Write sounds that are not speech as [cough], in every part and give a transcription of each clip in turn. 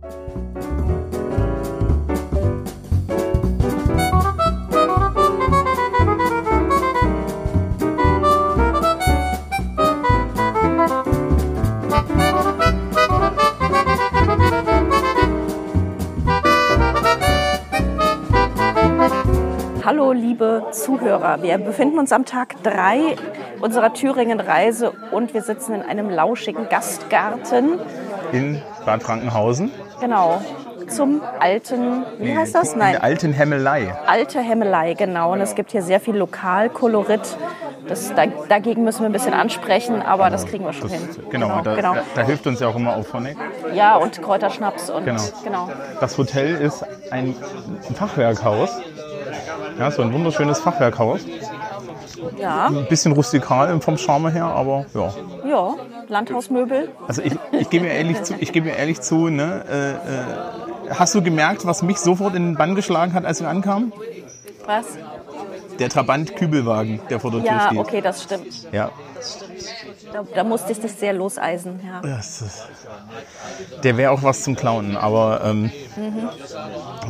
Hallo, Zuhörer. Wir befinden uns am Tag 3 unserer Thüringen-Reise und wir sitzen in einem lauschigen Gastgarten. In Bad Frankenhausen. Genau. Zum alten, wie heißt das? In der alten Hemmelei. Alte Hemmelei, genau. Und es gibt hier sehr viel Lokalkolorit. Das, da, dagegen müssen wir ein bisschen ansprechen, aber das kriegen wir schon Das, hin. genau, da, Da, da hilft uns ja auch immer Auphonic. Ja, und Kräuterschnaps und Genau. genau. Das Hotel ist ein Fachwerkhaus. Ja, so ein wunderschönes Fachwerkhaus. Ja, Ein bisschen rustikal vom Charme her, aber ja. ja, Landhausmöbel. Also ich, ich gebe mir ehrlich zu, ich gebe mir ehrlich zu ne, äh, äh, hast du gemerkt, was mich sofort in den Bann geschlagen hat, als wir ankamen? Was? Der Trabant-Kübelwagen, der vor der Tür Ja, steht. okay, das stimmt. Ja, Da, da musste ich dich sehr loseisen. Ja. das der wäre auch was zum Klauen, aber ähm,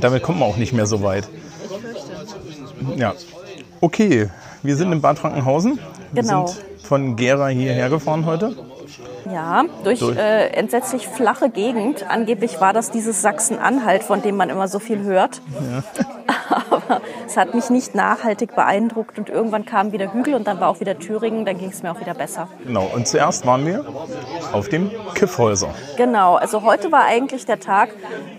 damit kommt man auch nicht mehr so weit. Ja, okay, wir sind in Bad Frankenhausen. Wir Genau. sind von Gera hierher gefahren heute. Ja, durch, Durch- Äh, entsetzlich flache Gegend. Angeblich war das dieses Sachsen-Anhalt, von dem man immer so viel hört. [laughs] Aber es hat mich nicht nachhaltig beeindruckt und irgendwann kamen wieder Hügel und dann war auch wieder Thüringen, dann ging es mir auch wieder besser. Genau, und zuerst waren wir auf dem Kiffhäuser. Genau, also heute war eigentlich der Tag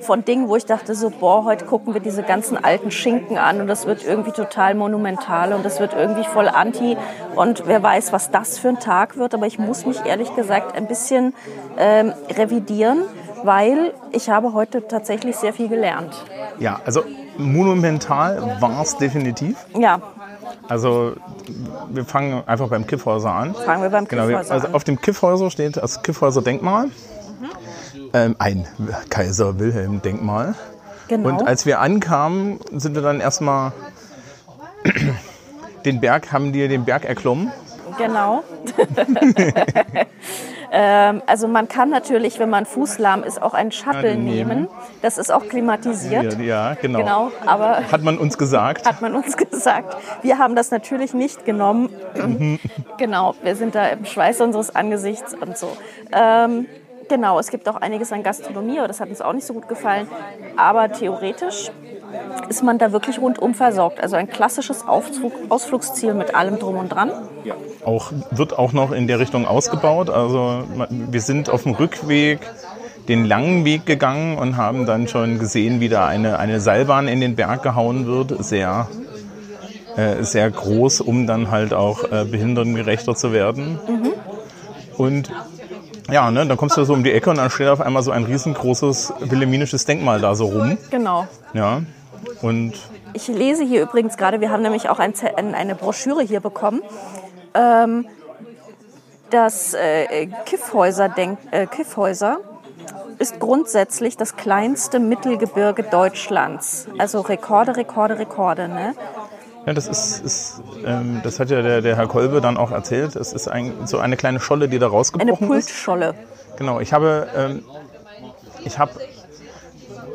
von Dingen, wo ich dachte so, boah, heute gucken wir diese ganzen alten Schinken an und das wird irgendwie total monumental und das wird irgendwie voll anti und wer weiß, was das für ein Tag wird, aber ich muss mich ehrlich gesagt ein bisschen ähm, revidieren, weil ich habe heute tatsächlich sehr viel gelernt. Ja, also monumental war es definitiv. Ja, Also wir fangen einfach beim Kiffhäuser an. fangen wir beim Genau, Kiffhäuser also an. auf dem Kiffhäuser steht das Kiffhäuser Denkmal. Ähm, ein Kaiser Wilhelm Denkmal. Genau. Und als wir ankamen, sind wir dann erstmal [clears throat] den Berg, haben die den Berg erklommen. Genau. [laughs] ähm, also man kann natürlich, wenn man fußlahm ist, auch einen Shuttle Einen nehmen. Das ist auch klimatisiert. Ja, genau. Genau, aber Hat man uns gesagt. hat man uns [laughs] gesagt. Wir haben das natürlich nicht genommen. genau, wir sind da im Schweiß unseres Angesichts und so. Ähm, genau, es gibt auch einiges an Gastronomie, aber das hat uns auch nicht so gut gefallen. Aber theoretisch ist man da wirklich rundum versorgt. Also ein klassisches Aufzug, Ausflugsziel mit allem drum und dran. Auch, wird auch noch in der Richtung ausgebaut. Also wir sind auf dem Rückweg den langen Weg gegangen und haben dann schon gesehen, wie da eine, eine Seilbahn in den Berg gehauen wird. Sehr, äh, sehr groß, um dann halt auch äh, behindertengerechter zu werden. Und ja, ne, dann kommst du so um die Ecke und dann steht auf einmal so ein riesengroßes wilhelminisches Denkmal da so rum. Genau. Ja. Und Ich lese hier übrigens gerade, wir haben nämlich auch ein, eine Broschüre hier bekommen. Ähm, das äh, Kiffhäuser, denk, äh, Kiffhäuser ist grundsätzlich das kleinste Mittelgebirge Deutschlands. Also Rekorde, Rekorde, Rekorde. Ne? Ja, das ist, ist ähm, das hat ja der, der Herr Kolbe dann auch erzählt. Es ist ein, so eine kleine Scholle, die da Eine rausgebrochen ist. Pultscholle. Genau, ich habe, ähm, ich habe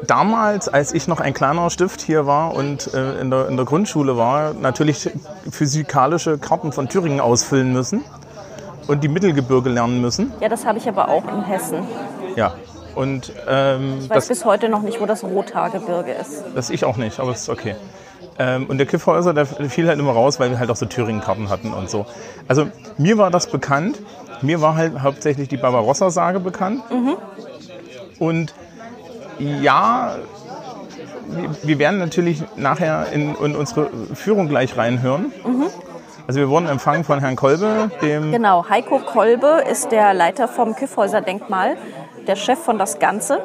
damals, als ich noch ein kleiner Stift hier war und äh, in, der, in der Grundschule war, natürlich physikalische Karten von Thüringen ausfüllen müssen und die Mittelgebirge lernen müssen. Ja, das habe ich aber auch in Hessen. Ja. Und ähm, Ich weiß das, bis heute noch nicht, wo das Rothaargebirge ist. das ich auch nicht, aber es ist okay. Ähm, und der Kiffhäuser, der fiel halt immer raus, weil wir halt auch so Thüringen-Karten hatten und so. Also mir war das bekannt. Mir war halt hauptsächlich die Barbarossa-Sage bekannt. Und ja, wir- werden natürlich nachher in, in unsere Führung gleich reinhören. Also wir wurden empfangen von Herrn Kolbe, dem Genau, Heiko Kolbe ist der Leiter vom Kiffhäuser Denkmal, der Chef von das Ganze.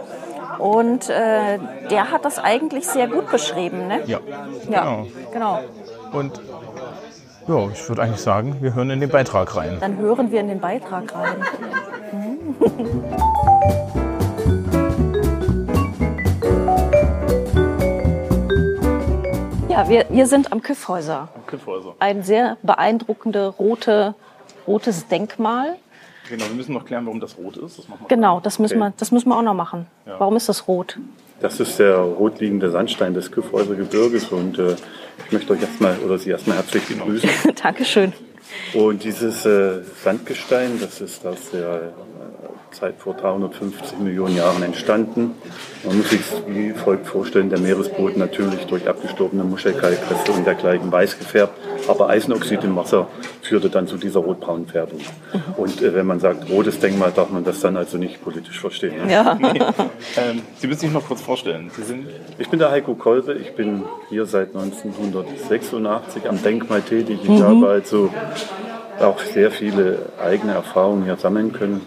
Und äh, der hat das eigentlich sehr gut beschrieben. Ne? ja, Ja, genau. genau. Und ja, ich würde eigentlich sagen, wir hören in den Beitrag rein. Dann hören wir in den Beitrag rein. [laughs] Ja, wir, wir sind am Kiffhäuser. Kiffhäuser. Ein sehr beeindruckende rote, rotes Denkmal. Genau, wir müssen noch klären, warum das rot ist. Das machen wir Genau, das müssen, Okay. wir, das müssen wir auch noch machen. Warum ist das rot? Das ist der rotliegende Sandstein des Kyffhäuser Gebirges und äh, ich möchte euch erstmal oder Sie erstmal herzlich begrüßen. [laughs] Dankeschön. Und dieses äh, Sandgestein, das ist aus der Zeit vor 350 Millionen Jahren entstanden. Man muss sich wie folgt vorstellen, der Meeresboden natürlich durch abgestorbene Muschelkalkreste und dergleichen weiß gefärbt, aber Eisenoxid im Wasser führte dann zu dieser rotbraunen Färbung. Und äh, wenn man sagt rotes Denkmal, darf man das dann also nicht politisch verstehen. Ne? Ja. [laughs] Ähm, Sie müssen sich noch kurz vorstellen. Sie sind Ich bin der Heiko Kolbe, ich bin hier seit 1986 am Denkmal tätig. Ich habe also auch sehr viele eigene Erfahrungen hier sammeln können.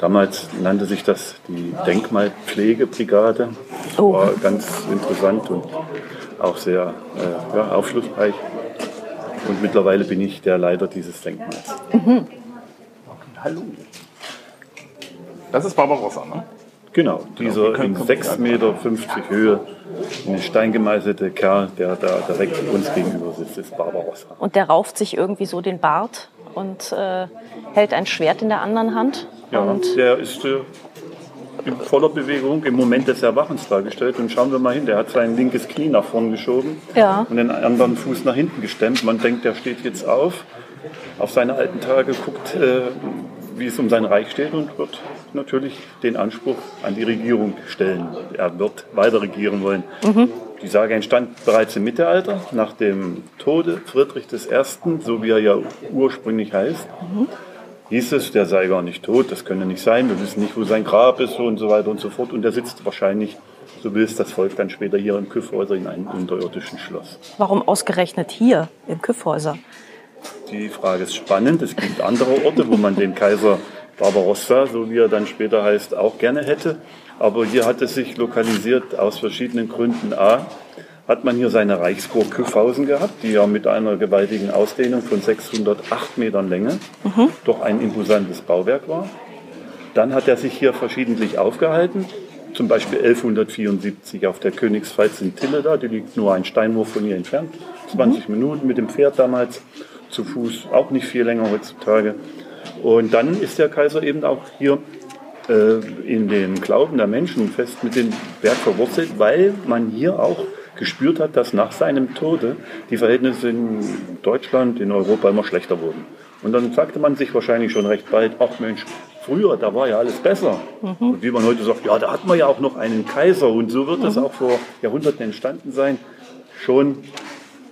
Damals nannte sich das die Denkmalpflegebrigade. Das Oh. war ganz interessant und auch sehr äh, ja, aufschlussreich. Und mittlerweile bin ich der Leiter dieses Denkmals. Hallo. Das ist Barbarossa, ne? Genau, wir dieser können- in 6,50 Meter Höhe, in Stein gemeißelte Kerl, der da direkt uns gegenüber sitzt, ist Barbarossa. Und der rauft sich irgendwie so den Bart und äh, hält ein Schwert in der anderen Hand. Ja, Und der ist äh, in voller Bewegung im Moment des Erwachens dargestellt. Und schauen wir mal hin, der hat sein linkes Knie nach vorn geschoben Ja. und den anderen Fuß nach hinten gestemmt. Man denkt, der steht jetzt auf, auf seine alten Tage, guckt, äh, wie es um sein Reich steht und wird natürlich den Anspruch an die Regierung stellen. Er wird weiter regieren wollen. Die Sage entstand bereits im Mittelalter, nach dem Tode Friedrich I., so wie er ja ursprünglich heißt hieß es, der sei gar nicht tot, das könne nicht sein, wir wissen nicht, wo sein Grab ist und so weiter und so fort. Und er sitzt wahrscheinlich, so will es das Volk dann später hier im Küffhäuser in einem unterirdischen Schloss. warum ausgerechnet hier im Küffhäuser? Die Frage ist spannend. Es gibt andere Orte, wo man den Kaiser Barbarossa, so wie er dann später heißt, auch gerne hätte. Aber hier hat es sich lokalisiert aus verschiedenen Gründen. A, hat man hier seine Reichsburg Küffhausen gehabt, die ja mit einer gewaltigen Ausdehnung von 608 Metern Länge doch ein imposantes Bauwerk war. Dann hat er sich hier verschiedentlich aufgehalten. Zum Beispiel 1174 auf der Königspfalz in Tilleda, die liegt nur ein Steinwurf von hier entfernt. 20 Minuten mit dem Pferd damals, zu Fuß auch nicht viel länger heutzutage. Und dann ist der Kaiser eben auch hier äh, in dem Glauben der Menschen fest mit dem Werk verwurzelt, weil man hier auch gespürt hat, dass nach seinem Tode die Verhältnisse in Deutschland, in Europa immer schlechter wurden. Und dann sagte man sich wahrscheinlich schon recht bald, ach Mensch, früher, da war ja alles besser. Und wie man heute sagt, ja, da hat man ja auch noch einen Kaiser. Und so wird das auch vor Jahrhunderten entstanden sein. Schon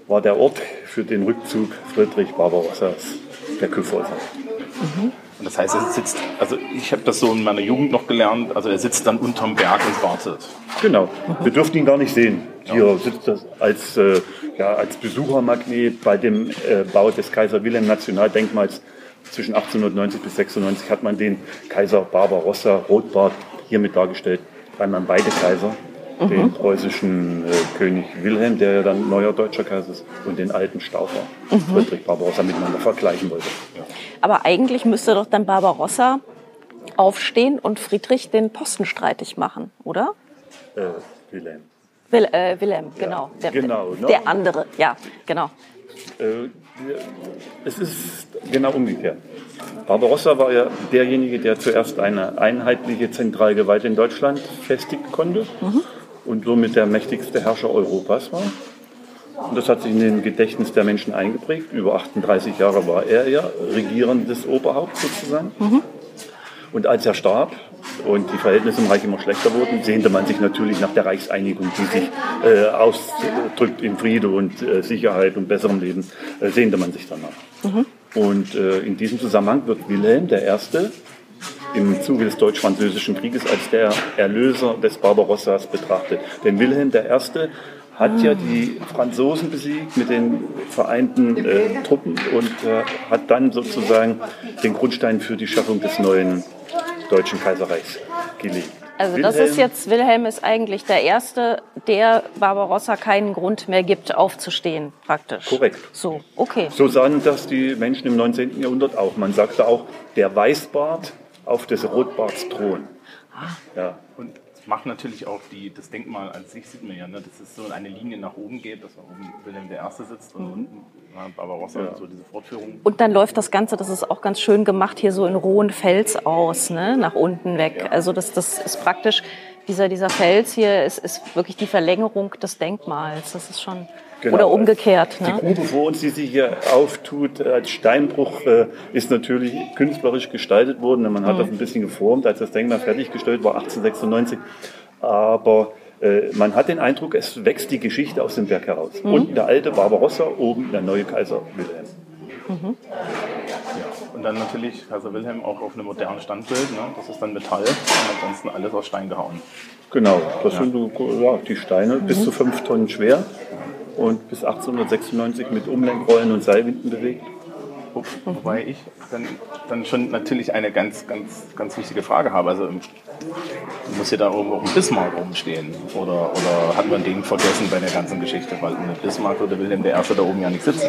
war der Ort für den Rückzug Friedrich Barbarossas der Küffhäuser. Und das heißt, er sitzt, also ich habe das so in meiner Jugend noch gelernt, also er sitzt dann unterm Berg und wartet. Genau, wir dürften ihn gar nicht sehen. Hier sitzt er als, äh, ja, als Besuchermagnet bei dem äh, Bau des Kaiser Wilhelm Nationaldenkmals zwischen 1890 bis 96 hat man den Kaiser Barbarossa Rotbart hiermit dargestellt, weil man beide Kaiser, den preußischen äh, König Wilhelm, der ja dann neuer deutscher Kaiser ist, und den alten Staufer Friedrich Barbarossa miteinander vergleichen wollte. Aber eigentlich müsste doch dann Barbarossa aufstehen und Friedrich den Posten streitig machen, oder? Äh, Wilhelm. Will, äh, Wilhelm, genau. Der, genau, ne? der andere, ja, genau. Äh, es ist genau umgekehrt. Barbarossa war ja derjenige, der zuerst eine einheitliche Zentralgewalt in Deutschland festigen konnte und somit der mächtigste Herrscher Europas war. Und das hat sich in den Gedächtnis der Menschen eingeprägt. Über 38 Jahre war er ja regierendes Oberhaupt sozusagen. Und als er starb und die Verhältnisse im Reich immer schlechter wurden, sehnte man sich natürlich nach der Reichseinigung, die sich äh, ausdrückt in Friede und äh, Sicherheit und besserem Leben, äh, sehnte man sich danach. Und äh, in diesem Zusammenhang wird Wilhelm I. im Zuge des Deutsch-Französischen Krieges als der Erlöser des Barbarossas betrachtet. Denn Wilhelm I. hat ja die Franzosen besiegt mit den vereinten äh, Truppen und äh, hat dann sozusagen den Grundstein für die Schaffung des neuen Deutschen Kaiserreichs gelegt. Also das Wilhelm- ist jetzt, Wilhelm ist eigentlich der Erste, der Barbarossa keinen Grund mehr gibt, aufzustehen, praktisch. Korrekt. So, okay. So sahen das die Menschen im 19. Jahrhundert auch. Man sagte auch, der Weißbart auf des Rotbarts Thron. Ja. Und macht natürlich auch die, das Denkmal an sich, sieht man ja, ne, dass es so eine Linie nach oben geht, dass da oben Wilhelm I. sitzt und unten ja, Barbarossa, ja. so diese Fortführung. Und dann läuft das Ganze, das ist auch ganz schön gemacht, hier so in rohen Fels aus, ne, nach unten weg. Ja. Also das, das ist praktisch, dieser, dieser Fels hier ist, ist wirklich die Verlängerung des Denkmals. Das ist schon... Genau. Oder umgekehrt. Ne? Die Grube vor uns, die sich hier auftut als Steinbruch, äh, ist natürlich künstlerisch gestaltet worden. Man hat mhm. das ein bisschen geformt, als das Denkmal fertiggestellt war, 1896. Aber äh, man hat den Eindruck, es wächst die Geschichte aus dem Berg heraus. Mhm. Unten der alte Barbarossa, oben der neue Kaiser Wilhelm. Mhm. Ja, und dann natürlich Kaiser Wilhelm auch auf einem modernen Standbild. Ne? Das ist dann Metall und ansonsten alles aus Stein gehauen. Genau, das ja. sind ja, die Steine, bis zu fünf Tonnen schwer und bis 1896 mit Umlenkrollen und Seilwinden bewegt. Wobei ich dann, dann schon natürlich eine ganz, ganz, ganz wichtige Frage habe. Also muss hier da irgendwo auch ein Bismarck rumstehen? Oder, oder hat man den vergessen bei der ganzen Geschichte? Weil eine Bismarck würde Wilhelm I. da oben ja nicht sitzen.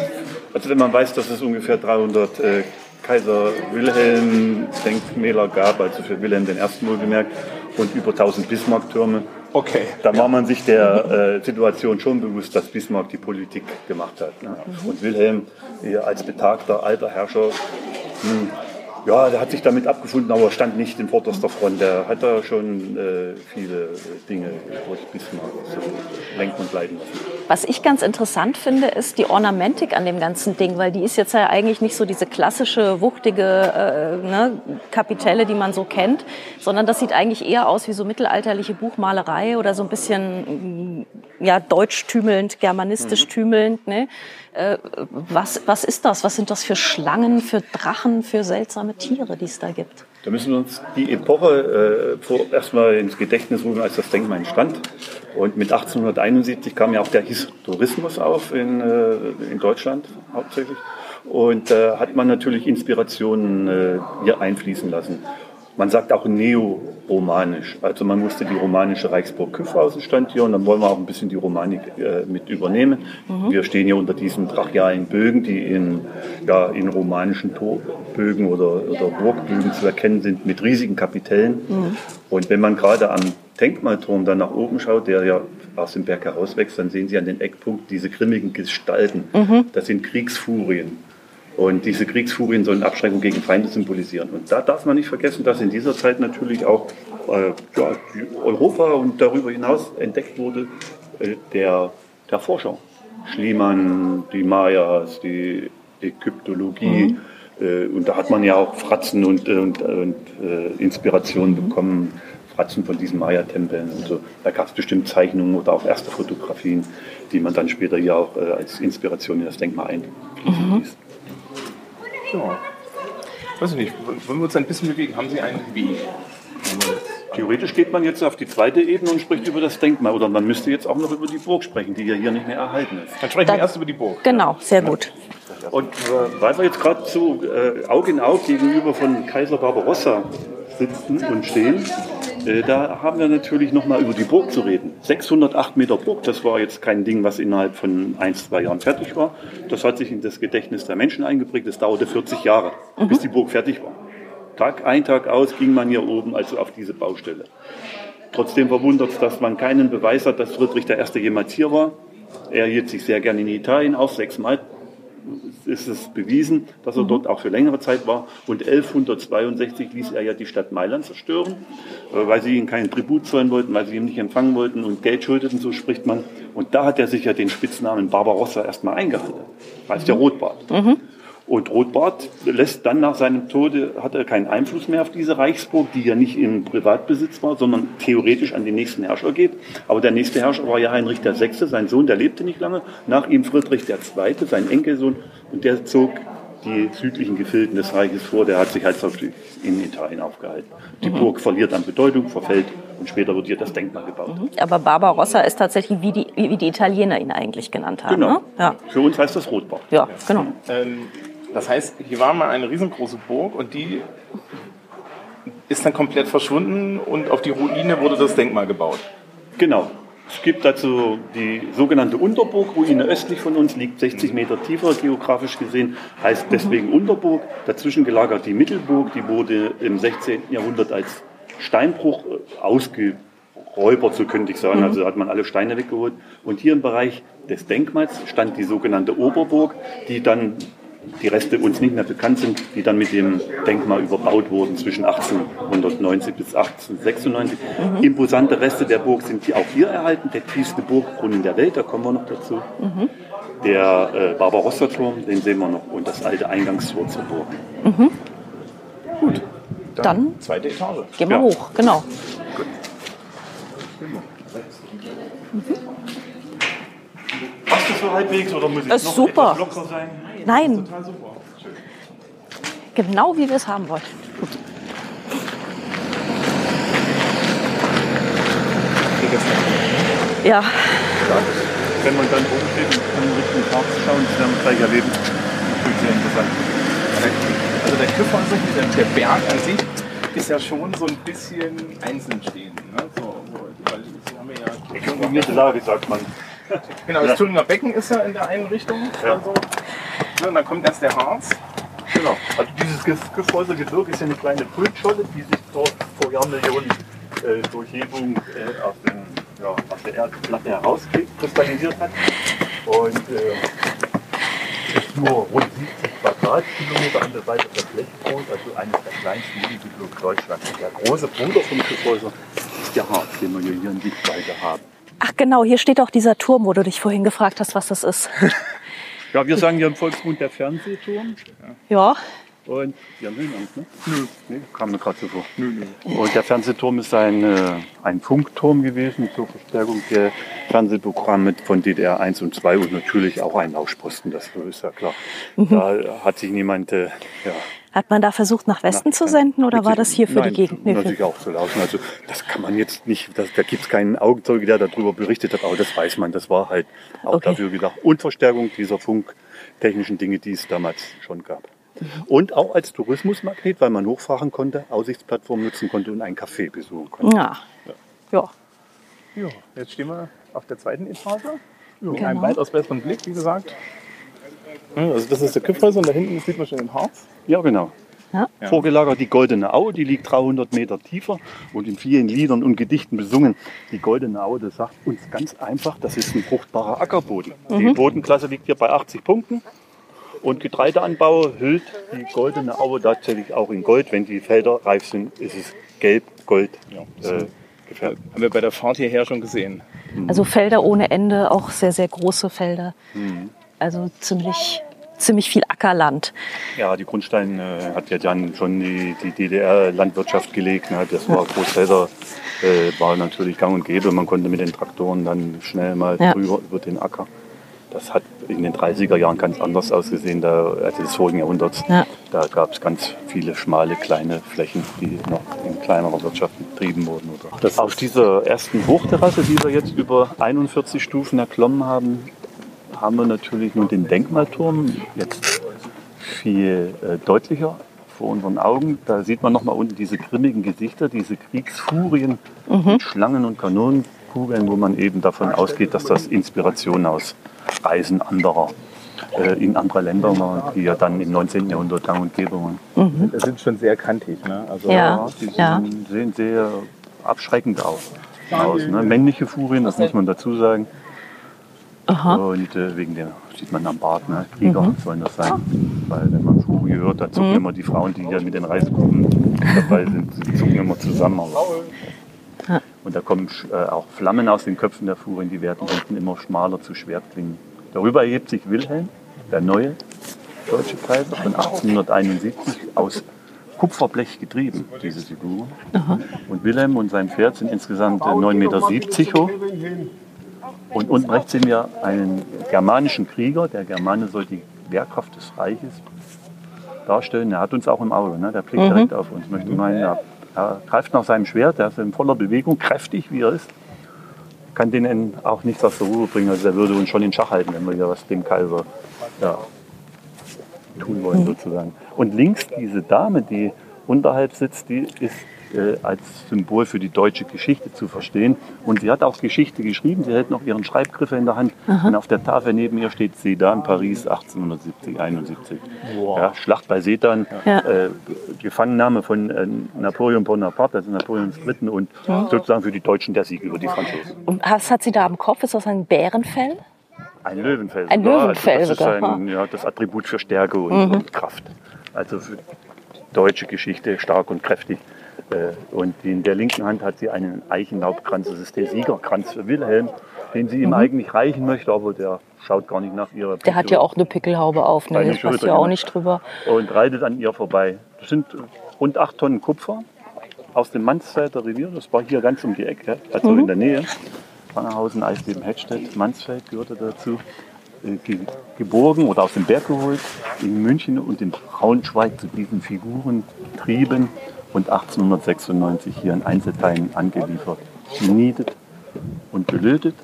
Also wenn man weiß, dass es ungefähr 300 äh, Kaiser Wilhelm Denkmäler gab, also für Wilhelm I. wohlgemerkt, und über 1000 Bismarck-Türme, Okay. Da war man sich der äh, Situation schon bewusst, dass Bismarck die Politik gemacht hat. Ne? Mhm. Und Wilhelm als betagter alter Herrscher mh, hm, ja, der hat sich damit abgefunden, aber stand nicht in vorderster Front. Der hat da schon äh, viele Dinge durch Bismarck so lenken und leiten lassen. Was ich ganz interessant finde, ist die Ornamentik an dem ganzen Ding, weil die ist jetzt ja eigentlich nicht so diese klassische, wuchtige äh, ne, Kapitelle, die man so kennt, sondern das sieht eigentlich eher aus wie so mittelalterliche Buchmalerei oder so ein bisschen ja, deutsch tümelnd, germanistisch mhm. tümelnd. Ne? Äh, was, was ist das? Was sind das für Schlangen, für Drachen, für seltsame Tiere, die es da gibt? Da müssen wir uns die Epoche äh, erstmal ins Gedächtnis rufen, als das Denkmal entstand. Und mit 1871 kam ja auch der Historismus auf in, äh, in Deutschland hauptsächlich. Und da äh, hat man natürlich Inspirationen äh, hier einfließen lassen. Man sagt auch neoromanisch. Also man musste die romanische Reichsburg Küffhausen stand hier und dann wollen wir auch ein bisschen die Romanik äh, mit übernehmen. Mhm. Wir stehen hier unter diesen brachialen Bögen, die in, ja, in romanischen Torbögen oder, oder Burgbögen zu erkennen sind mit riesigen Kapitellen. Mhm. Und wenn man gerade am Denkmalturm dann nach oben schaut, der ja aus dem Berg herauswächst, dann sehen Sie an den Eckpunkten diese grimmigen Gestalten. Mhm. Das sind Kriegsfurien. Und diese Kriegsfurien sollen Abschreckung gegen Feinde symbolisieren. Und da darf man nicht vergessen, dass in dieser Zeit natürlich auch äh, ja, Europa und darüber hinaus entdeckt wurde äh, der, der Forscher. Schliemann, die Mayas, die Ägyptologie. Mhm. Äh, und da hat man ja auch Fratzen und, und, und äh, Inspirationen mhm. bekommen. Fratzen von diesen Maya-Tempeln und so. Da gab es bestimmt Zeichnungen oder auch erste Fotografien, die man dann später hier auch äh, als Inspiration in das Denkmal einfließen mhm. Ja. Weiß ich nicht, wollen wir uns ein bisschen bewegen? Haben Sie einen Weg? Theoretisch geht man jetzt auf die zweite Ebene und spricht über das Denkmal. Oder man müsste jetzt auch noch über die Burg sprechen, die ja hier nicht mehr erhalten ist. Dann sprechen Dann, wir erst über die Burg. Genau, sehr gut. Und äh, weil wir jetzt gerade so äh, Auge in Auge gegenüber von Kaiser Barbarossa sitzen und stehen, da haben wir natürlich noch mal über die Burg zu reden. 608 Meter Burg, das war jetzt kein Ding, was innerhalb von ein, zwei Jahren fertig war. Das hat sich in das Gedächtnis der Menschen eingeprägt. Das dauerte 40 Jahre, mhm. bis die Burg fertig war. Tag ein, Tag aus ging man hier oben also auf diese Baustelle. Trotzdem verwundert es, dass man keinen Beweis hat, dass Friedrich I. jemals hier war. Er hielt sich sehr gerne in Italien auf, sechsmal ist es bewiesen, dass er mhm. dort auch für längere Zeit war. Und 1162 ließ er ja die Stadt Mailand zerstören, äh, weil sie ihm keinen Tribut zollen wollten, weil sie ihn nicht empfangen wollten und Geld schuldeten, so spricht man. Und da hat er sich ja den Spitznamen Barbarossa erstmal eingehandelt, als der mhm. Rotbart. Mhm. Und Rotbart lässt dann nach seinem Tode, hat er keinen Einfluss mehr auf diese Reichsburg, die ja nicht in Privatbesitz war, sondern theoretisch an den nächsten Herrscher geht. Aber der nächste Herrscher war ja Heinrich VI., sein Sohn, der lebte nicht lange. Nach ihm Friedrich II., sein Enkelsohn, und der zog die südlichen Gefilden des Reiches vor. Der hat sich halt in Italien aufgehalten. Die mhm. Burg verliert an Bedeutung, verfällt und später wird hier das Denkmal gebaut. Mhm. Aber Barbarossa ist tatsächlich, wie die, wie die Italiener ihn eigentlich genannt haben. Genau. Ne? Ja. Für uns heißt das Rotbart. Ja, genau. Ähm, das heißt, hier war mal eine riesengroße Burg und die ist dann komplett verschwunden und auf die Ruine wurde das Denkmal gebaut. Genau. Es gibt dazu die sogenannte Unterburg, Ruine östlich von uns, liegt 60 Meter tiefer geografisch gesehen, heißt deswegen Unterburg. Dazwischen gelagert die Mittelburg, die wurde im 16. Jahrhundert als Steinbruch äh, ausge Räuber, so könnte ich sagen. Also hat man alle Steine weggeholt. Und hier im Bereich des Denkmals stand die sogenannte Oberburg, die dann die Reste uns nicht mehr bekannt sind, die dann mit dem Denkmal überbaut wurden zwischen 1890 bis 1896. Mhm. Imposante Reste der Burg sind hier auch hier erhalten. Der tiefste Burgbrunnen der Welt, da kommen wir noch dazu. Mhm. Der äh, Barbarossa-Turm, den sehen wir noch, und das alte Eingangstor zur Burg. Mhm. Gut. Dann, dann, zweite Etage. Gehen wir ja. hoch, genau. Gut. Mhm. Passt das so halbwegs oder muss ich das noch super. etwas locker sein? Nein. Total super. Schön. Genau wie wir es haben wollten. Gut. Ja. Wenn man dann oben steht und kann Richtung Park schauen, das werden wir gleich erleben. Natürlich sehr interessant. Also der Küfer an sich, der Berg an sich, ist ja schon so ein bisschen einzeln stehend. Ne? So, weil Sie haben ja Definierte Lage, sagt man. Genau, das Tuninger Becken ist ja in der einen Richtung. Ja. Also. Und dann kommt erst der Harz. Genau. Also dieses Gefäusergebirg ist ja eine kleine Pultscholle, die sich dort vor Jahrmillionen äh, durch Hebung äh, aus, dem, ja, aus der Erdplatte herauskristallisiert hat. Und äh, ist nur rund 70 Quadratkilometer an der Seite der Blechgrund, also eines der kleinsten Minigeblocks Deutschlands. Der große Bruder vom Gefäuser ist der Harz, den wir hier in Sichtweite haben. Ach genau, hier steht auch dieser Turm, wo du dich vorhin gefragt hast, was das ist. [laughs] Ja, wir sagen ja im Volksmund der Fernsehturm. Ja. Und die haben den Angst, ne? Nö. Nee, kam mir gerade so vor. Nö, nö. Und der Fernsehturm ist ein, äh, ein Funkturm gewesen zur Verstärkung der Fernsehprogramme von DDR 1 und 2 und natürlich auch ein Lauschposten, das ist ja klar. Mhm. Da hat sich niemand äh, ja, hat man da versucht, nach Westen nach, zu senden oder war das hier für nein, die Gegend? Nee, natürlich auch zu laufen. Also das kann man jetzt nicht, das, da gibt es keinen Augenzeuge, der darüber berichtet hat, aber das weiß man, das war halt auch okay. dafür gedacht. Und Verstärkung dieser funktechnischen Dinge, die es damals schon gab. Und auch als Tourismusmagnet, weil man hochfahren konnte, Aussichtsplattform nutzen konnte und ein Café besuchen konnte. Ja. ja. Ja, jetzt stehen wir auf der zweiten Etage. Ja. Mit einem genau. weitaus besseren Blick, wie gesagt. Also das ist der Küpfhäuser und da hinten sieht man schon den Harz. Ja, genau. Ja. Vorgelagert die Goldene Au, die liegt 300 Meter tiefer und in vielen Liedern und Gedichten besungen. Die Goldene Au, das sagt uns ganz einfach, das ist ein fruchtbarer Ackerboden. Mhm. Die Bodenklasse liegt hier bei 80 Punkten. Und Getreideanbau hüllt die Goldene Aue tatsächlich auch in Gold. Wenn die Felder reif sind, ist es gelb, Gold. Ja, äh, gefärbt. Haben wir bei der Fahrt hierher schon gesehen. Also Felder ohne Ende, auch sehr, sehr große Felder. Mhm. Also ziemlich ziemlich viel Ackerland. Ja, die Grundstein äh, hat ja dann schon die, die DDR-Landwirtschaft gelegt. Ne? Das war Großfelder, äh, war natürlich gang und gäbe. Man konnte mit den Traktoren dann schnell mal ja. drüber über den Acker. Das hat in den 30er Jahren ganz anders ausgesehen, da, also des vorigen Jahrhunderts. Ja. Da gab es ganz viele schmale, kleine Flächen, die noch in kleinerer Wirtschaft betrieben wurden. Oder. Auf dieser ersten Hochterrasse, die wir jetzt über 41 Stufen erklommen haben, haben wir natürlich nun den Denkmalturm jetzt viel äh, deutlicher vor unseren Augen. Da sieht man nochmal unten diese grimmigen Gesichter, diese Kriegsfurien mhm. mit Schlangen und Kanonenkugeln, wo man eben davon ausgeht, dass das Inspiration aus Reisen anderer äh, in andere Länder war, die ja dann im 19. Jahrhundert gang und gäbe waren. Mhm. Das sind schon sehr kantig. Ne? Also, ja. Die ja. sehen sehr abschreckend aus. aus ne? Männliche Furien, das muss man dazu sagen. Aha. Und äh, wegen der, sieht man am Bart, ne? Krieger mhm. sollen das sein. Weil wenn man Furie hört, da zucken mhm. immer die Frauen, die hier mit den Reisegruppen dabei sind, die zucken immer zusammen. Ja. Und da kommen äh, auch Flammen aus den Köpfen der Furien, die werden hinten immer schmaler zu Schwertklingen. Darüber erhebt sich Wilhelm, der neue deutsche Kaiser von 1871, aus Kupferblech getrieben, diese Figur. Und Wilhelm und sein Pferd sind insgesamt 9,70 Meter hoch. Und unten rechts sehen wir einen germanischen Krieger. Der Germane soll die Wehrkraft des Reiches darstellen. Er hat uns auch im Auge. Ne? Der blickt mhm. direkt auf uns. Möchte meinen, er, er greift nach seinem Schwert. Er ist in voller Bewegung, kräftig wie er ist. Kann den auch nichts aus der Ruhe bringen. Also er würde uns schon in Schach halten, wenn wir hier was dem Kaiser ja, tun wollen, mhm. sozusagen. Und links diese Dame, die unterhalb sitzt, die ist äh, als Symbol für die deutsche Geschichte zu verstehen. Und sie hat auch Geschichte geschrieben. Sie hält noch ihren Schreibgriffe in der Hand. Aha. Und auf der Tafel neben ihr steht Sedan, Paris 1870, 71. Wow. Ja, Schlacht bei Sedan, ja. äh, Gefangennahme von äh, Napoleon Bonaparte, also Napoleons III. und ja. sozusagen für die Deutschen der Sieg über die Franzosen. Und was hat sie da am Kopf? Ist das ein Bärenfell? Ein Löwenfell. Ein sogar. Löwenfell also das sogar. ist ein, ja, das Attribut für Stärke und, mhm. und Kraft. Also für deutsche Geschichte stark und kräftig. Äh, und in der linken Hand hat sie einen Eichenlaubkranz, das ist der Siegerkranz für Wilhelm, den sie ihm mhm. eigentlich reichen möchte, aber der schaut gar nicht nach ihrer Der hat ja auch eine Pickelhaube auf, ne? das passt ja auch nicht drüber. Und reitet an ihr vorbei. Das sind rund acht Tonnen Kupfer aus dem Mansfelder Revier, das war hier ganz um die Ecke, also mhm. in der Nähe. Bannerhausen, Eisleben, Hettstedt, Mansfeld gehörte dazu. Äh, geborgen oder aus dem Berg geholt, in München und in Braunschweig zu diesen Figuren trieben und 1896 hier in Einzelteilen angeliefert. Genietet und gelötet.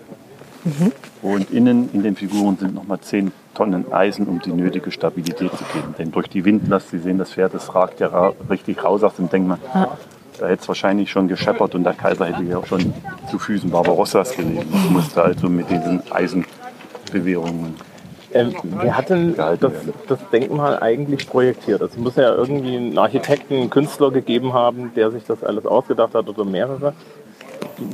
Mhm. Und innen in den Figuren sind nochmal 10 Tonnen Eisen, um die nötige Stabilität zu geben. Denn durch die Windlast, Sie sehen, das Pferd, das ragt ja ra richtig raus aus dem Denkmal. Ja. Da hätte es wahrscheinlich schon gescheppert und der Kaiser hätte ja auch schon zu Füßen Barbarossas gelegen. Das musste also mit diesen Eisenbewährungen ähm, wer hat denn das, das, Denkmal eigentlich projektiert? Es muss ja irgendwie einen Architekten, einen Künstler gegeben haben, der sich das alles ausgedacht hat oder mehrere.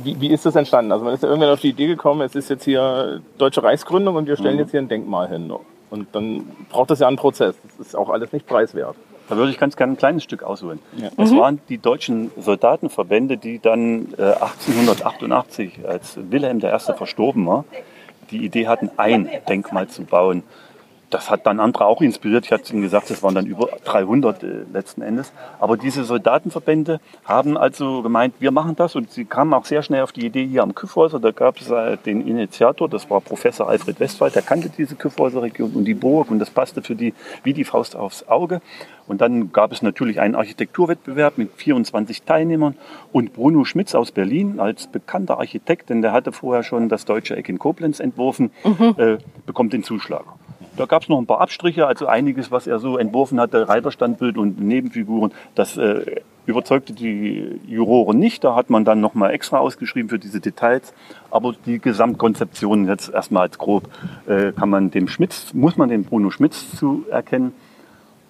Wie, wie ist das entstanden? Also man ist ja irgendwann auf die Idee gekommen, es ist jetzt hier deutsche Reichsgründung und wir stellen mhm. jetzt hier ein Denkmal hin. Und dann braucht das ja einen Prozess. Das ist auch alles nicht preiswert. Da würde ich ganz gerne ein kleines Stück ausholen. Ja. Das mhm. waren die deutschen Soldatenverbände, die dann äh, 1888, als Wilhelm I. verstorben war, die Idee hatten, ein Denkmal zu bauen das hat dann andere auch inspiriert. Ich hatte Ihnen gesagt, es waren dann über 300 äh, letzten Endes. Aber diese Soldatenverbände haben also gemeint, wir machen das. Und sie kamen auch sehr schnell auf die Idee hier am Küffhäuser. Da gab es äh, den Initiator, das war Professor Alfred Westphal, der kannte diese Küffhäuser Region und die Burg. Und das passte für die wie die Faust aufs Auge. Und dann gab es natürlich einen Architekturwettbewerb mit 24 Teilnehmern. Und Bruno Schmitz aus Berlin als bekannter Architekt, denn der hatte vorher schon das deutsche Eck in Koblenz entworfen, mhm. äh, bekommt den Zuschlag. Da gab es noch ein paar Abstriche, also einiges, was er so entworfen hatte, Reiterstandbild und Nebenfiguren. Das äh, überzeugte die Juroren nicht. Da hat man dann nochmal extra ausgeschrieben für diese Details. Aber die Gesamtkonzeption jetzt erstmal als grob äh, kann man dem Schmitz, muss man dem Bruno Schmitz zuerkennen.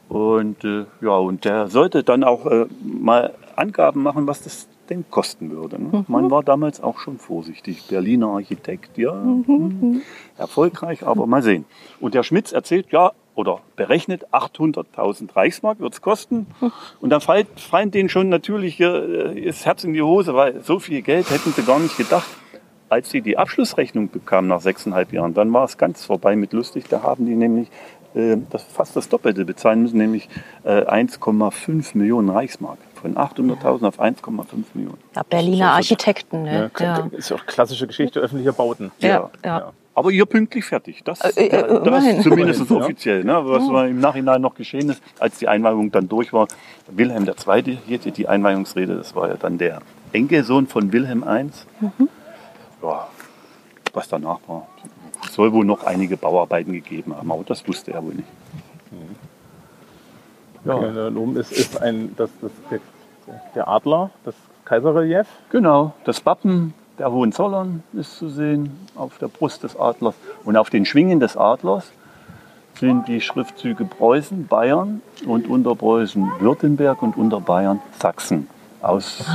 Und äh, ja, und der sollte dann auch äh, mal Angaben machen, was das denn kosten würde. Ne? Mhm. Man war damals auch schon vorsichtig. Berliner Architekt, ja, mhm. Hm, erfolgreich, aber mal sehen. Und der Schmitz erzählt, ja, oder berechnet 800.000 Reichsmark wird es kosten. Und dann fallen denen schon natürlich äh, das Herz in die Hose, weil so viel Geld hätten sie gar nicht gedacht. Als sie die Abschlussrechnung bekamen nach sechseinhalb Jahren, dann war es ganz vorbei mit lustig. Da haben die nämlich äh, das, fast das Doppelte bezahlen müssen, nämlich äh, 1,5 Millionen Reichsmark. Von 800.000 auf 1,5 Millionen. Ja, Berliner Architekten. Ne? Ja, Ist ja auch klassische Geschichte öffentlicher Bauten. Ja, ja. Aber ihr pünktlich fertig. Das, äh, äh, das ist zumindest offiziell. Ne? Was oh. im Nachhinein noch geschehen ist, als die Einweihung dann durch war. Wilhelm II. hier die Einweihungsrede, das war ja dann der Enkelsohn von Wilhelm I. Mhm. Ja, was danach war. Es soll wohl noch einige Bauarbeiten gegeben haben, aber das wusste er wohl nicht. Ja, da oben ist, ist ein, das, das, der Adler, das Kaiserrelief. Genau, das Wappen der Hohenzollern ist zu sehen auf der Brust des Adlers. Und auf den Schwingen des Adlers sind die Schriftzüge Preußen, Bayern und unter Preußen Württemberg und unter Bayern Sachsen. Aus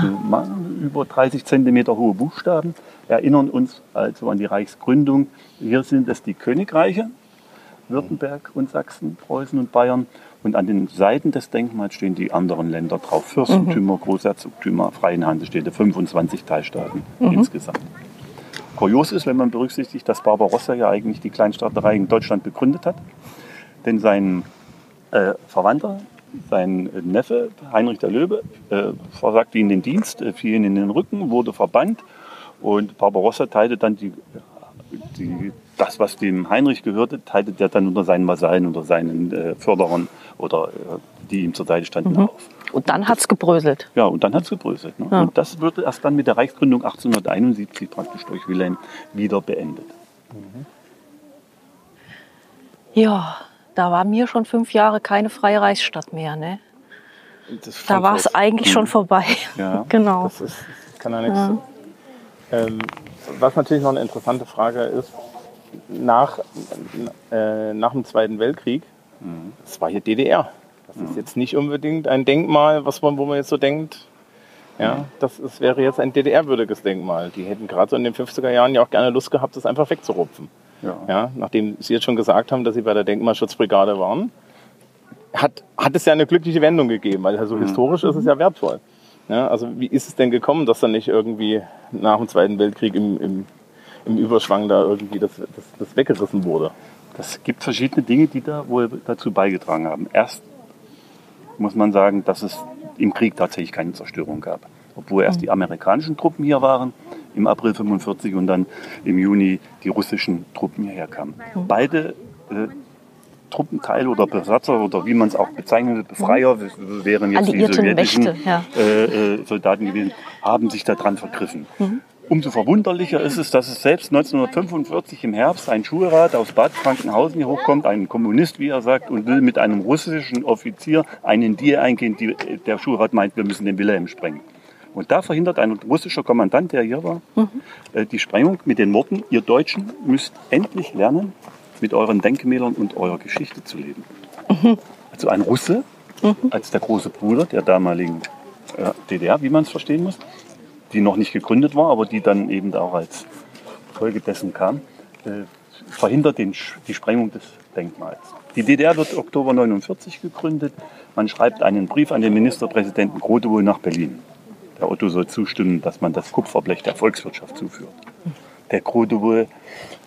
über 30 Zentimeter hohe Buchstaben erinnern uns also an die Reichsgründung. Hier sind es die Königreiche, Württemberg und Sachsen, Preußen und Bayern. Und an den Seiten des Denkmals stehen die anderen Länder drauf. Fürstentümer, mhm. Großherzogtümer, Freien Handelsstädte, 25 Teilstaaten mhm. insgesamt. Kurios ist, wenn man berücksichtigt, dass Barbarossa ja eigentlich die Kleinstaaterei in Deutschland begründet hat. Denn sein äh, Verwandter, sein Neffe, Heinrich der Löwe, äh, versagte ihn den Dienst, äh, fiel ihn in den Rücken, wurde verbannt. Und Barbarossa teilte dann die, die das, was dem Heinrich gehörte, teilte der dann unter seinen Vasallen, unter seinen äh, Förderern oder äh, die ihm zur Seite standen mhm. auf. Und dann hat es gebröselt. Ja, und dann hat es gebröselt. Ne? Ja. Und das wurde erst dann mit der Reichsgründung 1871 praktisch durch Wilhelm wieder beendet. Mhm. Ja, da war mir schon fünf Jahre keine freie Reichsstadt mehr. Ne? da war es eigentlich schon vorbei. Ja, [laughs] genau. Das, ist, das kann ja nichts. Ähm, was natürlich noch eine interessante Frage ist, nach, äh, nach dem Zweiten Weltkrieg, das war hier DDR. Das ist jetzt nicht unbedingt ein Denkmal, was man, wo man jetzt so denkt, ja, das ist, wäre jetzt ein DDR-würdiges Denkmal. Die hätten gerade so in den 50er Jahren ja auch gerne Lust gehabt, das einfach wegzurupfen. Ja. Ja, nachdem Sie jetzt schon gesagt haben, dass Sie bei der Denkmalschutzbrigade waren, hat, hat es ja eine glückliche Wendung gegeben, weil also historisch ist es ja wertvoll. Ja, also wie ist es denn gekommen, dass dann nicht irgendwie nach dem Zweiten Weltkrieg im, im, im Überschwang da irgendwie das, das, das weggerissen wurde? Das gibt verschiedene Dinge, die da wohl dazu beigetragen haben. Erst muss man sagen, dass es im Krieg tatsächlich keine Zerstörung gab. Obwohl erst die amerikanischen Truppen hier waren im April 45 und dann im Juni die russischen Truppen hierher kamen. Beide äh, Truppenteile oder Besatzer oder wie man es auch bezeichnet, Befreier wären jetzt die Alliierten sowjetischen Mächte, ja. äh, äh, Soldaten gewesen, haben sich daran vergriffen. Umso verwunderlicher ist es, dass es selbst 1945 im Herbst ein Schulrat aus Bad Frankenhausen hier hochkommt, ein Kommunist, wie er sagt, und will mit einem russischen Offizier einen Deal eingehen. Die, der Schulrat meint, wir müssen den Wilhelm sprengen. Und da verhindert ein russischer Kommandant, der hier war, äh, die Sprengung mit den Worten, ihr Deutschen müsst endlich lernen, mit euren Denkmälern und eurer Geschichte zu leben. Also ein Russe als der große Bruder der damaligen äh, DDR, wie man es verstehen muss, die noch nicht gegründet war, aber die dann eben auch als Folge dessen kam, äh, verhindert den, die Sprengung des Denkmals. Die DDR wird Oktober 49 gegründet. Man schreibt einen Brief an den Ministerpräsidenten Grotewohl nach Berlin. Der Otto soll zustimmen, dass man das Kupferblech der Volkswirtschaft zuführt. Der Grotewohl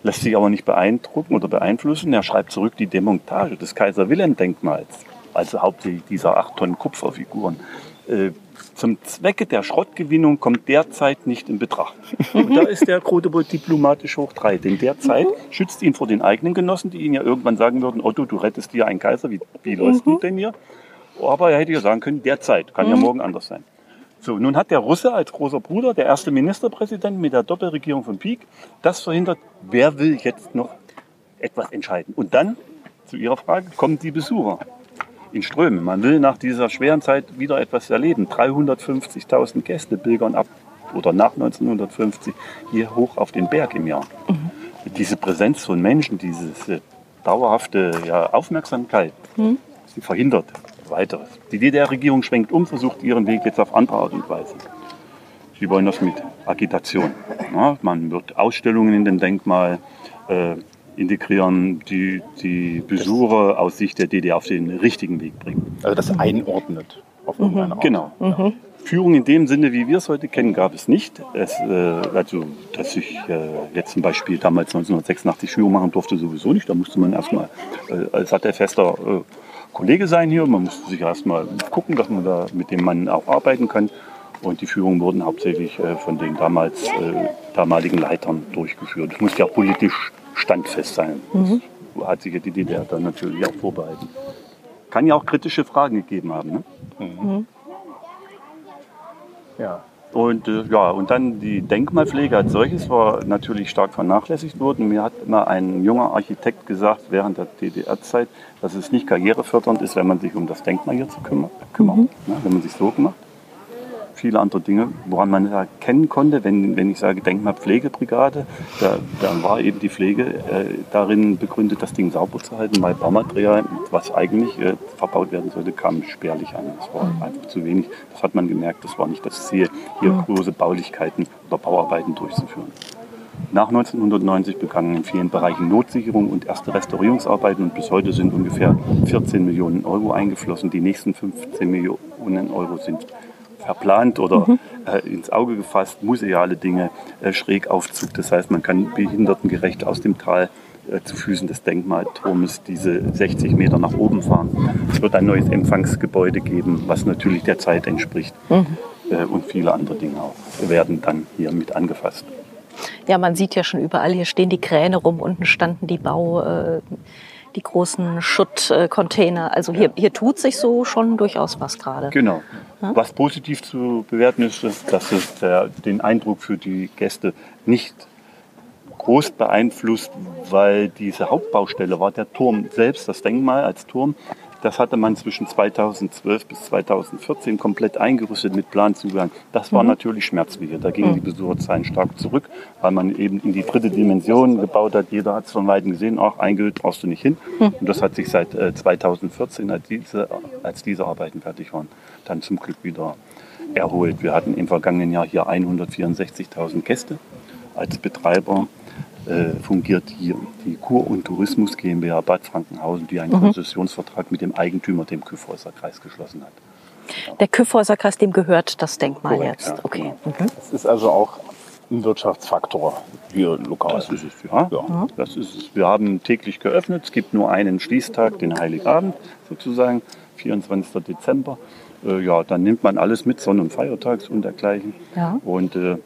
lässt sich aber nicht beeindrucken oder beeinflussen. Er schreibt zurück die Demontage des Kaiser Wilhelm Denkmals, also hauptsächlich dieser acht Tonnen Kupferfiguren, äh, zum Zwecke der Schrottgewinnung kommt derzeit nicht in Betracht. Und da ist der Grotewohl diplomatisch hoch drei, denn derzeit schützt ihn vor den eigenen Genossen, die ihn ja irgendwann sagen würden, Otto, du rettest dir einen Kaiser, wie, wie läuft du denn hier? Aber er hätte ja sagen können, derzeit, kann ja morgen anders sein. So, nun hat der Russe als großer Bruder, der erste Ministerpräsident mit der Doppelregierung von Pieck, das verhindert, wer will jetzt noch etwas entscheiden. Und dann, zu Ihrer Frage, kommen die Besucher in Strömen. Man will nach dieser schweren Zeit wieder etwas erleben. 350.000 Gäste pilgern ab oder nach 1950 hier hoch auf den Berg im Jahr. Diese Präsenz von Menschen, diese äh, dauerhafte ja, Aufmerksamkeit, sie verhindert weiteres. Die DDR-Regierung schwenkt um, versucht ihren Weg jetzt auf andere Art und Weise. Sie wollen das mit Agitation. Ja, man wird Ausstellungen in dem Denkmal äh, integrieren, die die Besucher aus Sicht der DDR auf den richtigen Weg bringen. Also das einordnet auf irgendeine Art. Genau. Führung in dem Sinne, wie wir es heute kennen, gab es nicht. Es, äh, also, dass ich äh, jetzt zum Beispiel damals 1986 Führung machen durfte, sowieso nicht. Da musste man erstmal äh, als sattelfester äh, Kollege sein hier. Man musste sich erstmal gucken, dass man da mit dem Mann auch arbeiten kann. Und die Führungen wurden hauptsächlich äh, von den damals äh, damaligen Leitern durchgeführt. Es musste ja politisch standfest sein. Das hat sich ja die DDR dann natürlich auch vorbehalten. Kann ja auch kritische Fragen gegeben haben. Ne? Ja. Und äh, ja, und dann die Denkmalpflege als solches war natürlich stark vernachlässigt worden. Mir hat immer ein junger Architekt gesagt während der DDR-Zeit, dass es nicht karrierefördernd ist, wenn man sich um das Denkmal hier zu kümmer, kümmert, ne, wenn man sich so macht. Viele andere Dinge, woran man erkennen konnte, wenn, wenn ich sage Denkmalpflegebrigade, da, da war eben die Pflege äh, darin begründet, das Ding sauber zu halten, weil Baumaterial, was eigentlich äh, verbaut werden sollte, kam spärlich an. Das war einfach zu wenig. Das hat man gemerkt, das war nicht das Ziel, hier große Baulichkeiten oder Bauarbeiten durchzuführen. Nach 1990 begannen in vielen Bereichen Notsicherung und erste Restaurierungsarbeiten und bis heute sind ungefähr 14 Millionen Euro eingeflossen. Die nächsten 15 Millionen Euro sind verplant oder äh, ins Auge gefasst, museale Dinge, äh, Schrägaufzug. Das heißt, man kann behindertengerecht aus dem Tal äh, zu Füßen des Denkmalturmes diese 60 Meter nach oben fahren. Es wird ein neues Empfangsgebäude geben, was natürlich der Zeit entspricht. Äh, und viele andere Dinge auch werden dann hier mit angefasst. Ja, man sieht ja schon überall, hier stehen die Kräne rum, unten standen die Bau, äh, die großen Schuttcontainer. Also hier, hier tut sich so schon durchaus was gerade. Genau. Was positiv zu bewerten ist, ist, dass es der, den Eindruck für die Gäste nicht groß beeinflusst, weil diese Hauptbaustelle war der Turm selbst, das Denkmal als Turm, Das hatte man zwischen 2012 bis 2014 komplett eingerüstet mit Planzugang. Das war mhm. natürlich Schmerzwege. Da gingen mhm. die Besucherzahlen stark zurück, weil man eben in die dritte Dimension gebaut hat. Jeder hat es von Weitem gesehen, auch eingehüllt brauchst du nicht hin. Mhm. Und das hat sich seit äh, 2014, als diese, als diese Arbeiten fertig waren, dann zum Glück wieder erholt. Wir hatten im vergangenen Jahr hier 164.000 Gäste als Betreiber äh, fungiert hier die Kur- und Tourismus GmbH Bad Frankenhausen, die einen mhm. Konzessionsvertrag mit dem Eigentümer, dem Küffhäuser Kreis, geschlossen hat. Der Küffhäuser Kreis, dem gehört das Denkmal Korrekt, jetzt. Ja, okay. Genau. Mhm. Das ist also auch ein Wirtschaftsfaktor hier lokal. Das ist es, ja. ja. Mhm. Das ist es. Wir haben täglich geöffnet. Es gibt nur einen Schließtag, den Heiligabend sozusagen, 24. Dezember. Äh, ja, dann nimmt man alles mit, Sonn- und Feiertags und dergleichen. Ja. Und äh,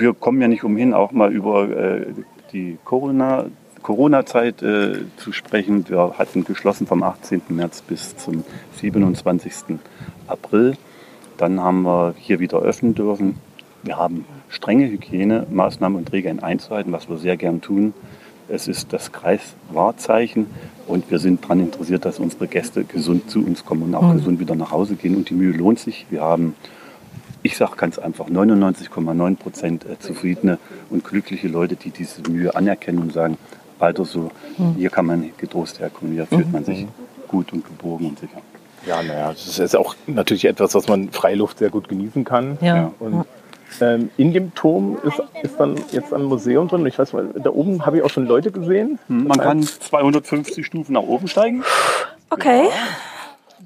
wir kommen ja nicht umhin, auch mal über äh, die Corona, Corona-Zeit äh, zu sprechen. Wir hatten geschlossen vom 18. März bis zum 27. April. Dann haben wir hier wieder öffnen dürfen. Wir haben strenge Hygienemaßnahmen und Regeln einzuhalten, was wir sehr gern tun. Es ist das Kreiswahrzeichen und wir sind daran interessiert, dass unsere Gäste gesund zu uns kommen und auch mhm. gesund wieder nach Hause gehen. Und die Mühe lohnt sich. Wir haben ich sage ganz einfach, 99,9 Prozent äh, zufriedene und glückliche Leute, die diese Mühe anerkennen und sagen, weiter so, hm. hier kann man getrost herkommen, hier fühlt man sich mhm. gut und geborgen und sicher. Ja, naja, das ist auch natürlich etwas, was man Freiluft sehr gut genießen kann. Ja. Und ähm, in dem Turm ist, ist dann jetzt ein Museum drin. Ich weiß mal, da oben habe ich auch schon Leute gesehen. Hm, man kann 250 Stufen nach oben steigen. Okay. Ja.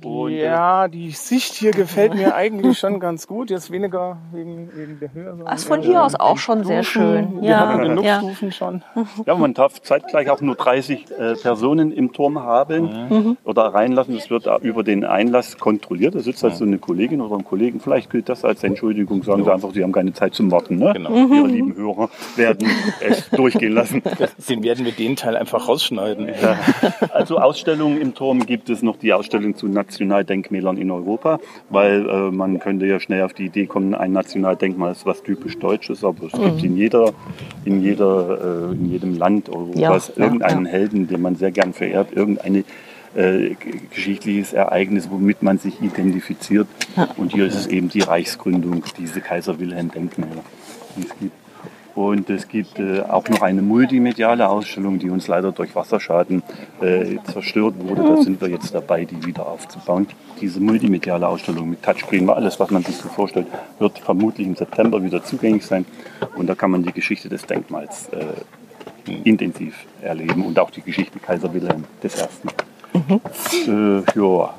Und, äh, ja, die Sicht hier gefällt mir [laughs] eigentlich schon ganz gut. Jetzt weniger wegen, wegen der Höhe. Das ist von hier aus auch schon Stufen. sehr schön. Wir ja. haben genug ja. Stufen schon. Ja, man darf zeitgleich auch nur 30 äh, Personen im Turm haben mhm. oder reinlassen. Das wird über den Einlass kontrolliert. Da sitzt also eine Kollegin oder ein Kollegen. Vielleicht gilt das als Entschuldigung. Sagen ja. Sie einfach, Sie haben keine Zeit zum Warten. Ne? Genau. Mhm. Ihre lieben Hörer werden es [laughs] durchgehen lassen. Den werden wir den Teil einfach rausschneiden. Ja. Also Ausstellungen im Turm gibt es noch die Ausstellung zu Nationen Nationaldenkmälern in Europa, weil äh, man könnte ja schnell auf die Idee kommen, ein Nationaldenkmal ist was typisch Deutsches, aber es mhm. gibt in jeder, in jeder, äh, in jedem Land Europas ja, irgendeinen ja. Helden, den man sehr gern verehrt, irgendeine äh, geschichtliches Ereignis, womit man sich identifiziert. Ja. Und hier ist es eben die Reichsgründung, diese Kaiser Wilhelm Denkmäler, die es gibt. Und es gibt äh, auch noch eine multimediale Ausstellung, die uns leider durch Wasserschaden äh, zerstört wurde. Da sind wir jetzt dabei, die wieder aufzubauen. Diese multimediale Ausstellung mit Touchscreen, alles, was man sich so vorstellt, wird vermutlich im September wieder zugänglich sein. Und da kann man die Geschichte des Denkmals äh, intensiv erleben und auch die Geschichte Kaiser Wilhelm I. Mhm. Äh, ja.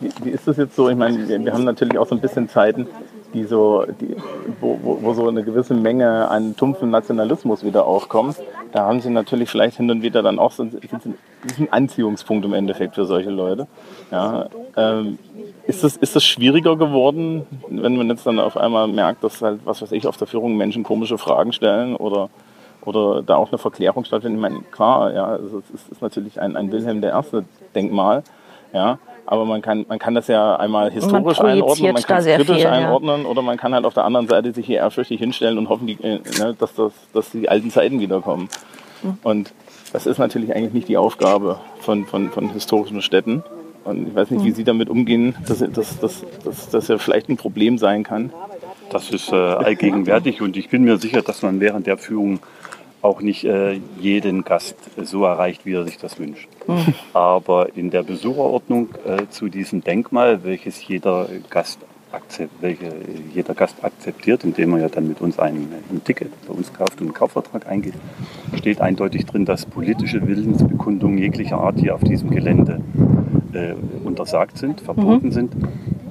Wie, wie, ist das jetzt so? Ich meine, wir, wir haben natürlich auch so ein bisschen Zeiten, die so, die, wo, wo, wo, so eine gewisse Menge an tumpfen Nationalismus wieder aufkommt, da haben sie natürlich vielleicht hin und wieder dann auch so einen, einen Anziehungspunkt im Endeffekt für solche Leute. Ja, ähm, ist, das, ist das schwieriger geworden, wenn man jetzt dann auf einmal merkt, dass halt, was weiß ich, auf der Führung Menschen komische Fragen stellen oder, oder da auch eine Verklärung stattfindet? Ich meine, klar, ja, also es ist, ist natürlich ein, ein Wilhelm I. Denkmal, ja, aber man kann, man kann das ja einmal historisch man einordnen, man kann es kritisch viel, einordnen ja. oder man kann halt auf der anderen Seite sich hier ehrfürchtig hinstellen und hoffen, die, äh, ne, dass, das, dass die alten Zeiten wiederkommen. Mhm. Und das ist natürlich eigentlich nicht die Aufgabe von, von, von historischen Städten. Und ich weiß nicht, wie mhm. Sie damit umgehen, dass, dass, dass, dass das ja vielleicht ein Problem sein kann. Das ist äh, allgegenwärtig und ich bin mir sicher, dass man während der Führung auch nicht äh, jeden Gast so erreicht, wie er sich das wünscht. Mhm. Aber in der Besucherordnung äh, zu diesem Denkmal, welches jeder Gast, welche jeder Gast akzeptiert, indem er ja dann mit uns ein, ein Ticket bei uns kauft und einen Kaufvertrag eingeht, steht eindeutig drin, dass politische Willensbekundungen jeglicher Art hier auf diesem Gelände äh, untersagt sind, verboten mhm. sind.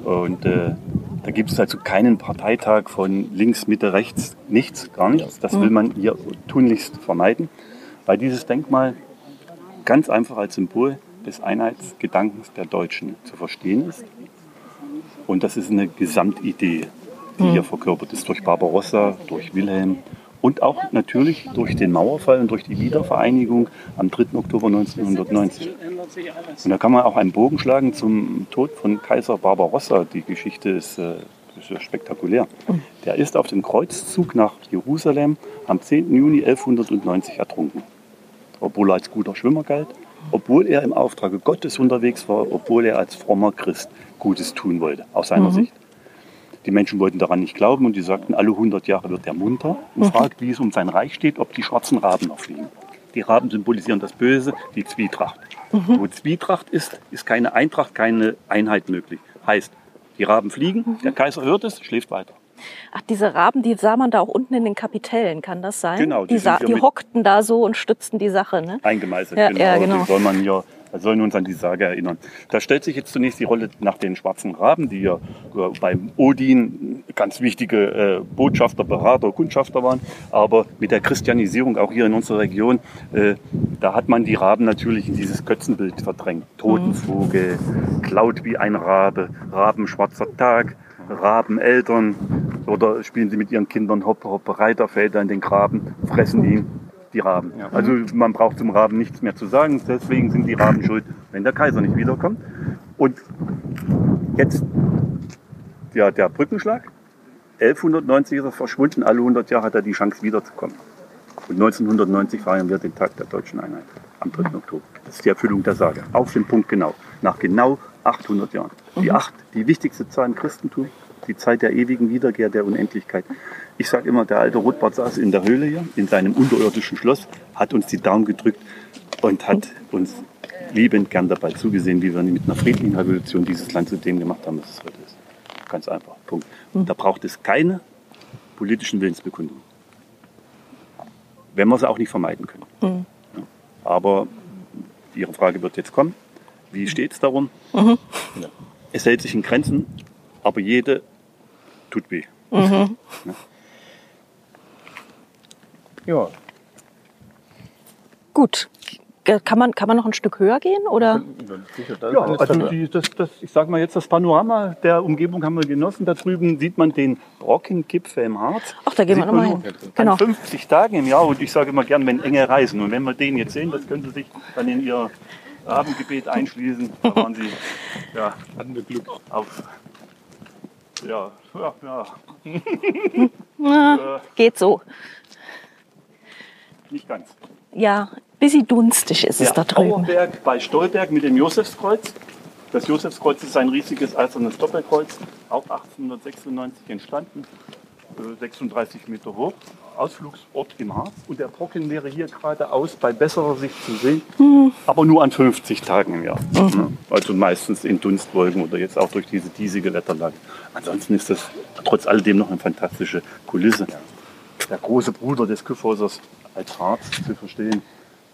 Und äh, da gibt es also keinen Parteitag von links, Mitte, rechts, nichts, gar nichts. Das will man hier tunlichst vermeiden, weil dieses Denkmal ganz einfach als Symbol des Einheitsgedankens der Deutschen zu verstehen ist. Und das ist eine Gesamtidee, die hier verkörpert ist durch Barbarossa, durch Wilhelm, und auch natürlich durch den Mauerfall und durch die Wiedervereinigung am 3. Oktober 1990. Und da kann man auch einen Bogen schlagen zum Tod von Kaiser Barbarossa. Die Geschichte ist, äh, ist spektakulär. Der ist auf dem Kreuzzug nach Jerusalem am 10. Juni 1190 ertrunken. Obwohl er als guter Schwimmer galt, obwohl er im Auftrage Gottes unterwegs war, obwohl er als frommer Christ Gutes tun wollte, aus seiner Sicht. Die Menschen wollten daran nicht glauben und die sagten, alle 100 Jahre wird er munter und fragt, wie es um sein Reich steht, ob die schwarzen Raben noch fliegen. Die Raben symbolisieren das Böse, die Zwietracht. Wo Zwietracht ist, ist keine Eintracht, keine Einheit möglich. Heißt, die Raben fliegen, der Kaiser hört es, schläft weiter. Ach, diese Raben, die sah man da auch unten in den Kapitellen, kann das sein? Genau, die Die, ja die hockten da so und stützten die Sache, ne? Eingemeißelt, Ja, genau. ja, genau. Die soll man hier, da sollen wir uns an die Sage erinnern. Da stellt sich jetzt zunächst die Rolle nach den schwarzen Raben, die ja äh, beim Odin ganz wichtige äh, Botschafter, Berater, Kundschafter waren. Aber mit der Christianisierung auch hier in unserer Region, äh, da hat man die Raben natürlich in dieses Götzenbild verdrängt. Totenvogel, klaut wie ein Rabe, Raben schwarzer Tag, Rabeneltern oder spielen sie mit ihren Kindern Hoppe, Hoppe, Reiterfelder in den Graben, fressen ihn die Raben. Also man braucht zum Raben nichts mehr zu sagen, deswegen sind die Raben schuld, wenn der Kaiser nicht wiederkommt. Und jetzt ja, der Brückenschlag, 1190 ist er verschwunden, alle 100 Jahre hat er die Chance wiederzukommen. Und 1990 feiern wir den Tag der deutschen Einheit am 3. Oktober. Das ist die Erfüllung der Sage. Auf den Punkt genau. Nach genau 800 Jahren. Die acht, die wichtigste Zahl im Christentum, die Zeit der ewigen Wiederkehr, der Unendlichkeit. Ich sage immer, der alte Rotbart saß in der Höhle hier, in seinem unterirdischen Schloss, hat uns die Daumen gedrückt und hat uns liebend gern dabei zugesehen, wie wir mit einer friedlichen Revolution dieses Land zu dem gemacht haben, was es heute ist. Ganz einfach. Punkt. Und da braucht es keine politischen Willensbekundungen. Wenn wir sie auch nicht vermeiden können. Ja. Aber Ihre Frage wird jetzt kommen. Wie steht es darum? Ja. Es hält sich in Grenzen, aber jede tut weh. Ja, Gut. Ge- Kann man, kann man noch ein Stück höher gehen? Oder? sicher, das Ja, also die, das, das, ich sage mal jetzt, das Panorama der Umgebung haben wir genossen. Da drüben sieht man den Brockengipfel im Harz. Ach, da gehen wir nochmal hin. Genau. An 50 Tagen im Jahr und ich sage immer gern, wenn enge Reisen. Und wenn wir den jetzt sehen, das können Sie sich dann in Ihr Abendgebet einschließen. Da waren Sie ja, hatten wir Glück. auf. Ja, ja, ja. Na, geht so. Nicht ganz. Ja, bisschen dunstig ist es Ja, da drüben. Auerberg bei Stolberg mit dem Josefskreuz. Das Josefskreuz ist ein riesiges eisernes Doppelkreuz, auch 1896 entstanden, äh, 36 Meter hoch. Ausflugsort im Harz. Und der Brocken wäre hier geradeaus bei besserer Sicht zu sehen, aber nur an 50 Tagen im Jahr. Ja, Also meistens in Dunstwolken oder jetzt auch durch diese diesige Wetterlage. Ansonsten ist das trotz alledem noch eine fantastische Kulisse. Der große Bruder des Kyffhäusers als Harz zu verstehen.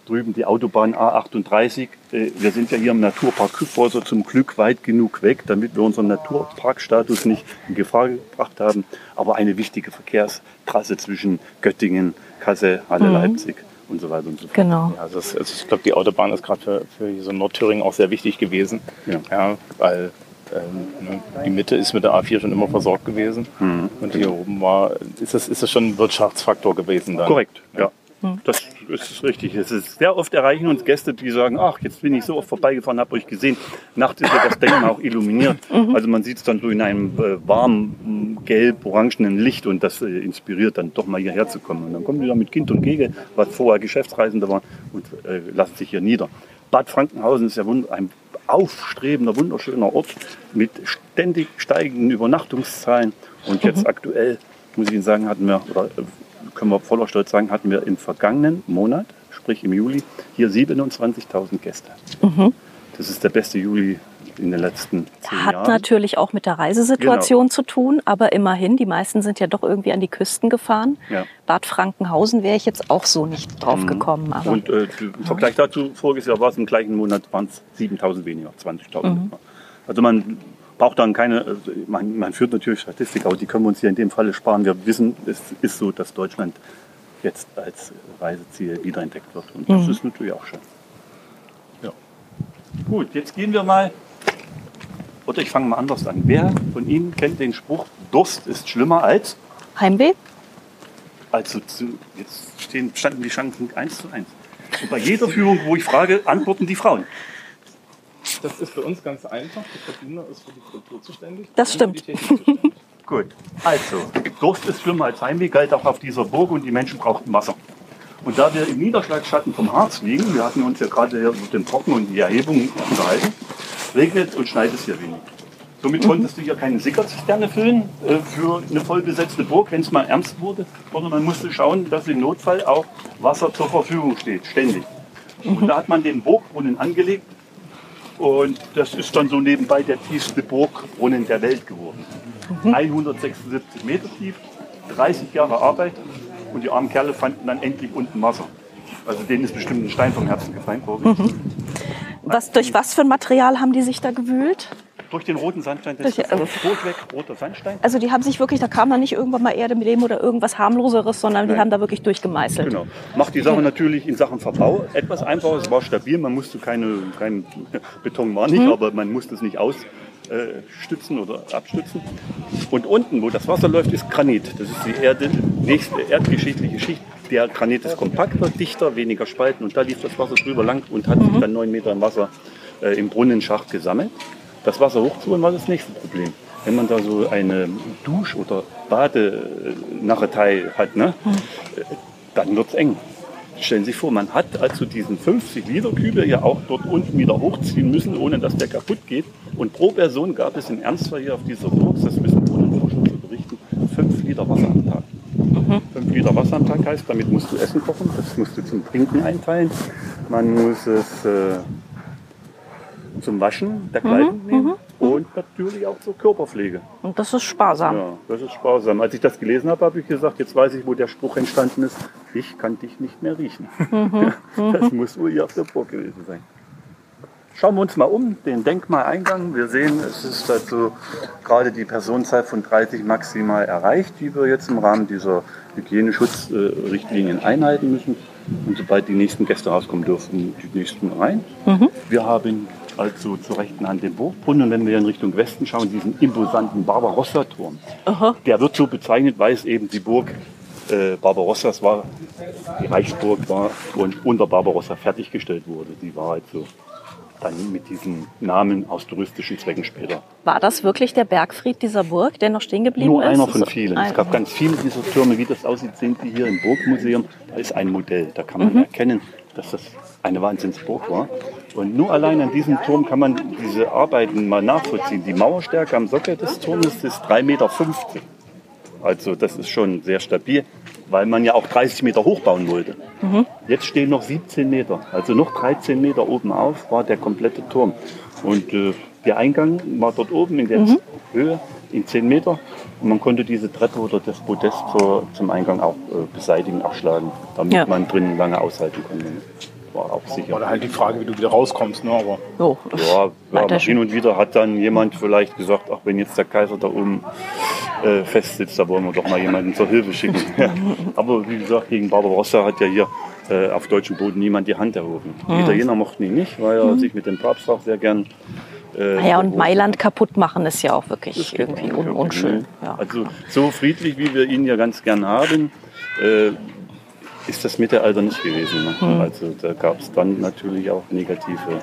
Drüben die Autobahn A38. Äh, Wir sind ja hier im Naturpark Kyffhäuser zum Glück weit genug weg, damit wir unseren Naturparkstatus nicht in Gefahr gebracht haben. Aber eine wichtige Verkehrstrasse zwischen Göttingen, Kassel, Halle, Leipzig und so weiter und so fort. Genau. Ja, also es, also ich glaube, die Autobahn ist gerade für, für so Nordthüringen auch sehr wichtig gewesen. Ja. weil ähm, ne, die Mitte ist mit der A4 schon immer versorgt gewesen. Mhm. Und hier oben war, ist das, ist das schon ein Wirtschaftsfaktor gewesen dann. Korrekt, ja. Das ist richtig. Es ist sehr oft erreichen uns Gäste, die sagen, ach, jetzt bin ich so oft vorbeigefahren, habe euch gesehen. Nachts ist ja das Denkmal auch illuminiert. [laughs] Also man sieht es dann so in einem äh, warmen, gelb-orangenen Licht und das äh, inspiriert dann doch mal hierher zu kommen. Und dann kommen die da mit Kind und Kegel, was vorher Geschäftsreisende waren, und äh, lassen sich hier nieder. Bad Frankenhausen ist ja ein aufstrebender, wunderschöner Ort mit ständig steigenden Übernachtungszahlen. Und jetzt aktuell, muss ich Ihnen sagen, hatten wir, oder äh, können wir voller Stolz sagen, hatten wir im vergangenen Monat, sprich im Juli, hier 27.000 Gäste. Das ist der beste Juli in den letzten zehn Hat Jahren. natürlich auch mit der Reisesituation zu tun, aber immerhin, die meisten sind ja doch irgendwie an die Küsten gefahren. Ja. Mhm. Bad Frankenhausen wäre ich jetzt auch so nicht drauf gekommen. Aber Und äh, im Vergleich dazu, voriges Jahr war es im gleichen Monat, waren es 7.000 weniger, 20.000. Mhm. Also man braucht dann keine, äh, man, man führt natürlich Statistik, aber die können wir uns hier in dem Falle sparen. Wir wissen, es ist so, dass Deutschland jetzt als Reiseziel wiederentdeckt wird. Und Mhm. das ist natürlich auch schön. Ja. Gut, jetzt gehen wir mal, oder ich fange mal anders an. Wer von Ihnen kennt den Spruch, Durst ist schlimmer als? Heimweh? Also zu, jetzt stehen, standen die Chancen 1 zu 1. Und bei jeder Führung, wo ich frage, antworten die Frauen. Das ist für uns ganz einfach. Die Verdiener ist für die Kultur zuständig. Das stimmt. Zuständig. [laughs] Gut, also, Durst ist schlimmer als Heimweh, galt auch auf dieser Burg und die Menschen brauchten Wasser. Und da wir im Niederschlagsschatten vom Harz liegen, wir hatten uns ja gerade hier mit dem Trocken und die Erhebung unterhalten, regnet und schneit es hier wenig. Somit konntest du hier keine Sickerzisterne füllen äh, für eine vollbesetzte Burg, wenn es mal ernst wurde, sondern man musste schauen, dass im Notfall auch Wasser zur Verfügung steht, ständig. Und da hat man den Burgbrunnen angelegt und das ist dann so nebenbei der tiefste Burgbrunnen der Welt geworden. 176 Meter tief, 30 Jahre Arbeit und die armen Kerle fanden dann endlich unten Wasser. Also denen ist bestimmt ein Stein vom Herzen gefallen, glaube ich. Was, durch was für ein Material haben die sich da gewühlt? Durch den roten Sandstein, das ist das Rotweg, roter Sandstein. Also die haben sich wirklich, da kam da nicht irgendwann mal Erde mit dem oder irgendwas harmloseres, sondern die Nein. haben da wirklich durchgemeißelt. Genau. Macht die Sache natürlich in Sachen Verbau etwas einfacher. Es war stabil, man musste keine, kein [laughs] Beton war nicht, aber man musste es nicht ausstützen oder abstützen. Und unten, wo das Wasser läuft, ist Granit. Das ist die Erde, nächste erdgeschichtliche Schicht. Der Granit ist kompakter, dichter, weniger Spalten und da lief das Wasser drüber lang und hat sich dann neun Meter im Wasser äh, im Brunnenschacht gesammelt. Das Wasser hochzuholen war das nächste Problem. Wenn man da so eine Dusch- oder Badenachetei hat, ne, dann wird es eng. Stellen Sie sich vor, man hat also diesen 50 Liter Kübel ja auch dort unten wieder hochziehen müssen, ohne dass der kaputt geht. Und pro Person gab es im Ernstfall hier auf dieser Burg, das wissen Brunnenforscher zu berichten, 5 Liter Wasser am Tag. 5 Liter Wasser am Tag heißt, damit musst du Essen kochen, das musst du zum Trinken einteilen. Man muss es äh, zum Waschen der Kleidung nehmen und natürlich auch zur Körperpflege. Und das ist sparsam. Ja, das ist sparsam. Als ich das gelesen habe, habe ich gesagt, jetzt weiß ich, wo der Spruch entstanden ist. Ich kann dich nicht mehr riechen. [laughs] Das muss wohl hier auf der Burg gewesen sein. Schauen wir uns mal um, den Denkmaleingang. Wir sehen, es ist also gerade die Personenzahl von 30 maximal erreicht, die wir jetzt im Rahmen dieser Hygieneschutzrichtlinien einhalten müssen. Und sobald die nächsten Gäste rauskommen, dürfen die nächsten rein. Wir haben also zur rechten Hand den Burgbrunnen und wenn wir in Richtung Westen schauen, diesen imposanten Barbarossa-Turm. Der wird so bezeichnet, weil es eben die Burg äh, Barbarossas war, die Reichsburg war und unter Barbarossa fertiggestellt wurde. Die war also dann mit diesem Namen aus touristischen Zwecken später. War das wirklich der Bergfried dieser Burg, der noch stehen geblieben Nur ist? einer von So- vielen. Ein- Es gab ganz viele dieser Türme. Wie das aussieht, sehen Sie hier im Burgmuseum. Da ist ein Modell. Da kann man Mhm. erkennen, dass das eine Wahnsinnsburg war. Und nur allein an diesem Turm kann man diese Arbeiten mal nachvollziehen. Die Mauerstärke am Sockel des Turmes ist 3,50 Meter. Also das ist schon sehr stabil, weil man ja auch 30 Meter hochbauen wollte. Jetzt stehen noch 17 Meter. Also noch 13 Meter oben auf war der komplette Turm. Und äh, der Eingang war dort oben in der Höhe in 10 Meter. Und man konnte diese Treppe oder das Podest zur, zum Eingang auch äh, beseitigen, abschlagen, damit Ja. man drinnen lange aushalten konnte. War auch sicher. Oder halt die Frage, wie du wieder rauskommst. Ne? Aber So. Ja, ja hin und wieder hat dann jemand vielleicht gesagt, ach, wenn jetzt der Kaiser da oben äh, festsitzt, da wollen wir doch mal jemanden zur Hilfe schicken. Ja. [laughs] Aber wie gesagt, gegen Barbarossa hat ja hier äh, auf deutschem Boden niemand die Hand erhoben. Die Italiener mochten ihn nicht, weil er sich mit dem Papst auch sehr gern. Äh, Ja, und Mailand kaputt machen ist ja auch wirklich irgendwie un unschön. Ja. Also so friedlich, wie wir ihn ja ganz gern haben, äh, ist das Mittelalter nicht gewesen. Ne? Hm. Also da gab es dann natürlich auch negative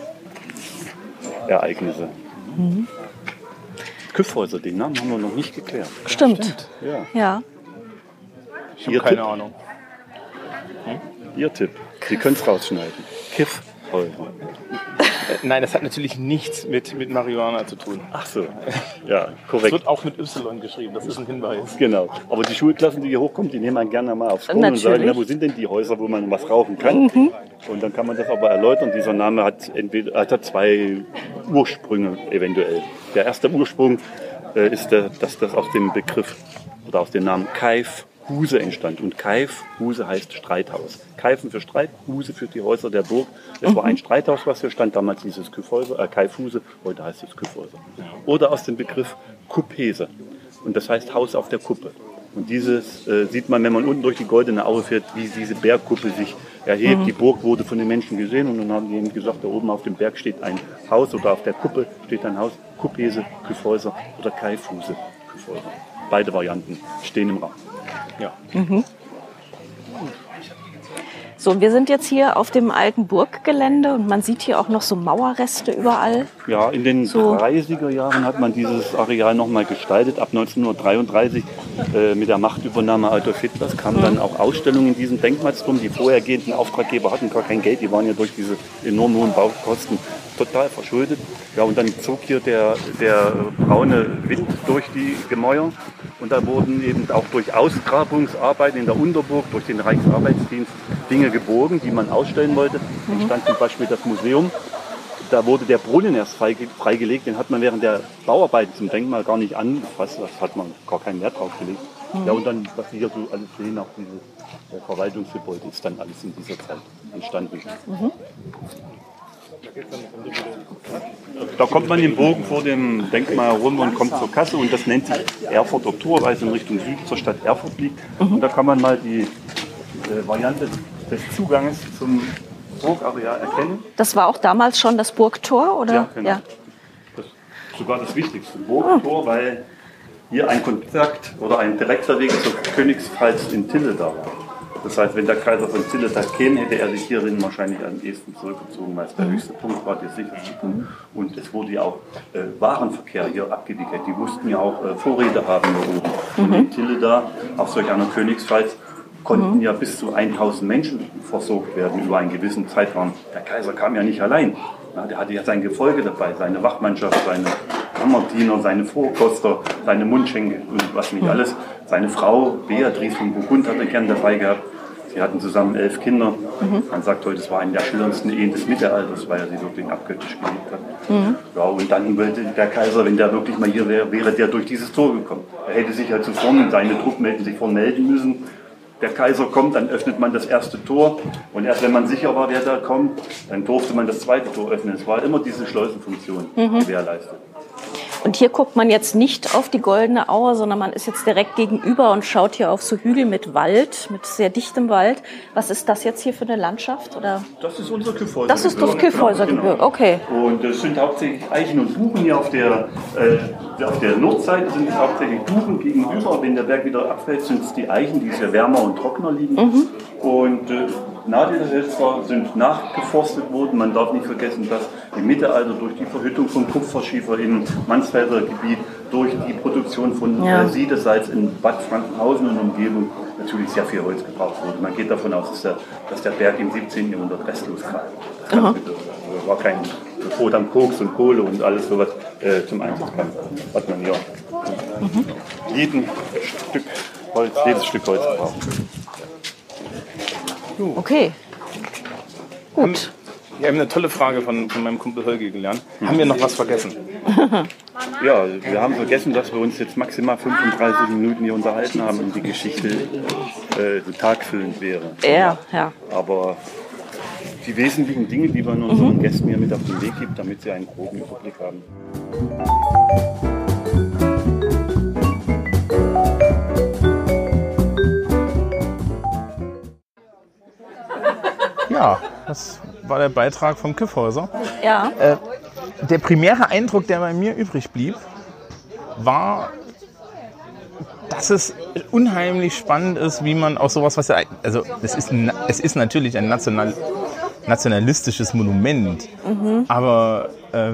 Ereignisse. Hm. Küffhäuser, den Namen haben wir noch nicht geklärt. Stimmt. Ja. Ja. ich habe keine Tipp? Ahnung. Ihr Tipp. Sie können es rausschneiden. Kiffhäuser. Nein, das hat natürlich nichts mit, mit Marihuana zu tun. Ach so. Ja, Es korrekt. wird auch mit Y geschrieben, das ist ein Hinweis. Genau. Aber die Schulklassen, die hier hochkommen, die nehmen einen gerne mal aufs Korn und sagen, na, wo sind denn die Häuser, wo man was rauchen kann? Und dann kann man das aber erläutern. Dieser Name hat entweder hat er zwei Ursprünge eventuell. Der erste Ursprung äh, ist, der, dass das aus dem Begriff oder aus dem Namen Kaif Huse entstand. Und Kaif Huse heißt Streithaus. Keifen für Streit, Huse für die Häuser der Burg. Es war ein Streithaus, was hier stand. Damals hieß es Küffhäuser, äh, Kaifhuse, heute heißt es Küffhäuser. Oder aus dem Begriff Kuppese. Und das heißt Haus auf der Kuppe. Und dieses äh, sieht man, wenn man unten durch die Goldene Aue fährt, wie diese Bergkuppe sich erhebt. Die Burg wurde von den Menschen gesehen und dann haben die eben gesagt, da oben auf dem Berg steht ein Haus oder auf der Kuppe steht ein Haus. Kuppese, Küffhäuser oder Kaifhuse, Küffhäuser. Beide Varianten stehen im Raum. Ja. So, und wir sind jetzt hier auf dem alten Burggelände und man sieht hier auch noch so Mauerreste überall. Ja, in den So. 30er Jahren hat man dieses Areal nochmal gestaltet. Ab 1933 äh, mit der Machtübernahme Adolf Hitlers kamen dann auch Ausstellungen in diesem Denkmalsturm. Die vorhergehenden Auftraggeber hatten gar kein Geld, die waren ja durch diese enorm hohen Baukosten total verschuldet. Ja, und dann zog hier der, der braune Wind durch die Gemäuer und da wurden eben auch durch Ausgrabungsarbeiten in der Unterburg, durch den Reichsarbeitsdienst Dinge gebogen, die man ausstellen wollte. Entstand zum Beispiel das Museum da wurde der Brunnen erst freigelegt, den hat man während der Bauarbeiten zum Denkmal gar nicht angefasst, das hat man gar keinen Wert drauf gelegt. Mhm. Ja, und dann, was Sie hier so alles sehen, auch dieses Verwaltungsgebäude, ist dann alles in dieser Zeit entstanden. Mhm. Da kommt man den Bogen vor dem Denkmal herum und kommt zur Kasse und das nennt sich Erfurter Tor, weil es in Richtung Süden zur Stadt Erfurt liegt. Mhm. Und da kann man mal die äh, Variante des Zuganges zum Burgareal erkennen. Das war auch damals schon das Burgtor, oder? Ja, genau. Ja. Das ist sogar das wichtigste Burgtor, weil hier ein Kontakt oder ein direkter Weg zur Königspfalz in Tille da war. Das heißt, wenn der Kaiser von Tille da käme, hätte er sich hierin wahrscheinlich am ehesten zurückgezogen, weil es der mhm. höchste Punkt war, der sicherste Punkt. Und es wurde ja auch äh, Warenverkehr hier abgewickelt. Die mussten ja auch äh, Vorräte haben hier oben. Und mhm. in Tille da, auf solch einer Königspfalz, konnten mhm. ja bis zu 1000 Menschen versorgt werden über einen gewissen Zeitraum. Der Kaiser kam ja nicht allein. Ja, der hatte ja sein Gefolge dabei, seine Wachmannschaft, seine Kammerdiener, seine Vorkoster, seine Mundschenke und was nicht mhm. alles. Seine Frau Beatrice von Burgund hat er gern dabei gehabt. Sie hatten zusammen elf Kinder. Mhm. Man sagt heute, es war eine der schillerndsten Ehen des Mittelalters, weil er sie wirklich abgöttisch geliebt hat. Mhm. Ja, und dann wollte der Kaiser, wenn der wirklich mal hier wäre, wäre der durch dieses Tor gekommen. Er hätte sich halt zuvor, seine Truppen hätten sich vorne melden müssen der Kaiser kommt, dann öffnet man das erste Tor. Und erst wenn man sicher war, wer da kommt, dann durfte man das zweite Tor öffnen. Es war immer diese Schleusenfunktion mhm. gewährleistet. Und hier guckt man jetzt nicht auf die Goldene Auer, sondern man ist jetzt direkt gegenüber und schaut hier auf so Hügel mit Wald, mit sehr dichtem Wald. Was ist das jetzt hier für eine Landschaft? Oder? Das ist unser Kyffhäusergebirge. Das ist das Kyffhäusergebirge, genau. okay. Und es sind hauptsächlich Eichen und Buchen hier auf der, äh, auf der Nordseite sind es hauptsächlich Buchen gegenüber. Wenn der Berg wieder abfällt, sind es die Eichen, die sehr wärmer und trockener liegen. Mhm. Und äh, Nadelhölzer sind nachgeforstet worden. Man darf nicht vergessen, dass im Mittelalter durch die Verhüttung von Kupferschiefer im Mansfelder Gebiet, durch die Produktion von ja. Siedesalz in Bad Frankenhausen und Umgebung natürlich sehr viel Holz gebraucht wurde. Man geht davon aus, dass der, dass der Berg im 17. Jahrhundert restlos kam. Das also war kein Brot am Koks und Kohle und alles sowas äh, zum Einsatz kam. Hat man ja mhm. jeden Stück Holz, jedes Stück Holz Okay. Gut. Wir haben eine tolle Frage von, von meinem Kumpel Holger gelernt. Haben wir noch was vergessen? [laughs] Ja, wir haben vergessen, dass wir uns jetzt maximal 35 Minuten hier unterhalten haben und die Geschichte äh, tagfüllend wäre. Ja, ja. Aber die wesentlichen Dinge, die man unseren mhm. Gästen hier mit auf den Weg gibt, damit sie einen groben Überblick haben. Ja, das war der Beitrag vom Kiffhäuser. Ja. Äh, der primäre Eindruck, der bei mir übrig blieb, war, dass es unheimlich spannend ist, wie man aus sowas, was ja, also es ist, es ist natürlich ein national, nationalistisches Monument, mhm. aber äh,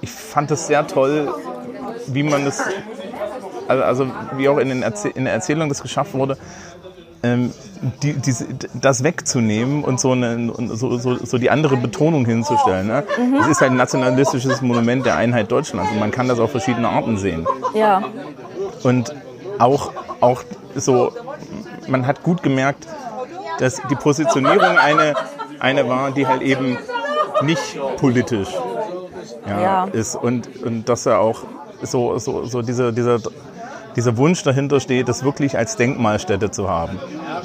ich fand es sehr toll, wie man das, also, also wie auch in, Erzäh in der Erzählung das geschafft wurde, ähm, die, diese, das wegzunehmen und so, eine, so, so, so die andere Betonung hinzustellen. Ne? Mhm. Es ist halt ein nationalistisches Monument der Einheit Deutschlands und man kann das auf verschiedene Arten sehen. Ja. Und auch, auch so, man hat gut gemerkt, dass die Positionierung eine, eine war, die halt eben nicht politisch ja, ja. ist und, und dass er auch so, so, so diese, dieser dieser Wunsch dahinter steht, das wirklich als Denkmalstätte zu haben.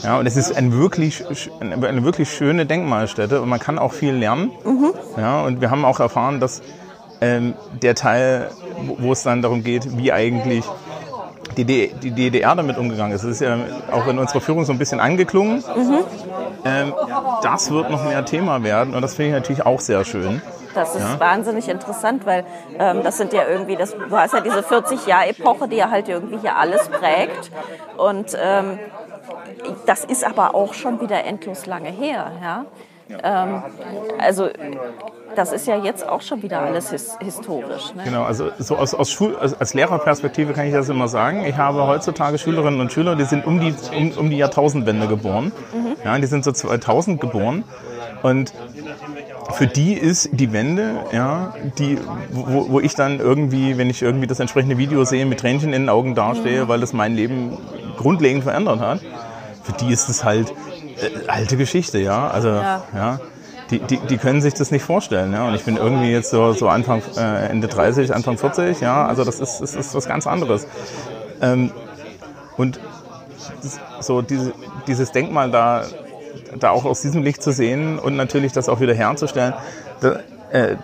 Ja, und es ist ein wirklich, eine wirklich schöne Denkmalstätte und man kann auch viel lernen. Mhm. Ja, und wir haben auch erfahren, dass ähm, der Teil, wo es dann darum geht, wie eigentlich die, die DDR damit umgegangen ist. Das ist ja auch in unserer Führung so ein bisschen angeklungen. Mhm. Ähm, das wird noch mehr Thema werden und das finde ich natürlich auch sehr schön. Das ist ja. wahnsinnig interessant, weil ähm, das sind ja irgendwie, das, du hast ja diese 40-Jahr-Epoche, die ja halt irgendwie hier alles prägt. Und ähm, das ist aber auch schon wieder endlos lange her. Ja? Ähm, also das ist ja jetzt auch schon wieder alles his historisch. Ne? Genau, also so aus, aus Schul als, als Lehrerperspektive kann ich das immer sagen. Ich habe heutzutage Schülerinnen und Schüler, die sind um die, um, um die Jahrtausendwende geboren. Ja, die sind so 2000 geboren. Und für die ist die Wende, ja, die, wo, wo ich dann irgendwie, wenn ich irgendwie das entsprechende Video sehe, mit Tränchen in den Augen dastehe, weil das mein Leben grundlegend verändert hat, für die ist es halt äh, alte Geschichte, ja. Also, ja. Ja. die, die, die können sich das nicht vorstellen, ja. Und ich bin irgendwie jetzt so, so Anfang, äh, Ende 30, Anfang 40, ja. Also das ist, das ist was ganz anderes. Ähm, und das, so diese, dieses Denkmal da, da auch aus diesem Licht zu sehen und natürlich das auch wieder herzustellen, da, äh,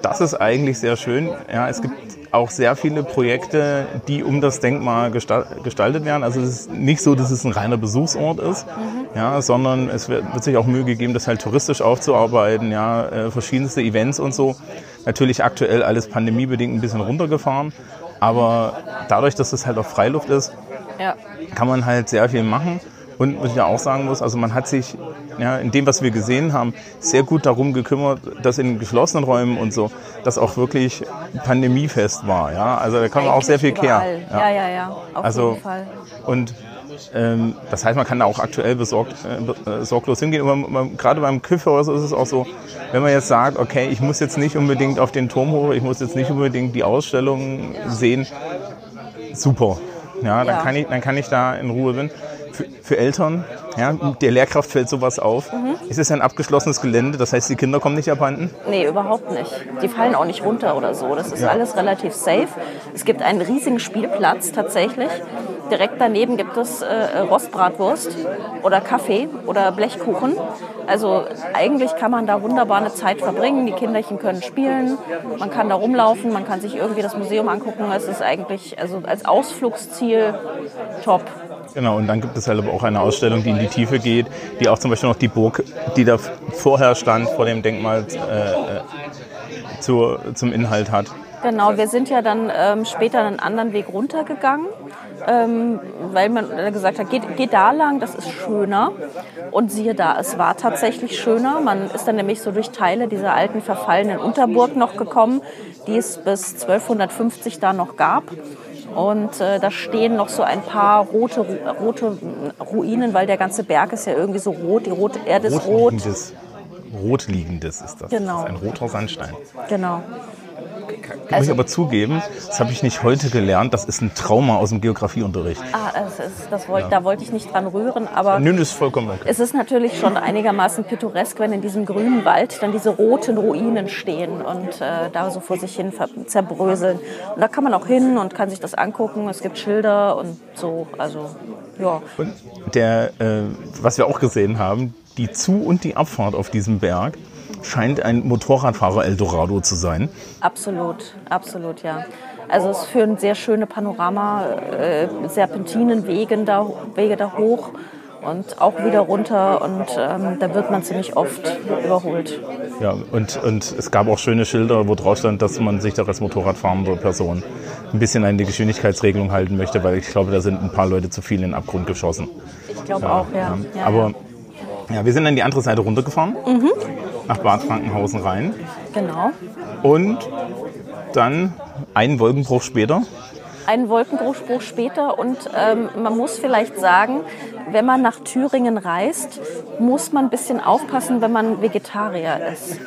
das ist eigentlich sehr schön. Ja, es gibt auch sehr viele Projekte, die um das Denkmal gestal- gestaltet werden. Also es ist nicht so, dass es ein reiner Besuchsort ist, ja, sondern es wird, wird sich auch Mühe gegeben, das halt touristisch aufzuarbeiten, ja, äh, verschiedenste Events und so. Natürlich aktuell alles pandemiebedingt ein bisschen runtergefahren, aber dadurch, dass es halt auf Freiluft ist, Ja. kann man halt sehr viel machen. Und was ich ja auch sagen muss, also man hat sich ja, in dem, was wir gesehen haben, sehr gut darum gekümmert, dass in geschlossenen Räumen und so, das auch wirklich pandemiefest war. Ja? Also da kann man auch sehr viel kehren. überall. Ja, ja, ja. Auf Also, jeden Fall. Und ähm, das heißt, man kann da auch aktuell besorgt, äh, sorglos hingehen. Und man, man, gerade beim Küffhäuser ist es auch so, wenn man jetzt sagt, okay, ich muss jetzt nicht unbedingt auf den Turm hoch, ich muss jetzt nicht unbedingt die Ausstellung sehen, super. Ja, dann, Ja. Kann ich, dann kann ich da in Ruhe bin. Für, für Eltern, ja, der Lehrkraft fällt sowas auf. Mhm. Es ist ein abgeschlossenes Gelände, das heißt, die Kinder kommen nicht abhanden. Nee, überhaupt nicht. Die fallen auch nicht runter oder so. Das ist alles relativ safe. Es gibt einen riesigen Spielplatz tatsächlich. Direkt daneben gibt es äh, Rostbratwurst oder Kaffee oder Blechkuchen. Also eigentlich kann man da wunderbar eine Zeit verbringen. Die Kinderchen können spielen, man kann da rumlaufen, man kann sich irgendwie das Museum angucken. Es ist eigentlich also als Ausflugsziel top. Genau, und dann gibt es halt aber auch eine Ausstellung, die in die Tiefe geht, die auch zum Beispiel noch die Burg, die da vorher stand, vor dem Denkmal, äh, äh, zu, zum Inhalt hat. Genau, wir sind ja dann ähm, später einen anderen Weg runtergegangen, ähm, weil man gesagt hat, geht, geht da lang, das ist schöner. Und siehe da, es war tatsächlich schöner. Man ist dann nämlich so durch Teile dieser alten verfallenen Unterburg noch gekommen, die es bis 1250 da noch gab. Und äh, da stehen noch so ein paar rote, Ru- rote Ruinen, weil der ganze Berg ist ja irgendwie so rot, die rote Erde ist rot. Rotliegendes, Rotliegendes ist das. Genau. Das ist ein roter Sandstein. Genau. Muss ich aber zugeben, das habe ich nicht heute gelernt, das ist ein Trauma aus dem Geografieunterricht. Ah, das ist, das wollt, da wollte ich nicht dran rühren, aber Nö, ist vollkommen okay. es ist natürlich schon einigermaßen pittoresk, wenn in diesem grünen Wald dann diese roten Ruinen stehen und äh, da so vor sich hin zerbröseln. Und da kann man auch hin und kann sich das angucken. Es gibt Schilder und so. Also, ja. Und der, äh, was wir auch gesehen haben, die Zu- und die Abfahrt auf diesem Berg scheint ein Motorradfahrer Eldorado zu sein. Absolut, absolut, ja. Also es führen sehr schöne Panorama, äh, Serpentinenwege da, Wege da hoch und auch wieder runter und ähm, da wird man ziemlich oft überholt. Ja, und, und es gab auch schöne Schilder, wo drauf stand, dass man sich doch als Motorradfahrende Person ein bisschen an die Geschwindigkeitsregelung halten möchte, weil ich glaube, da sind ein paar Leute zu viel in den Abgrund geschossen. Ich glaube auch, ja. ja Aber ja, wir sind dann die andere Seite runtergefahren, nach Bad Frankenhausen rein. Genau. und dann einen Wolkenbruch später. Einen Wolkenbruch später und ähm, man muss vielleicht sagen, wenn man nach Thüringen reist, muss man ein bisschen aufpassen, wenn man Vegetarier ist.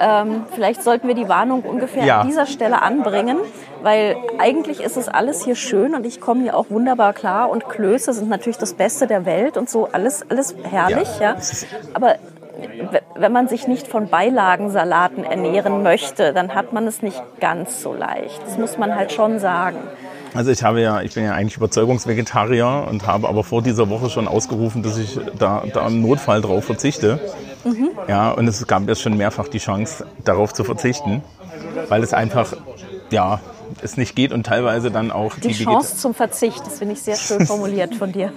Ähm, vielleicht sollten wir die Warnung ungefähr Ja. an dieser Stelle anbringen, weil eigentlich ist es alles hier schön und ich komme hier auch wunderbar klar und Klöße sind natürlich das Beste der Welt und so alles, alles herrlich, Ja, ja. Aber wenn man sich nicht von Beilagensalaten ernähren möchte, dann hat man es nicht ganz so leicht. Das muss man halt schon sagen. Also ich habe ja, ich bin ja eigentlich Überzeugungsvegetarier und habe aber vor dieser Woche schon ausgerufen, dass ich da, da im Notfall drauf verzichte. Ja, und es gab jetzt schon mehrfach die Chance, darauf zu verzichten, weil es einfach, ja, es nicht geht und teilweise dann auch Die Vegeta- Chance zum Verzicht, das finde ich sehr schön [laughs] formuliert von dir.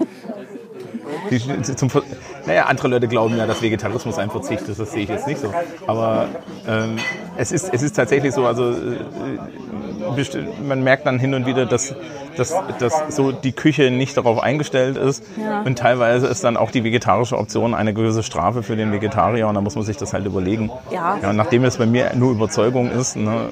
Die, zum, Ver- naja, andere Leute glauben ja, dass Vegetarismus ein Verzicht ist, das sehe ich jetzt nicht so. Aber ähm, es, ist, es ist tatsächlich so, also äh, man merkt dann hin und wieder, dass, dass, dass so die Küche nicht darauf eingestellt ist. Ja. Und teilweise ist dann auch die vegetarische Option eine gewisse Strafe für den Vegetarier und da muss man sich das halt überlegen. Ja. ja nachdem es bei mir nur Überzeugung ist, ne,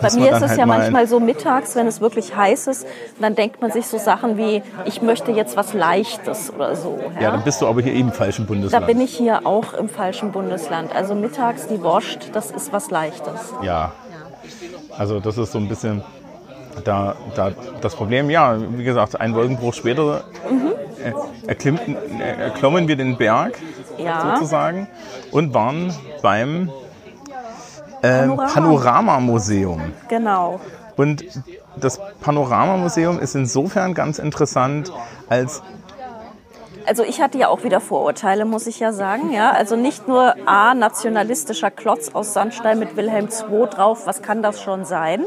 Bei muss man mir ist es halt ja mal- manchmal so mittags, wenn es wirklich heiß ist, dann denkt man sich so Sachen wie, ich möchte jetzt was Leichtes oder so. Ja, ja, dann bist du aber hier eben im falschen da Bundesland. bin ich hier auch im falschen Bundesland. Also mittags die Wurst, das ist was Leichtes. Ja. Also das ist so ein bisschen da, da das Problem. Ja, wie gesagt, ein Wolkenbruch später äh, äh, erklommen wir den Berg Ja. sozusagen und waren beim Panorama. Panoramamuseum. Genau. Und das Panoramamuseum ist insofern ganz interessant, als Also ich hatte ja auch wieder Vorurteile, muss ich ja sagen. Ja, also nicht nur A, nationalistischer Klotz aus Sandstein mit Wilhelm II drauf, was kann das schon sein?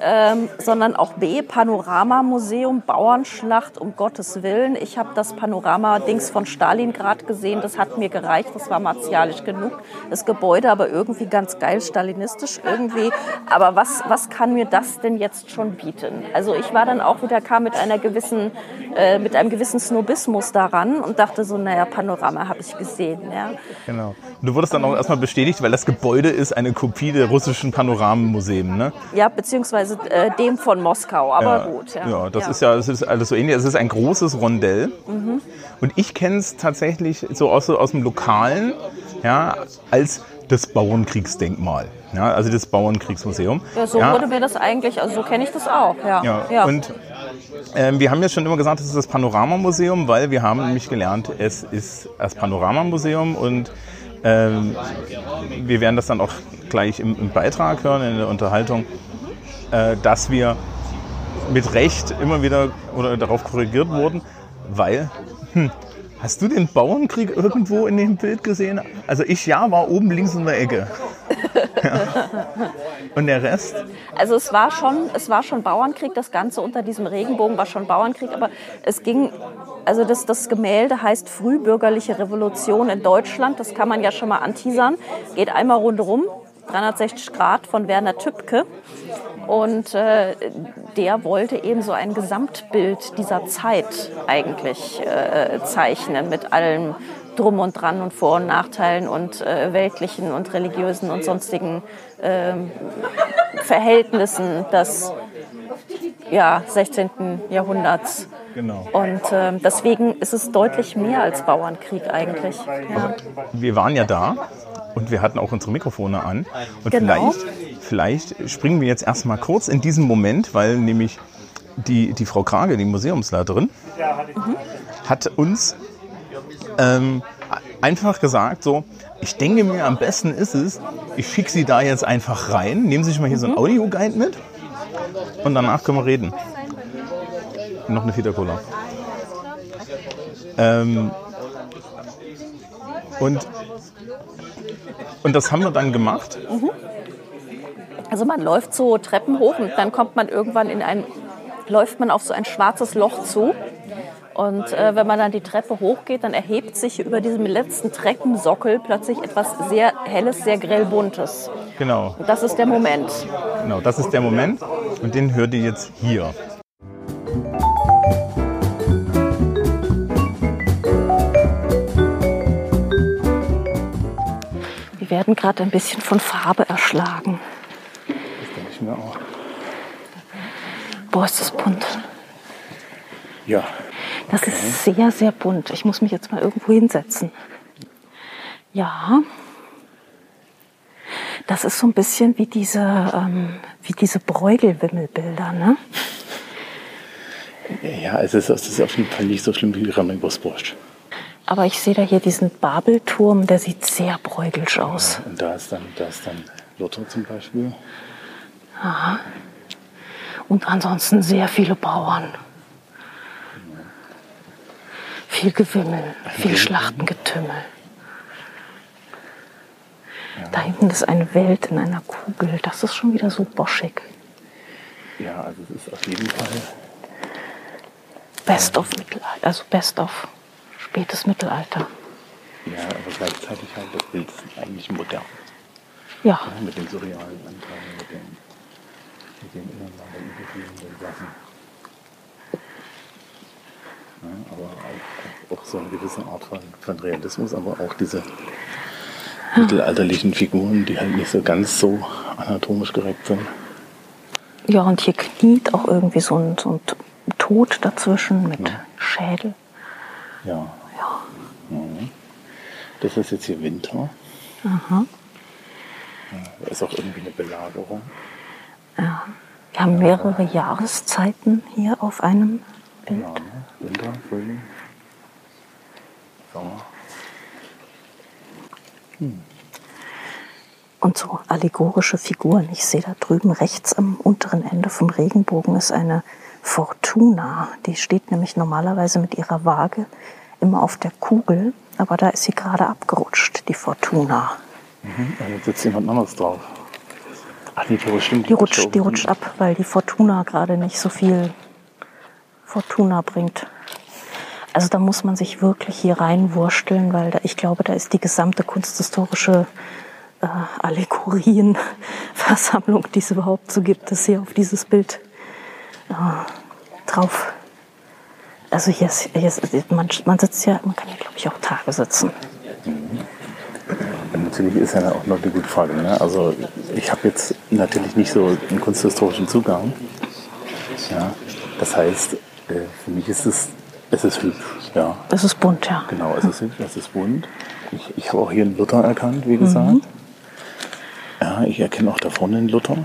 Ähm, sondern auch B, Panoramamuseum, Bauernschlacht, um Gottes Willen. Ich habe das Panorama-Dings von Stalingrad gesehen, das hat mir gereicht, das war martialisch genug. Das Gebäude aber irgendwie ganz geil, stalinistisch irgendwie. Aber was, was kann mir das denn jetzt schon bieten? Also ich war dann auch wieder, kam mit einer gewissen, äh, mit einem gewissen Snobismus daran und dachte so, naja, Panorama habe ich gesehen. Ja. Genau. Und du wurdest dann auch erstmal bestätigt, weil das Gebäude ist eine Kopie der russischen Panoramenmuseum, ne? Ja, beziehungsweise äh, dem von Moskau, aber gut. Ja, Ja, das ist ja, das ist alles so ähnlich. Es ist ein großes Rondell. Mhm. Und ich kenne es tatsächlich so aus, aus dem Lokalen, ja, als das Bauernkriegsdenkmal. Ja, also das Bauernkriegsmuseum. Ja, so ja, wurde mir das eigentlich, also so kenne ich das auch. Ja. ja. Und ähm, wir haben ja schon immer gesagt, es ist das Panoramamuseum, weil wir haben nämlich gelernt, es ist das Panoramamuseum und ähm, wir werden das dann auch gleich im, im Beitrag hören, in der Unterhaltung, dass wir mit Recht immer wieder oder darauf korrigiert wurden, weil, hm, hast du den Bauernkrieg irgendwo in dem Bild gesehen? Also ich ja, war oben links in der Ecke. ja. Und der Rest? Also es war schon, es war schon Bauernkrieg, das Ganze unter diesem Regenbogen war schon Bauernkrieg, aber es ging, also das, das Gemälde heißt Frühbürgerliche Revolution in Deutschland, das kann man ja schon mal anteasern, geht einmal rundherum, 360 Grad von Werner Tübke. Und äh, der wollte eben so ein Gesamtbild dieser Zeit eigentlich äh, zeichnen mit allem drum und dran und Vor- und Nachteilen und äh, weltlichen und religiösen und sonstigen ähm, Verhältnissen des ja, 16. Jahrhunderts. Genau. Und ähm, deswegen ist es deutlich mehr als Bauernkrieg eigentlich. Ja. wir waren ja da und wir hatten auch unsere Mikrofone an. Und Genau. vielleicht, vielleicht springen wir jetzt erstmal kurz in diesen Moment, weil nämlich die, die Frau Krage, die Museumsleiterin, hat uns ähm, einfach gesagt, so, ich denke mir, am besten ist es, ich schicke Sie da jetzt einfach rein, nehmen Sie sich mal hier so ein Audioguide mit und danach können wir reden. Noch eine Fita Cola. Ähm, und, und das haben wir dann gemacht. Also man läuft so Treppen hoch und dann kommt man irgendwann in ein, läuft man auf so ein schwarzes Loch zu. Und äh, wenn man dann die Treppe hochgeht, dann erhebt sich über diesem letzten Treppensockel plötzlich etwas sehr helles, sehr grell buntes. Genau, Und das ist der Moment. genau, das ist der Moment und den hört ihr jetzt hier. Werden gerade ein bisschen von Farbe erschlagen. Das denke ich mir auch. Boah, ist das bunt. Ja. Das ist sehr, sehr bunt. Ich muss mich jetzt mal irgendwo hinsetzen. Ja. Das ist so ein bisschen wie diese, ähm, wie diese Bräugelwimmelbilder, ne? Ja, es ist, es ist auf jeden Fall nicht so schlimm wie Rammelwurstwurst. Aber ich sehe da hier diesen Babelturm, der sieht sehr bräugelsch aus. Und da ist dann, da ist dann Lotto zum Beispiel. Und ansonsten sehr viele Bauern. Viel Gewimmel, viel Schlachtengetümmel. Da hinten ist eine Welt in einer Kugel. Das ist schon wieder so boschig. Ja, also es ist auf jeden Fall. Best of Mittelalter, also Best of spätes Mittelalter. Ja, aber gleichzeitig halt das Bild ist eigentlich modern. Ja, Ja, mit den surrealen Anteilen, mit den mit den ineinander übergehenden Sachen. Ja, aber auch, auch so eine gewisse Art von, von Realismus, aber auch diese mittelalterlichen Figuren, die halt nicht so ganz so anatomisch korrekt sind. Ja, und hier kniet auch irgendwie so ein, so ein Tod dazwischen mit Schädel. Ja. Mhm. Das ist jetzt hier Winter. Aha. Da ist auch irgendwie eine Belagerung. Ja. Wir haben mehrere Jahreszeiten hier auf einem Bild. Ja, ne? Winter, Frühling, Sommer. Und so allegorische Figuren. Ich sehe da drüben rechts am unteren Ende vom Regenbogen ist eine Fortuna. Die steht nämlich normalerweise mit ihrer Waage immer auf der Kugel, aber da ist sie gerade abgerutscht, die Fortuna. Mhm. Jetzt sitzt jemand anderes drauf. Ach, die, die stimmt. Die rutscht, die rutscht ab, weil die Fortuna gerade nicht so viel Fortuna bringt. Also da muss man sich wirklich hier reinwursteln, weil da, ich glaube, da ist die gesamte kunsthistorische äh, Allegorienversammlung, die es überhaupt so gibt, ist hier auf dieses Bild äh, drauf. Also hier ist, hier ist man, man sitzt ja, man kann ja glaube ich auch Tage sitzen. Und natürlich ist ja auch noch eine gute Frage. Ne? Also ich habe jetzt natürlich nicht so einen kunsthistorischen Zugang. Ja, das heißt, äh, für mich ist es, es ist hübsch. Ja, Das ist bunt, ja. genau, es ist hübsch, es ist bunt. Ich, ich habe auch hier einen Luther erkannt, wie gesagt. Ja, ich erkenne auch da vorne einen Luther. Ja,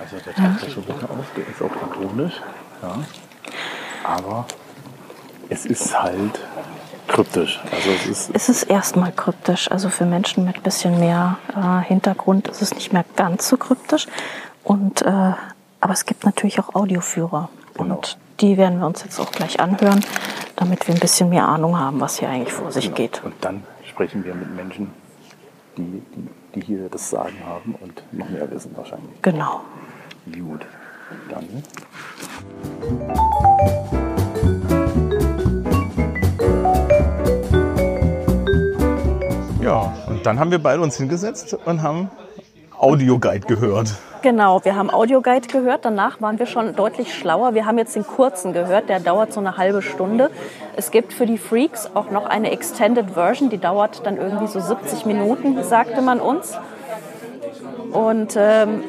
also der taucht ja schon Luther auf, der ist auch kanonisch. Ja. Aber es ist halt kryptisch. Also es ist Es ist erstmal kryptisch. Also für Menschen mit ein bisschen mehr äh, Hintergrund ist es nicht mehr ganz so kryptisch. Und, äh, aber es gibt natürlich auch Audioführer. Genau. Und die werden wir uns jetzt auch gleich anhören, damit wir ein bisschen mehr Ahnung haben, was hier eigentlich vor sich geht. Und dann sprechen wir mit Menschen, die, die, die hier das Sagen haben und noch mehr wissen wahrscheinlich. Genau. Gut. Dann Ja, und dann haben wir beide uns hingesetzt und haben Audioguide gehört. Genau, wir haben Audioguide gehört. Danach waren wir schon deutlich schlauer. Wir haben jetzt den kurzen gehört, der dauert so eine halbe Stunde. Es gibt für die Freaks auch noch eine Extended Version, die dauert dann irgendwie so 70 Minuten, sagte man uns. Und ähm,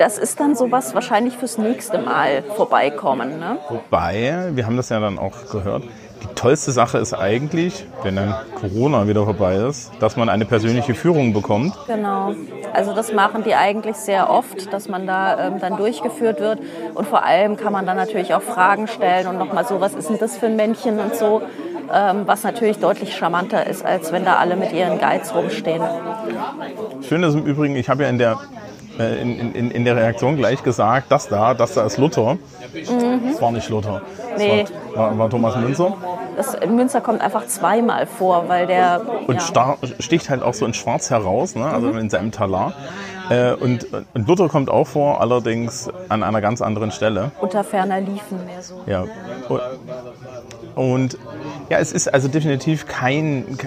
das ist dann sowas wahrscheinlich fürs nächste Mal vorbeikommen. Ne? Wobei, wir haben das ja dann auch gehört, die tollste Sache ist eigentlich, wenn dann Corona wieder vorbei ist, dass man eine persönliche Führung bekommt. Genau. Also das machen die eigentlich sehr oft, dass man da ähm, dann durchgeführt wird. Und vor allem kann man dann natürlich auch Fragen stellen und nochmal so, was ist denn das für ein Männchen und so. Ähm, was natürlich deutlich charmanter ist, als wenn da alle mit ihren Guides rumstehen. Schön ist im Übrigen, ich habe ja in der, in, in, in der Reaktion gleich gesagt, das da, das da ist Luther. Das war nicht Luther. Das Nee. war, war, war Thomas Münzer. Das Münzer kommt einfach zweimal vor, weil der. Und ja, star- sticht halt auch so in schwarz heraus, ne? also in seinem Talar. Äh, und, und Luther kommt auch vor, allerdings an einer ganz anderen Stelle. unter ferner liefen mehr so. Ja. Und ja, es ist also definitiv kein,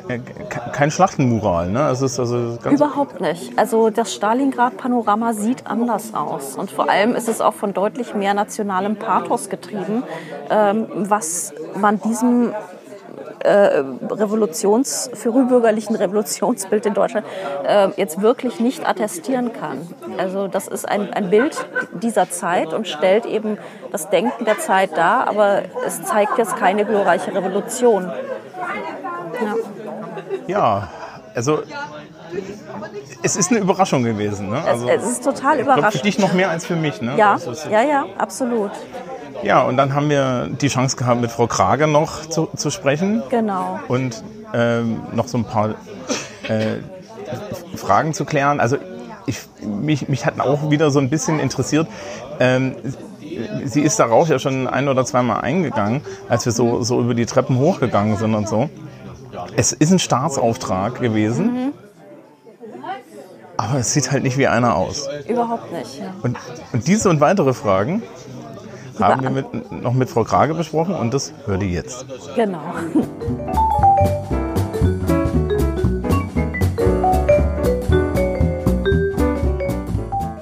kein, Schlachtenmural. Ne? Es ist also Überhaupt nicht. Also das Stalingrad-Panorama sieht anders aus. Und vor allem ist es auch von deutlich mehr nationalem Pathos getrieben, ähm, was man diesem äh, Revolutions, frühbürgerlichen Revolutionsbild in Deutschland äh, jetzt wirklich nicht attestieren kann. Also das ist ein, ein Bild dieser Zeit und stellt eben das Denken der Zeit dar, aber es zeigt jetzt keine glorreiche Revolution. Ja. Ja, also es ist eine Überraschung gewesen. Ne? Also, es ist total ich glaube, für überraschend. dich noch mehr als für mich. Ne? Ja, ist- ja, ja, absolut. Ja, und dann haben wir die Chance gehabt, mit Frau Krage noch zu, zu sprechen Genau. und ähm, noch so ein paar äh, Fragen zu klären. Also ich, mich, mich hat auch wieder so ein bisschen interessiert. Ähm, sie ist darauf ja schon ein oder zweimal eingegangen, als wir so, so über die Treppen hochgegangen sind und so. Es ist ein Staatsauftrag gewesen, aber es sieht halt nicht wie einer aus. Überhaupt nicht. Ja. Und, und diese und weitere Fragen haben wir mit, noch mit Frau Krage besprochen und das hört ihr jetzt. Genau.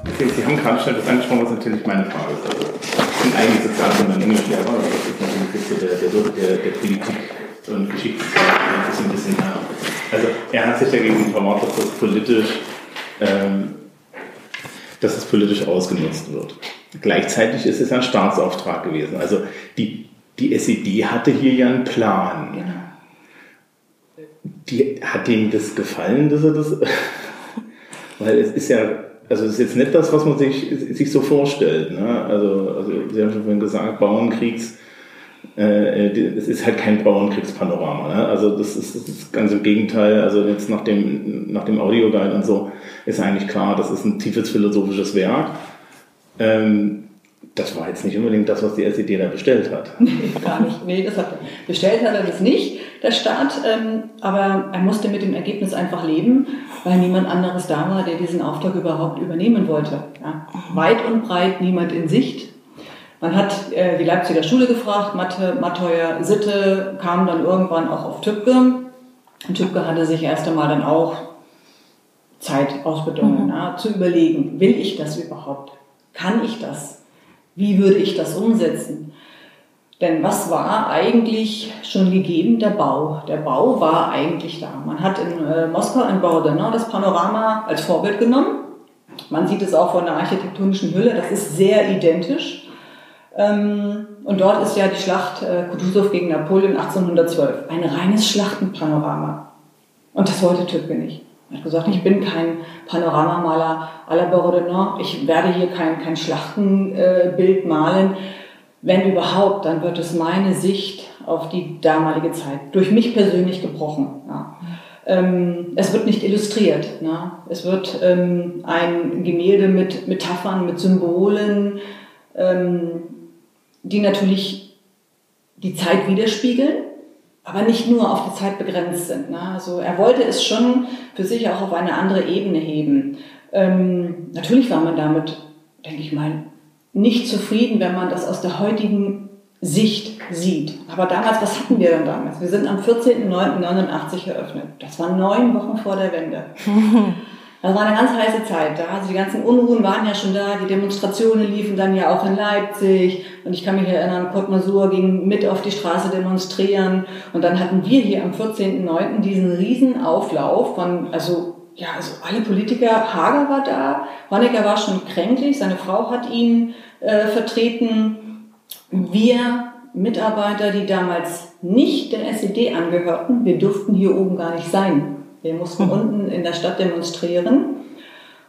Okay, Abstand das angesprochen, was natürlich meine Frage ist. Also, ich bin eigentlich Sozialkunde und Englischlehrer, aber das ist natürlich der, der, der, der Politik und Geschichte das ist ein bisschen her. Also er hat sich dagegen verworfen, dass das politisch, ähm, dass es politisch ausgenutzt wird. Gleichzeitig ist es ein Staatsauftrag gewesen. Also die, die SED hatte hier ja einen Plan. Genau. Die, hat ihm das gefallen, dass er das. [laughs] Weil es ist ja, also es ist jetzt nicht das, was man sich, sich so vorstellt. Ne? Also, also Sie haben schon vorhin gesagt, Bauernkriegs äh, es ist halt kein Bauernkriegspanorama. Ne? Also das ist, das ist, ganz im Gegenteil. Also jetzt nach dem, nach dem Audioguide und so ist eigentlich klar, das ist ein tiefes philosophisches Werk. Ähm, das war jetzt nicht unbedingt das, was die SED da bestellt hat. [laughs] Nee, gar nicht. Nee, das hat, bestellt hat er das nicht, der Staat. Ähm, aber er musste mit dem Ergebnis einfach leben, weil niemand anderes da war, der diesen Auftrag überhaupt übernehmen wollte. Ja. Weit und breit niemand in Sicht. Man hat äh, die Leipziger Schule gefragt, Mathe, Matheuer, Sitte, kam dann irgendwann auch auf Tübke. Und Tübke hatte sich erst einmal dann auch Zeit ausbedungen, mhm. ja, zu überlegen, will ich das überhaupt? Kann ich das? Wie würde ich das umsetzen? Denn was war eigentlich schon gegeben? Der Bau. Der Bau war eigentlich da. Man hat in äh, Moskau in Borodino das Panorama als Vorbild genommen. Man sieht es auch von der architektonischen Hülle, das ist sehr identisch. Ähm, und dort ist ja die Schlacht äh, Kutusow gegen Napoleon 1812. Ein reines Schlachtenpanorama. Und das wollte Tübke nicht. Er hat gesagt, ich bin kein Panoramamaler à la Borodino. Ich werde hier kein, kein Schlachtenbild malen. Wenn überhaupt, dann wird es meine Sicht auf die damalige Zeit durch mich persönlich gebrochen. Ja. Ähm, es wird nicht illustriert. Ne? Es wird ähm, ein Gemälde mit Metaphern, mit Symbolen, ähm, die natürlich die Zeit widerspiegeln, aber nicht nur auf die Zeit begrenzt sind. Ne? Also er wollte es schon für sich auch auf eine andere Ebene heben. Ähm, natürlich war man damit, denke ich mal, nicht zufrieden, wenn man das aus der heutigen Sicht sieht. Aber damals, was hatten wir denn damals? Wir sind am 14.09.89 eröffnet. Das war neun Wochen vor der Wende. [laughs] Das war eine ganz heiße Zeit da. Also die ganzen Unruhen waren ja schon da, die Demonstrationen liefen dann ja auch in Leipzig. Und ich kann mich erinnern, Côte Masur ging mit auf die Straße demonstrieren. Und dann hatten wir hier am 14.09. diesen riesen Auflauf von, also ja, also alle Politiker, Hager war da, Honecker war schon kränklich, seine Frau hat ihn äh, vertreten. Wir Mitarbeiter, die damals nicht der SED angehörten, wir durften hier oben gar nicht sein. Wir mussten [laughs] unten in der Stadt demonstrieren.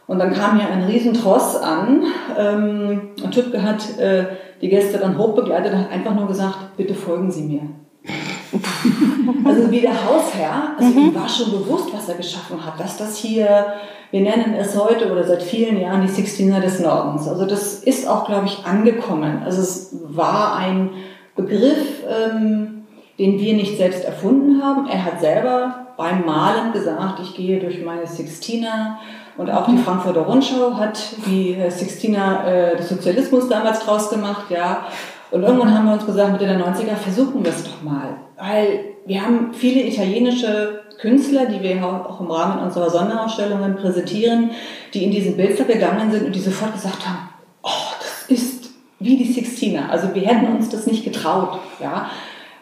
Und dann kam hier ein Riesentross an ähm, und Tübke hat äh, die Gäste dann hochbegleitet und hat einfach nur gesagt, bitte folgen Sie mir. [laughs] also wie der Hausherr, also mhm. ihm war schon bewusst, was er geschaffen hat, dass das hier, wir nennen es heute oder seit vielen Jahren die Sixtiner des Nordens. Also das ist auch, glaube ich, angekommen. Also es war ein Begriff, ähm, den wir nicht selbst erfunden haben. Er hat selber beim Malen gesagt, ich gehe durch meine Sixtina und auch die Frankfurter Rundschau hat die Sixtina äh, des Sozialismus damals draus gemacht, ja. Und irgendwann haben wir uns gesagt, Mitte der 90er, versuchen wir es doch mal. Weil wir haben viele italienische Künstler, die wir auch im Rahmen unserer Sonderausstellungen präsentieren, die in diesen Bildsack gegangen sind und die sofort gesagt haben, oh, das ist wie die Sixtina. Also wir hätten uns das nicht getraut, ja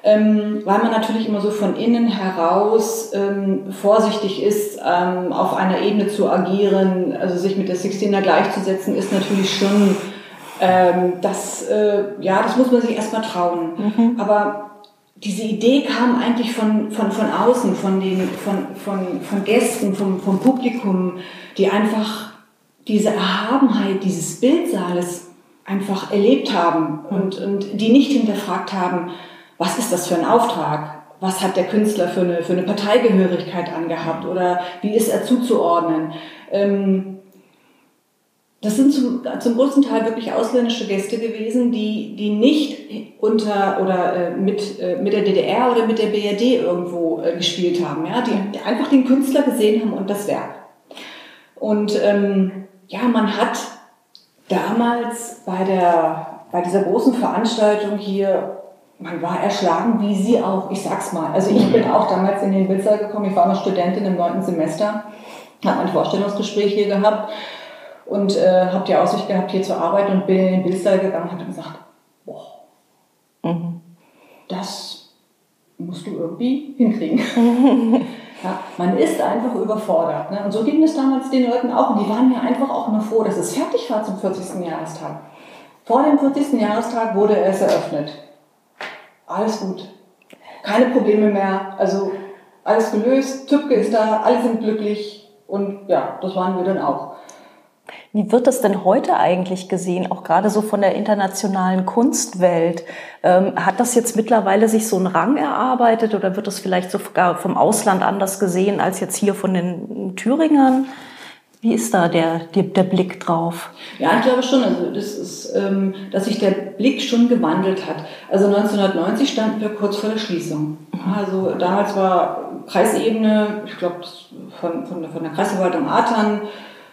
ähm, weil man natürlich immer so von innen heraus ähm, vorsichtig ist, ähm, auf einer Ebene zu agieren, also sich mit der Sixtina gleichzusetzen, ist natürlich schon, ähm, das, äh, ja, das muss man sich erstmal trauen. Mhm. Aber diese Idee kam eigentlich von, von, von außen, von, den, von, von, von Gästen, vom, vom Publikum, die einfach diese Erhabenheit dieses Bildsaales einfach erlebt haben und, und die nicht hinterfragt haben, was ist das für ein Auftrag? Was hat der Künstler für eine, für eine Parteigehörigkeit angehabt oder wie ist er zuzuordnen? Ähm, das sind zum, zum großen Teil wirklich ausländische Gäste gewesen, die, die nicht unter oder äh, mit, äh, mit der DDR oder mit der BRD irgendwo äh, gespielt haben, ja? Die, einfach den Künstler gesehen haben und das Werk. Und ähm, ja, man hat damals bei, der, bei dieser großen Veranstaltung hier man war erschlagen, wie sie auch, ich sag's mal. Also ich bin auch damals in den Bildsaal gekommen, ich war noch Studentin im neunten Semester, habe ein Vorstellungsgespräch hier gehabt und äh, habe die Aussicht gehabt, hier zu arbeiten und bin in den Bildstyle gegangen und habe gesagt, boah, mhm. das musst du irgendwie hinkriegen. [laughs] ja, man ist einfach überfordert. Ne? Und so ging es damals den Leuten auch. Und die waren mir einfach auch nur froh, dass es fertig war zum 40. Jahrestag. Vor dem 40. Jahrestag wurde es eröffnet. Alles gut. Keine Probleme mehr. Also alles gelöst. Tübke ist da, alle sind glücklich. Und ja, das waren wir dann auch. Wie wird das denn heute eigentlich gesehen, auch gerade so von der internationalen Kunstwelt? Ähm, hat das jetzt mittlerweile sich so einen Rang erarbeitet oder wird das vielleicht sogar vom Ausland anders gesehen als jetzt hier von den Thüringern? Wie ist da der, der, der Blick drauf? Ja, ich glaube schon, also das ist, ähm, dass sich der Blick schon gewandelt hat. Also 1990 standen wir kurz vor der Schließung. Also damals war Kreisebene, ich glaube von, von, von der Kreisverwaltung Atern,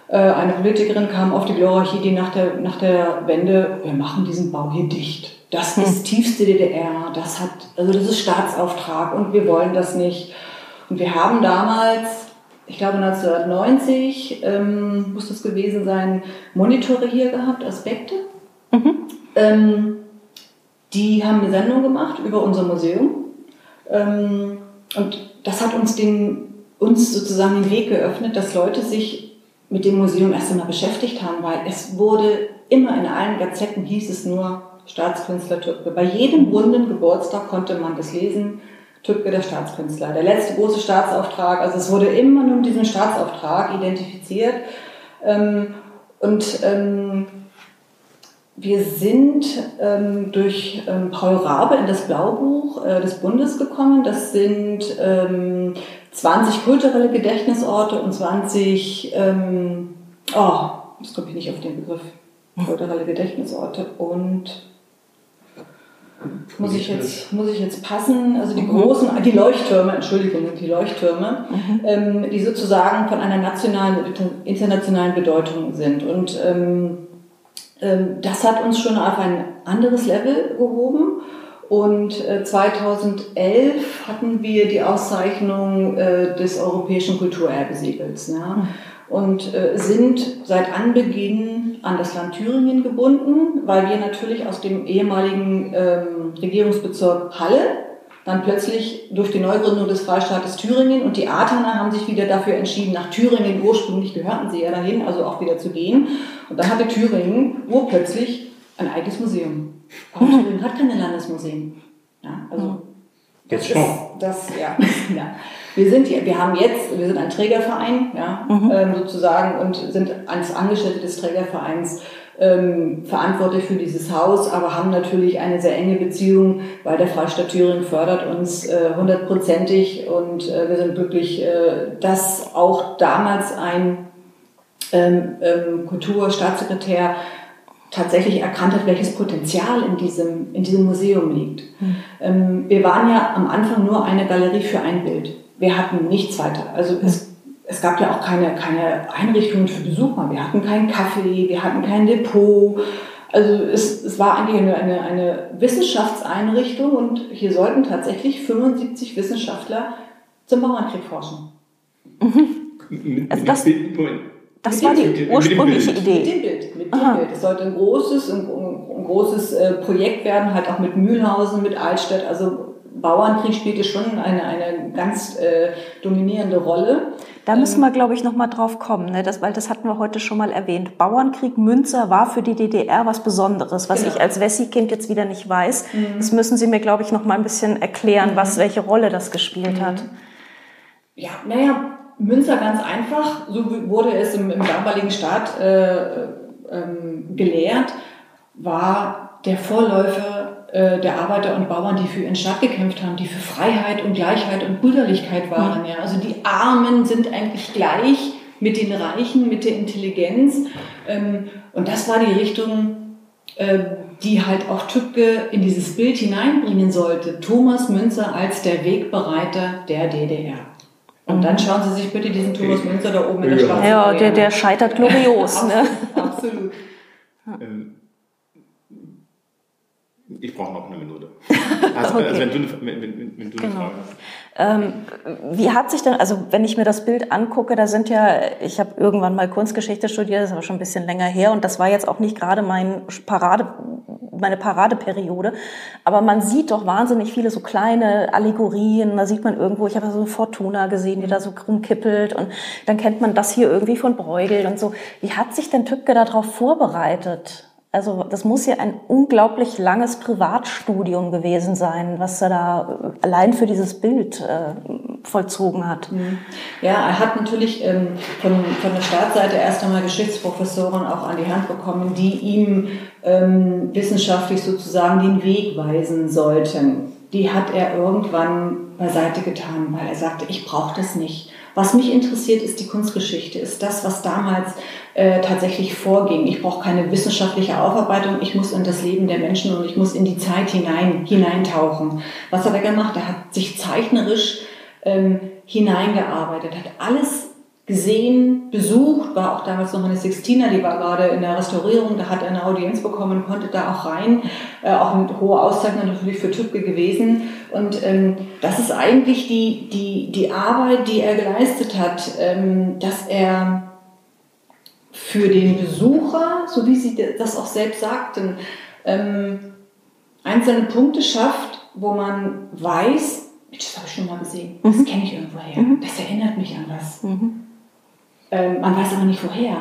äh, eine Politikerin kam auf die glorreiche nach der, nach der Wende, wir machen diesen Bau hier dicht. Das hm. ist tiefste DDR, das hat, also das ist Staatsauftrag und wir wollen das nicht. Und wir haben damals, ich glaube 1990 ähm, muss das gewesen sein, Monitore hier gehabt, Aspekte. Mhm. Ähm, die haben eine Sendung gemacht über unser Museum. Ähm, und das hat uns, den, uns sozusagen den Weg geöffnet, dass Leute sich mit dem Museum erst einmal beschäftigt haben, weil es wurde immer in allen Gazetten hieß es nur Staatskünstler Tübke. Bei jedem runden Geburtstag konnte man das lesen, Tübke der Staatskünstler. Der letzte große Staatsauftrag, also es wurde immer nur mit diesem Staatsauftrag identifiziert. Ähm, und ähm, wir sind ähm, durch Paul Rabe in das Blaubuch äh, des Bundes gekommen. Das sind 20 kulturelle Gedächtnisorte und 20, ähm, oh, das komme ich nicht auf den Begriff, kulturelle Gedächtnisorte und muss ich jetzt, muss ich jetzt passen, also die großen, die Leuchttürme, Entschuldigung, die Leuchttürme, mhm. ähm, die sozusagen von einer nationalen internationalen Bedeutung sind. Und ähm, ähm, das hat uns schon auf ein anderes Level gehoben. Und 2011 äh, hatten wir die Auszeichnung äh, des Europäischen Kulturerbesiegels ja, hm. und äh, sind seit Anbeginn an das Land Thüringen gebunden, weil wir natürlich aus dem ehemaligen ähm, Regierungsbezirk Halle dann plötzlich durch die Neugründung des Freistaates Thüringen und die Ataner haben sich wieder dafür entschieden, nach Thüringen ursprünglich gehörten sie ja dahin, also auch wieder zu gehen. Und dann hatte Thüringen urplötzlich ein eigenes Museum. Aber Thüringen hat keine Landesmuseen. Ja, also Jetzt schon. Das, ja, [laughs] ja. Wir sind hier, wir haben jetzt, wir sind ein Trägerverein, ja, mhm. ähm, sozusagen, und sind als Angestellte des Trägervereins ähm, verantwortlich für dieses Haus, aber haben natürlich eine sehr enge Beziehung, weil der Freistaat Thüringen fördert uns äh, hundertprozentig äh, und äh, wir sind glücklich, äh, dass auch damals ein ähm, ähm, Kulturstaatssekretär tatsächlich erkannt hat, welches Potenzial in diesem, in diesem Museum liegt. Mhm. Ähm, wir waren ja am Anfang nur eine Galerie für ein Bild. Wir hatten nichts weiter. Also es, es gab ja auch keine, keine Einrichtungen für Besucher. Wir hatten keinen Kaffee, wir hatten kein Depot. Also es, es war eigentlich eine, eine, eine Wissenschaftseinrichtung und hier sollten tatsächlich 75 Wissenschaftler zum Bauernkrieg forschen. Mhm. Also das, das war die ursprüngliche Idee. Mit dem Bild. Mit dem Bild. Es sollte ein großes, ein, ein großes äh, Projekt werden, halt auch mit Mühlhausen, mit Altstadt. Also Bauernkrieg spielte schon eine, eine ganz äh, dominierende Rolle. Da müssen wir, glaube ich, noch mal drauf kommen, ne? das, weil das hatten wir heute schon mal erwähnt. Bauernkrieg Münzer war für die DDR was Besonderes, was genau. ich als Wessi-Kind jetzt wieder nicht weiß. Mhm. Das müssen Sie mir, glaube ich, noch mal ein bisschen erklären, mhm. was welche Rolle das gespielt mhm. hat. Ja, naja, Münzer ganz einfach, so wurde es im, im damaligen Staat äh, ähm, gelehrt, war der Vorläufer der Arbeiter und Bauern, die für ihren Staat gekämpft haben, die für Freiheit und Gleichheit und Brüderlichkeit waren. Ja. Also die Armen sind eigentlich gleich mit den Reichen, mit der Intelligenz. Ähm, und das war die Richtung, äh, die halt auch Tübke in dieses Bild hineinbringen sollte. Thomas Münzer als der Wegbereiter der DDR. Und dann schauen Sie sich bitte diesen Thomas Münzer da oben in der Straße Ja, der, der scheitert glorios. [laughs] ne? Absolut. Ähm, Ich brauche noch eine Minute. [laughs] Also, okay. also wenn, du, wenn, wenn, wenn du eine genau. Frage hast. Ähm, wie hat sich denn, also wenn ich mir das Bild angucke, da sind ja, ich habe irgendwann mal Kunstgeschichte studiert, das ist aber schon ein bisschen länger her und das war jetzt auch nicht gerade mein Parade, meine Paradeperiode, aber man sieht doch wahnsinnig viele so kleine Allegorien, da sieht man irgendwo, ich habe so Fortuna gesehen, die da so rumkippelt und dann kennt man das hier irgendwie von Bruegel und so. Wie hat sich denn Tübke darauf vorbereitet? Also das muss ja ein unglaublich langes Privatstudium gewesen sein, was er da äh, allein für dieses Bild äh, vollzogen hat. Mhm. Ja, er hat natürlich ähm, von, von der Startseite erst einmal Geschichtsprofessoren auch an die Hand bekommen, die ihm ähm, wissenschaftlich sozusagen den Weg weisen sollten. Die hat er irgendwann beiseite getan, weil er sagte, ich brauche das nicht. Was mich interessiert, ist die Kunstgeschichte, ist das, was damals äh, tatsächlich vorging. Ich brauche keine wissenschaftliche Aufarbeitung, ich muss in das Leben der Menschen und ich muss in die Zeit hinein, hineintauchen. Was hat er gemacht? Er hat sich zeichnerisch ähm, hineingearbeitet, hat alles gesehen, besucht, war auch damals noch eine Sixtina, die war gerade in der Restaurierung, da hat er eine Audienz bekommen, konnte da auch rein, äh, auch mit hoher Auszeichnung natürlich für Tübke gewesen. Und ähm, das ist eigentlich die, die, die Arbeit, die er geleistet hat, ähm, dass er für den Besucher, so wie Sie das auch selbst sagten, ähm, einzelne Punkte schafft, wo man weiß, das habe ich schon mal gesehen, das mhm. kenne ich irgendwoher, mhm. das erinnert mich an was. Mhm. Ähm, man weiß aber nicht woher.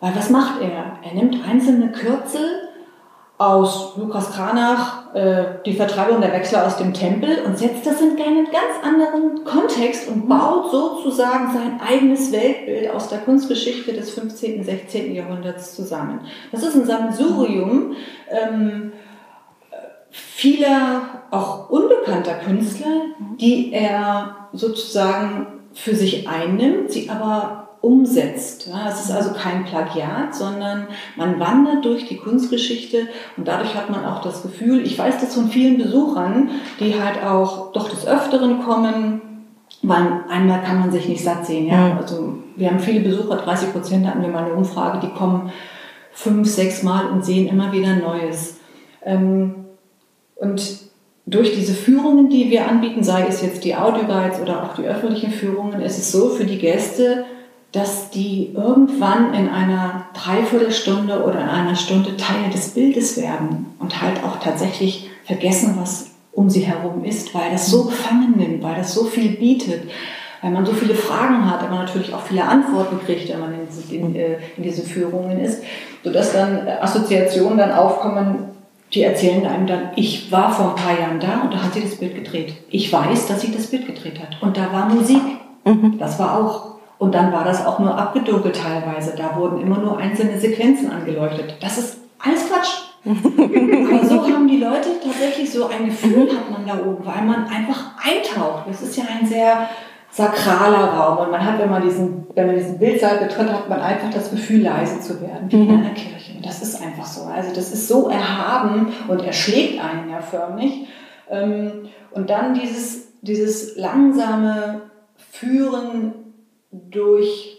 Weil was macht er? Er nimmt einzelne Kürzel aus Lukas Kranach, äh, die Vertreibung der Wechsler aus dem Tempel und setzt das in einen ganz anderen Kontext und baut sozusagen sein eigenes Weltbild aus der Kunstgeschichte des 15., 16. Jahrhunderts zusammen. Das ist ein Sammelsurium ähm, vieler auch unbekannter Künstler, die er sozusagen für sich einnimmt, sie aber umsetzt. Ja, es ist also kein Plagiat, sondern man wandert durch die Kunstgeschichte und dadurch hat man auch das Gefühl, ich weiß das von vielen Besuchern, die halt auch doch des Öfteren kommen, weil einmal kann man sich nicht satt sehen. Ja? Also wir haben viele Besucher, 30 Prozent hatten wir mal eine Umfrage, die kommen fünf, sechs Mal und sehen immer wieder Neues. Ähm, und durch diese Führungen, die wir anbieten, sei es jetzt die Audioguides oder auch die öffentlichen Führungen, ist es so für die Gäste, dass die irgendwann in einer Dreiviertelstunde oder in einer Stunde Teil des Bildes werden und halt auch tatsächlich vergessen, was um sie herum ist, weil das so gefangen nimmt, weil das so viel bietet, weil man so viele Fragen hat, aber natürlich auch viele Antworten kriegt, wenn man in, in, äh, in diesen Führungen ist, sodass dann Assoziationen dann aufkommen, die erzählen einem dann, ich war vor ein paar Jahren da und da hat sie das Bild gedreht. Ich weiß, dass sie das Bild gedreht hat. Und da war Musik. Mhm. Das war auch und dann war das auch nur abgedunkelt teilweise. Da wurden immer nur einzelne Sequenzen angeleuchtet. Das ist alles Quatsch. [laughs] Aber so haben die Leute tatsächlich so ein Gefühl, hat man da oben, weil man einfach eintaucht. Das ist ja ein sehr sakraler Raum. Und man hat, wenn man diesen, wenn man diesen Bildsaal betritt, hat man einfach das Gefühl, leise zu werden, wie in mhm. einer Kirche. Und das ist einfach so. Also das ist so erhaben und erschlägt einen ja förmlich. Ähm, und dann dieses, dieses langsame Führen durch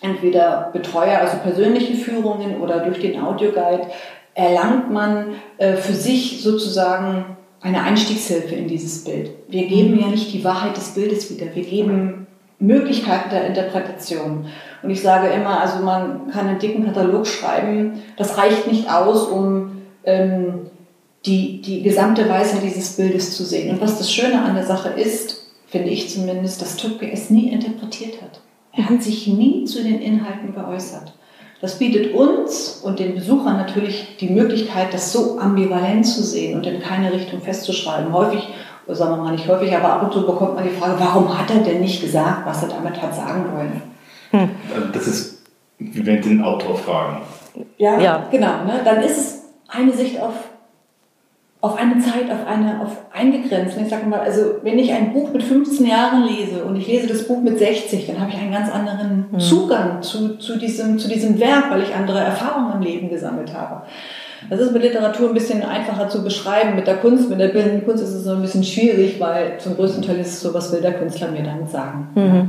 entweder Betreuer, also persönliche Führungen oder durch den Audioguide erlangt man äh, für sich sozusagen eine Einstiegshilfe in dieses Bild. Wir geben ja nicht die Wahrheit des Bildes wieder, wir geben Möglichkeiten der Interpretation. Und ich sage immer, also man kann einen dicken Katalog schreiben, das reicht nicht aus, um ähm, die, die gesamte Weisheit dieses Bildes zu sehen. Und was das Schöne an der Sache ist, finde ich zumindest, dass Tübke es nie interpretiert hat. Er hat sich nie zu den Inhalten geäußert. Das bietet uns und den Besuchern natürlich die Möglichkeit, das so ambivalent zu sehen und in keine Richtung festzuschreiben. Häufig, oder sagen wir mal nicht häufig, aber ab und zu bekommt man die Frage, warum hat er denn nicht gesagt, was er damit hat sagen wollen? Hm. Das ist, wie wenn Sie den Autor fragen. Ja, ja. genau. Ne? Dann ist es eine Sicht auf auf eine Zeit, auf eine, auf eingegrenzt. Ich sage mal, also wenn ich ein Buch mit 15 Jahren lese und ich lese das Buch mit 60, dann habe ich einen ganz anderen mhm. Zugang zu, zu, diesem, zu diesem Werk, weil ich andere Erfahrungen im Leben gesammelt habe. Das ist mit Literatur ein bisschen einfacher zu beschreiben. Mit der Kunst, mit der bildenden Kunst ist es so ein bisschen schwierig, weil zum größten Teil ist es so, was will der Künstler mir damit sagen. Mhm.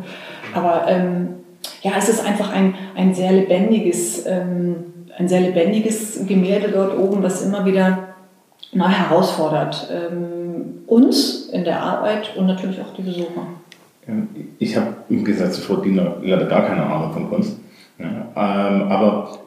Aber ähm, ja, es ist einfach ein, ein sehr lebendiges, ähm, ein sehr lebendiges Gemälde dort oben, was immer wieder na, herausfordert. Ähm, uns in der Arbeit und natürlich auch die Besucher. Ich habe im Gegensatz zu Frau Diener leider gar keine Ahnung von Kunst. Ja, ähm, aber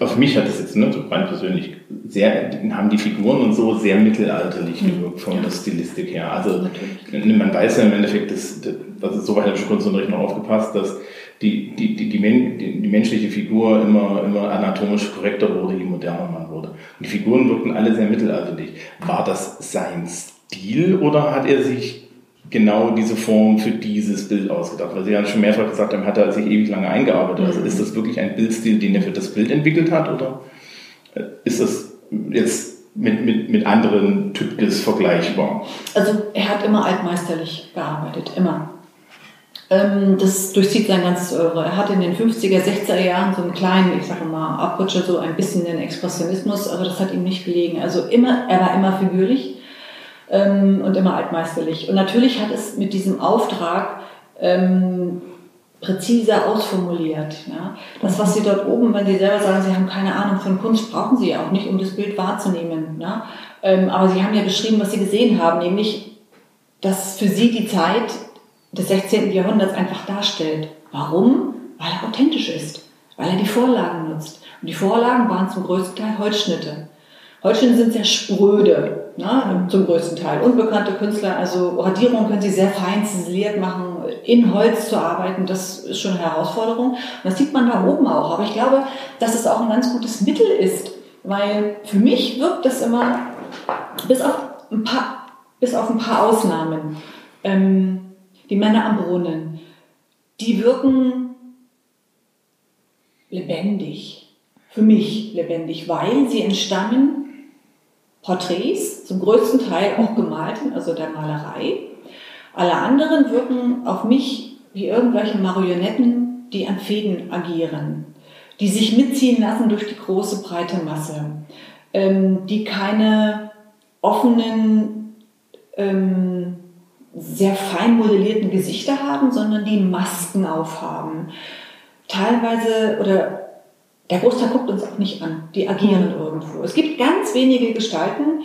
auf mich hat es jetzt, ne, so rein persönlich, sehr, haben die Figuren und so sehr mittelalterlich mhm. gewirkt von der Stilistik her. Also Natürlich. man weiß ja im Endeffekt, dass, also soweit habe ich im Kunstunterricht noch aufgepasst, dass die, die, die, die, die, menschliche Figur immer, immer anatomisch korrekter wurde, je moderner man wurde. Und die Figuren wirkten alle sehr mittelalterlich. War das sein Stil oder hat er sich genau diese Form für dieses Bild ausgedacht. Weil Sie ja schon mehrfach gesagt haben, hat er sich ewig lange eingearbeitet. Also ist das wirklich ein Bildstil, den er für das Bild entwickelt hat oder ist das jetzt mit, mit, mit anderen Typkes vergleichbar? Also er hat immer altmeisterlich gearbeitet, immer. Ähm, das durchzieht sein ganzes Eure. Er hat in den 50er, 60er Jahren so einen kleinen, ich sage mal, Abrutscher, so ein bisschen den Expressionismus, aber das hat ihm nicht gelegen. Also immer, er war immer figürlich ähm, und immer altmeisterlich. Und natürlich hat es mit diesem Auftrag ähm, präziser ausformuliert. Ja. Das, was Sie dort oben, wenn Sie selber sagen, Sie haben keine Ahnung von Kunst, brauchen Sie auch nicht, um das Bild wahrzunehmen. Ja. Ähm, aber Sie haben ja beschrieben, was Sie gesehen haben, nämlich, dass für Sie die Zeit des 16. Jahrhunderts einfach darstellt. Warum? Weil er authentisch ist, weil er die Vorlagen nutzt. Und die Vorlagen waren zum größten Teil Holzschnitte. Holzschnitte sind sehr spröde, ne, zum größten Teil. Unbekannte Künstler, also Radierungen können sie sehr fein ziseliert machen, in Holz zu arbeiten, das ist schon eine Herausforderung. Und das sieht man da oben auch. Aber ich glaube, dass es auch ein ganz gutes Mittel ist, weil für mich wirkt das immer, bis auf ein paar, bis auf ein paar Ausnahmen, ähm, die Männer am Brunnen, die wirken lebendig. Für mich lebendig, weil sie entstammen Porträts, zum größten Teil auch gemalten, also der Malerei. Alle anderen wirken auf mich wie irgendwelche Marionetten, die an Fäden agieren, die sich mitziehen lassen durch die große breite Masse, ähm, die keine offenen, ähm, sehr fein modellierten Gesichter haben, sondern die Masken aufhaben. Teilweise oder der Großteil guckt uns auch nicht an. Die agieren irgendwo. Es gibt ganz wenige Gestalten,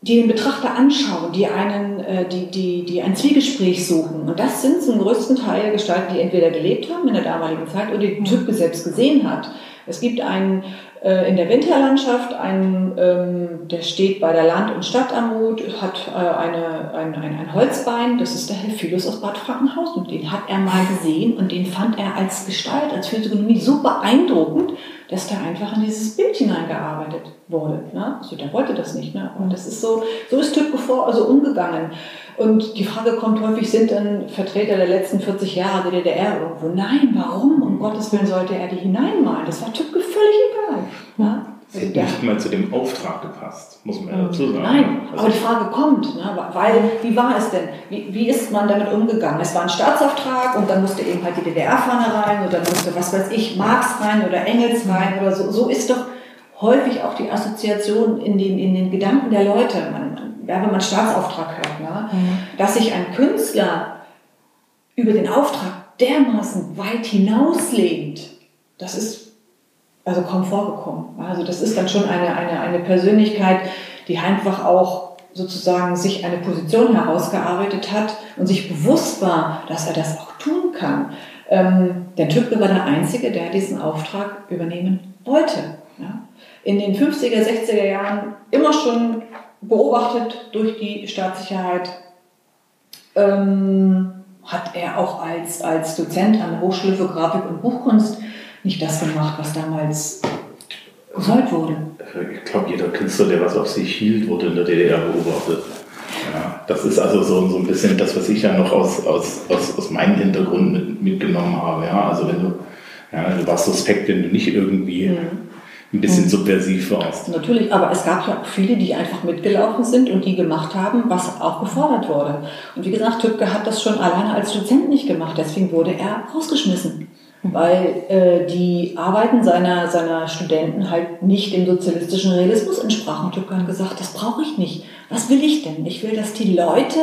die den Betrachter anschauen, die einen, äh, die, die, die ein Zwiegespräch suchen. Und das sind zum größten Teil Gestalten, die entweder gelebt haben in der damaligen Zeit oder die Typ selbst gesehen hat. Es gibt einen äh, in der Winterlandschaft, einen, ähm, der steht bei der Land- und Stadtarmut, hat äh, eine, ein, ein, ein Holzbein, das ist der Helphilus aus Bad Frankenhausen. Den hat er mal gesehen und den fand er als Gestalt, als Physiognomie so beeindruckend, dass da einfach in dieses Bild hineingearbeitet wurde. Ne? Also der wollte das nicht. Ne? Und das ist so, so ist Tübke also umgegangen. Und die Frage kommt häufig, sind dann Vertreter der letzten 40 Jahre der DDR irgendwo? Nein, warum? Um Gottes Willen sollte er die hineinmalen. Das war Tübke völlig egal. Ja? Sie hätte nicht mal zu dem Auftrag gepasst, muss man ja dazu sagen. Nein, also aber die Frage kommt, ne? weil, wie war es denn? Wie, wie ist man damit umgegangen? Es war ein Staatsauftrag und dann musste eben halt die DDR-Fahne rein oder dann musste, was weiß ich, Marx rein oder Engels rein oder so. So ist doch häufig auch die Assoziation in den, in den Gedanken der Leute, man, ja, wenn man Staatsauftrag hört, ne? Mhm. dass sich ein Künstler über den Auftrag dermaßen weit hinauslehnt, das ist also kaum vorgekommen. Also das ist dann schon eine, eine, eine Persönlichkeit, die einfach auch sozusagen sich eine Position herausgearbeitet hat und sich bewusst war, dass er das auch tun kann. Ähm, der Tübke war der Einzige, der diesen Auftrag übernehmen wollte. Ja? In den 50er, 60er Jahren immer schon beobachtet durch die Staatssicherheit, ähm, hat er auch als, als Dozent an der Hochschule für Grafik und Buchkunst nicht das gemacht, was damals gewollt wurde. Ich glaube, jeder Künstler, der was auf sich hielt, wurde in der DDR beobachtet. Ja, das ist also so, so ein bisschen das, was ich ja noch aus, aus, aus, aus meinem Hintergrund mit, mitgenommen habe. Ja, also wenn du, ja, du warst suspekt, wenn du nicht irgendwie mhm. ein bisschen mhm. subversiv warst. Natürlich, aber es gab ja auch viele, die einfach mitgelaufen sind und die gemacht haben, was auch gefordert wurde. Und wie gesagt, Tübke hat das schon alleine als Dozent nicht gemacht, deswegen wurde er rausgeschmissen weil äh, die Arbeiten seiner, seiner Studenten halt nicht dem sozialistischen Realismus entsprachen. Tübke hat gesagt, das brauche ich nicht. Was will ich denn? Ich will, dass die Leute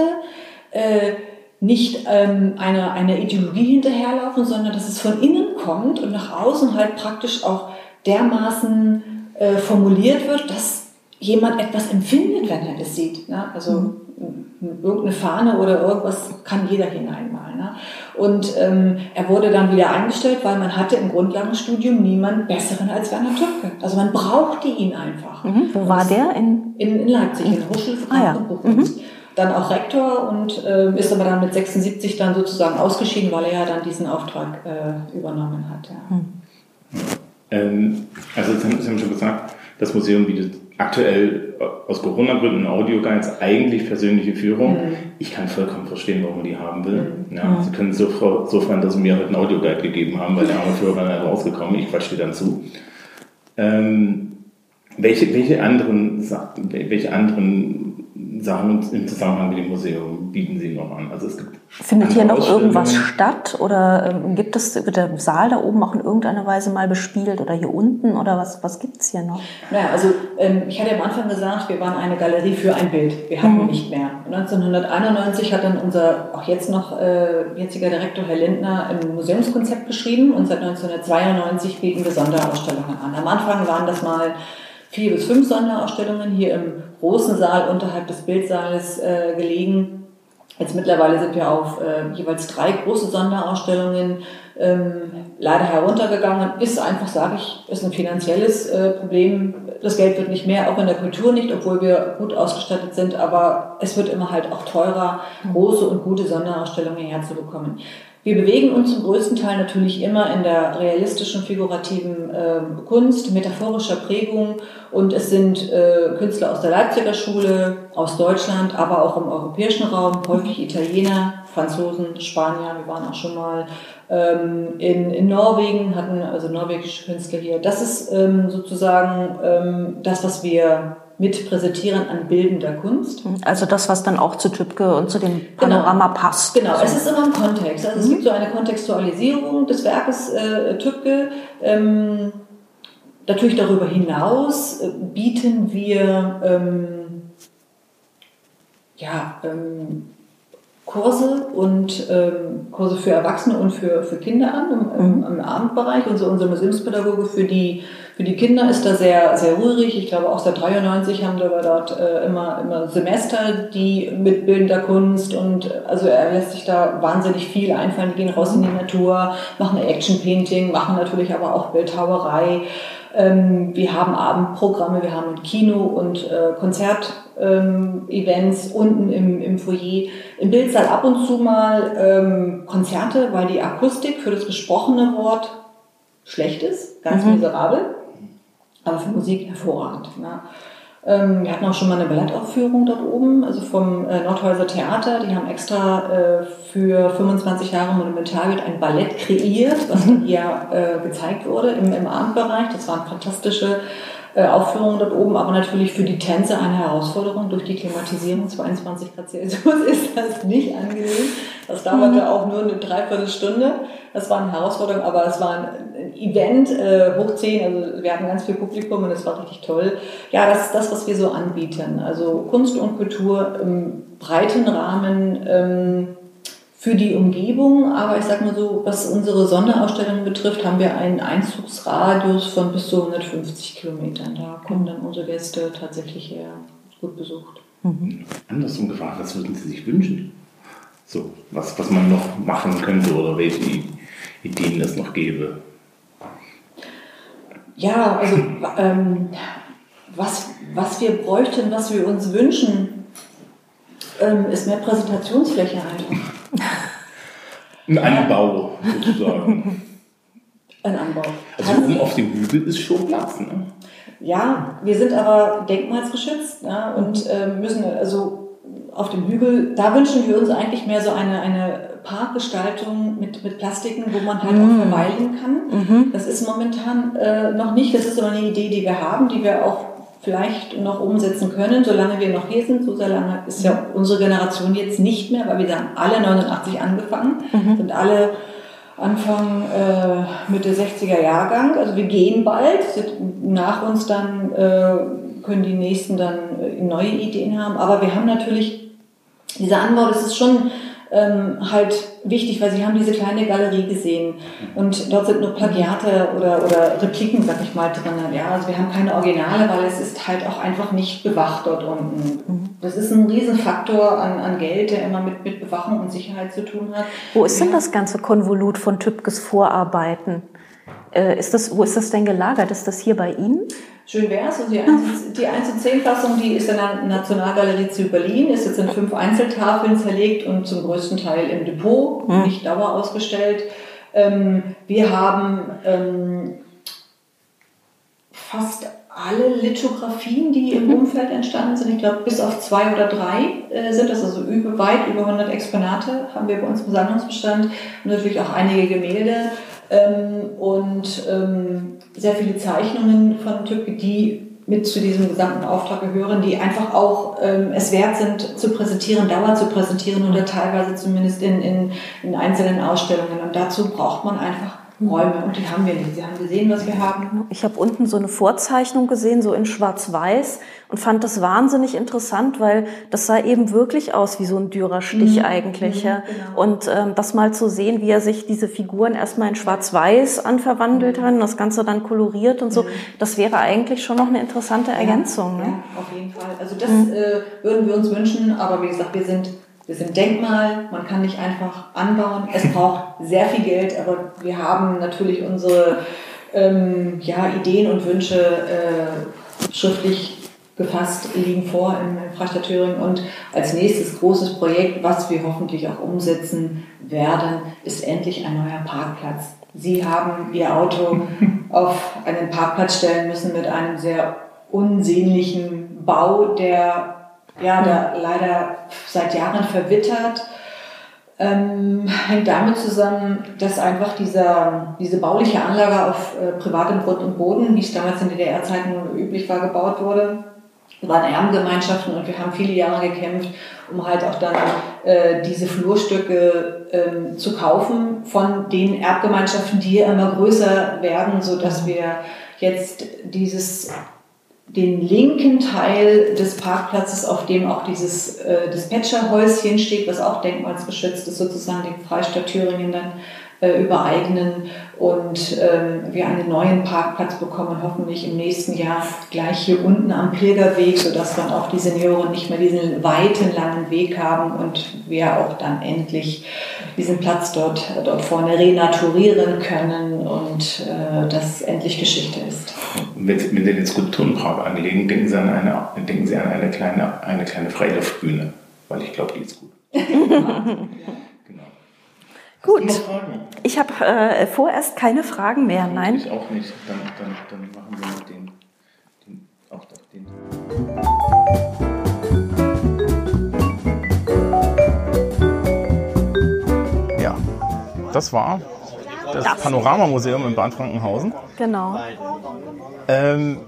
äh, nicht ähm, einer eine Ideologie hinterherlaufen, sondern dass es von innen kommt und nach außen halt praktisch auch dermaßen äh, formuliert wird, dass jemand etwas empfindet, wenn er das sieht. Ne? Also mhm. Irgendeine Fahne oder irgendwas kann jeder hineinmalen. Ne? Und ähm, er wurde dann wieder eingestellt, weil man hatte im Grundlagenstudium niemanden besseren als Werner Töpke. Also man brauchte ihn einfach. Mhm. Wo war der? In, in, in Leipzig, in der Hochschule für ah, ja. und. Mhm. Dann auch Rektor und äh, ist aber dann mit 76 dann sozusagen ausgeschieden, weil er ja dann diesen Auftrag äh, übernommen hat. Ja. Mhm. Ähm, also Sie haben schon gesagt, das Museum bietet aktuell aus Corona-Gründen Audioguides eigentlich persönliche Führung. Mhm. Ich kann vollkommen verstehen, warum man die haben will. Mhm. Ja, Sie können so, so freuen, dass Sie mir heute einen Audioguide gegeben haben, weil der arme Führer dann rausgekommen Ich quatsche dir dann zu. Ähm, welche, welche, anderen, welche anderen Sachen im Zusammenhang mit dem Museum bieten Sie noch an? Also es gibt Findet hier noch irgendwas statt oder ähm, gibt es, wird der Saal da oben auch in irgendeiner Weise mal bespielt oder hier unten oder was, was gibt es hier noch? Naja, also ähm, ich hatte am Anfang gesagt, wir waren eine Galerie für ein Bild. Wir hatten mhm. nicht mehr. 1991 hat dann unser auch jetzt noch äh, jetziger Direktor Herr Lindner ein Museumskonzept beschrieben und seit 1992 bieten wir Sonderausstellungen an. Am Anfang waren das mal vier bis fünf Sonderausstellungen hier im großen Saal unterhalb des Bildsaales äh, gelegen Jetzt mittlerweile sind wir auf äh, jeweils drei große Sonderausstellungen ähm, leider heruntergegangen. Ist einfach, sage ich, ist ein finanzielles äh, Problem. Das Geld wird nicht mehr, auch in der Kultur nicht, obwohl wir gut ausgestattet sind. Aber es wird immer halt auch teurer, große und gute Sonderausstellungen herzubekommen. Wir bewegen uns zum größten Teil natürlich immer in der realistischen, figurativen äh, Kunst, metaphorischer Prägung und es sind äh, Künstler aus der Leipziger Schule, aus Deutschland, aber auch im europäischen Raum, häufig Italiener, Franzosen, Spanier, wir waren auch schon mal ähm, in, in Norwegen, hatten also norwegische Künstler hier. Das ist ähm, sozusagen ähm, das, was wir mit präsentieren an bildender Kunst. Also das, was dann auch zu Tübke und zu dem genau. Panorama genau. passt. Genau, es ist immer ein Kontext. Also mhm. es gibt so eine Kontextualisierung des Werkes äh, Tübke. Ähm, natürlich darüber hinaus äh, bieten wir ähm, ja, ähm, Kurse und ähm, Kurse für Erwachsene und für, für Kinder an im, im, im Abendbereich. Und so unser Museumspädagoge für die für die Kinder ist da sehr, sehr rührig. Ich glaube, auch seit 93 haben wir dort äh, immer, immer Semester, die mit bildender Kunst und also er lässt sich da wahnsinnig viel einfallen. Die gehen raus in die Natur, machen Action Painting, machen natürlich aber auch Bildhauerei. Ähm, wir haben Abendprogramme, wir haben Kino und äh, Konzert-Events ähm, unten im, im Foyer. Im Bildsaal ab und zu mal ähm, Konzerte, weil die Akustik für das gesprochene Wort schlecht ist, ganz mhm. miserabel aber für Musik hervorragend. Ne? Ähm, wir hatten auch schon mal eine Ballettaufführung dort oben, also vom äh, Nordhäuser Theater. Die haben extra äh, für 25 Jahre Monumentalbild ein Ballett kreiert, was [laughs] dann hier äh, gezeigt wurde im, im Abendbereich. Das waren fantastische Aufführungen dort oben, aber natürlich für die Tänze eine Herausforderung durch die Klimatisierung. 22 Grad Celsius [laughs] ist das nicht angenehm. Das dauerte mhm. auch nur eine Dreiviertelstunde. Das war eine Herausforderung, aber es war ein Event äh, hoch 10. Also wir hatten ganz viel Publikum und es war richtig toll. Ja, das ist das, was wir so anbieten. Also Kunst und Kultur im breiten Rahmen. Ähm, für die Umgebung, aber ich sag mal so, was unsere Sonderausstellung betrifft, haben wir einen Einzugsradius von bis zu 150 Kilometern. Da kommen dann unsere Gäste tatsächlich her, gut besucht. Mhm. Andersrum gefragt, was würden Sie sich wünschen? So, was, was man noch machen könnte oder welche Ideen es noch gäbe? Ja, also ähm, was, was wir bräuchten, was wir uns wünschen, ähm, ist mehr Präsentationsfläche einfach. Ein Anbau sozusagen. [laughs] Ein Anbau. Also oben auf dem Hügel ist schon Platz, ne? Ja, wir sind aber denkmalsgeschützt ja, und äh, müssen also auf dem Hügel, da wünschen wir uns eigentlich mehr so eine, eine Parkgestaltung mit, mit Plastiken, wo man halt mhm. auch verweilen kann. Mhm. Das ist momentan äh, noch nicht, das ist aber eine Idee, die wir haben, die wir auch vielleicht noch umsetzen können, solange wir noch hier sind. So sehr lange ist ja unsere Generation jetzt nicht mehr, weil wir haben alle 89 angefangen, mhm. sind alle Anfang äh, Mitte 60er Jahrgang. Also wir gehen bald, nach uns dann äh, können die nächsten dann äh, neue Ideen haben. Aber wir haben natürlich dieser Anbau, das ist schon ähm, halt wichtig, weil sie haben diese kleine Galerie gesehen und dort sind nur Plagiate oder, oder Repliken, sag ich mal, drin. Ja, also wir haben keine Originale, weil es ist halt auch einfach nicht bewacht dort unten. Das ist ein Riesenfaktor an, an Geld, der immer mit, mit Bewachung und Sicherheit zu tun hat. Wo ist denn das ganze Konvolut von Tübkes Vorarbeiten? Äh, ist das, wo ist das denn gelagert? Ist das hier bei Ihnen? Schön wäre es. Und die 1 die 1 zu 10 Fassung, die ist in der Nationalgalerie zu Berlin, ist jetzt in fünf Einzeltafeln zerlegt und zum größten Teil im Depot, mhm. nicht Dauer ausgestellt. Ähm, wir haben ähm, fast alle Lithografien, die im Umfeld entstanden sind, ich glaube bis auf zwei oder drei äh, sind das, also über, weit über 100 Exponate haben wir bei uns im Sammlungsbestand und natürlich auch einige Gemälde ähm, und ähm, sehr viele Zeichnungen von Tübke, die mit zu diesem gesamten Auftrag gehören, die einfach auch ähm, es wert sind, zu präsentieren, Dauer zu präsentieren oder teilweise zumindest in, in, in einzelnen Ausstellungen. Und dazu braucht man einfach Räume und die haben wir nicht. Sie haben gesehen, was wir haben. Ich habe unten so eine Vorzeichnung gesehen, so in Schwarz-Weiß und fand das wahnsinnig interessant, weil das sah eben wirklich aus wie so ein Dürerstich mhm. eigentlich. Mhm, ja. Genau. Und ähm, das mal zu sehen, wie er sich diese Figuren erstmal in Schwarz-Weiß anverwandelt mhm. hat und das Ganze dann koloriert und so, mhm. das wäre eigentlich schon noch eine interessante Ergänzung. Ja, ne? ja auf jeden Fall. Also das mhm. äh, würden wir uns wünschen, aber wie gesagt, wir sind wir sind Denkmal, man kann nicht einfach anbauen. Es braucht sehr viel Geld, aber wir haben natürlich unsere ähm, ja, Ideen und Wünsche äh, schriftlich gefasst, liegen vor im, im Freistaat Thüringen. Und als nächstes großes Projekt, was wir hoffentlich auch umsetzen werden, ist endlich ein neuer Parkplatz. Sie haben Ihr Auto [laughs] auf einen Parkplatz stellen müssen mit einem sehr unsehnlichen Bau, der ja, da leider seit Jahren verwittert. Ähm, hängt damit zusammen, dass einfach dieser, diese bauliche Anlage auf äh, privatem Grund und Boden, wie es damals in DDR-Zeiten üblich war, gebaut wurde, waren Erbengemeinschaften und wir haben viele Jahre gekämpft, um halt auch dann äh, diese Flurstücke ähm, zu kaufen von den Erbgemeinschaften, die immer größer werden, so dass wir jetzt dieses den linken Teil des Parkplatzes, auf dem auch dieses äh, Dispatcherhäuschen steht, was auch denkmalsgeschützt ist, sozusagen den Freistaat Thüringen dann äh, übereignen und ähm, wir einen neuen Parkplatz bekommen, hoffentlich im nächsten Jahr gleich hier unten am Pilgerweg, sodass dann auch die Senioren nicht mehr diesen weiten, langen Weg haben und wir auch dann endlich diesen Platz dort, dort vorne renaturieren können und äh, das endlich Geschichte ist. Wenn Sie, wenn Sie den Skulpturenpark anlegen, denken Sie an eine, denken Sie an eine kleine, eine kleine Freiluftbühne, weil ich glaube, die ist gut. [laughs] Gut. Ich habe äh, vorerst keine Fragen mehr, nein. Ich auch nicht. Dann, dann, dann machen wir das war das, das Panoramamuseum in Bad Frankenhausen. Genau. Ähm,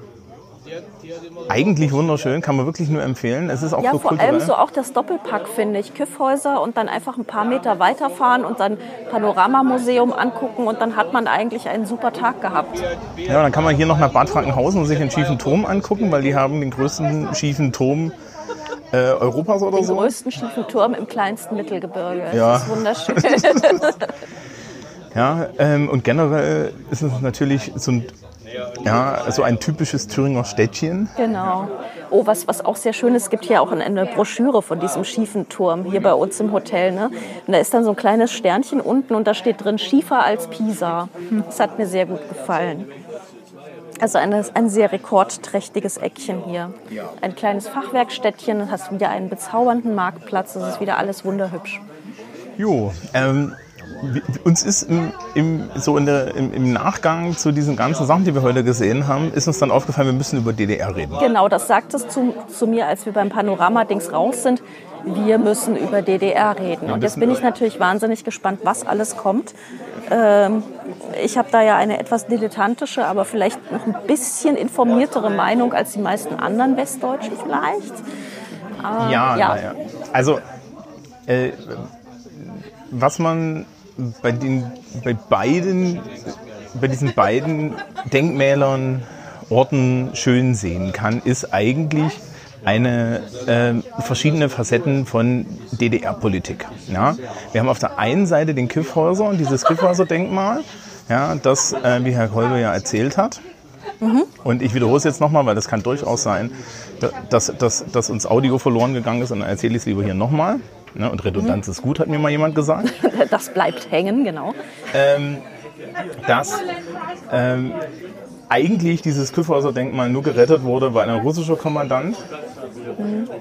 eigentlich wunderschön, kann man wirklich nur empfehlen. Es ist auch ja, so vor kulturell. allem so auch das Doppelpack, finde ich. Kiffhäuser und dann einfach ein paar Meter weiterfahren und dann Panoramamuseum angucken und dann hat man eigentlich einen super Tag gehabt. Ja, dann kann man hier noch nach Bad Frankenhausen und sich den schiefen Turm angucken, weil die haben den größten schiefen Turm äh, Europas oder den so. Den größten schiefen Turm im kleinsten Mittelgebirge. Ja. Das ist wunderschön. [laughs] ja, ähm, und generell ist es natürlich so ein ja, so ein typisches Thüringer Städtchen. Genau. Oh, was, was auch sehr schön ist, es gibt hier auch eine Broschüre von diesem schiefen Turm hier bei uns im Hotel. Ne? Und da ist dann so ein kleines Sternchen unten und da steht drin Schiefer als Pisa. Das hat mir sehr gut gefallen. Also ein, ein sehr rekordträchtiges Eckchen hier. Ein kleines Fachwerkstädtchen, hast wieder einen bezaubernden Marktplatz, das ist wieder alles wunderhübsch. Jo, ähm, uns ist im, im, so in der, im, im, Nachgang zu diesen ganzen Sachen, die wir heute gesehen haben, ist uns dann aufgefallen, wir müssen über DDR reden. Genau, das sagt es zu, zu mir, als wir beim Panorama-Dings raus sind. Wir müssen über DDR reden. Und jetzt bin ich natürlich wahnsinnig gespannt, was alles kommt. Ähm, ich habe da ja eine etwas dilettantische, aber vielleicht noch ein bisschen informiertere Meinung als die meisten anderen Westdeutschen vielleicht. Äh, ja, ja. ja. Also, äh, was man bei, den, bei beiden, bei diesen beiden Denkmälern, Orten schön sehen kann, ist eigentlich, eine äh, verschiedene Facetten von DDR-Politik. Ja? Wir haben auf der einen Seite den Kiffhäuser, dieses Kiffhäuser-Denkmal, ja, das, äh, wie Herr Kolbe ja erzählt hat. Und ich wiederhole es jetzt nochmal, weil das kann durchaus sein, dass, dass, dass uns Audio verloren gegangen ist und dann erzähle ich es lieber hier nochmal. Ne? Und Redundanz ist gut, hat mir mal jemand gesagt. [laughs] Das bleibt hängen, genau. ähm, dass ähm, eigentlich dieses Kyffhäuser-Denkmal nur gerettet wurde, weil ein russischer Kommandant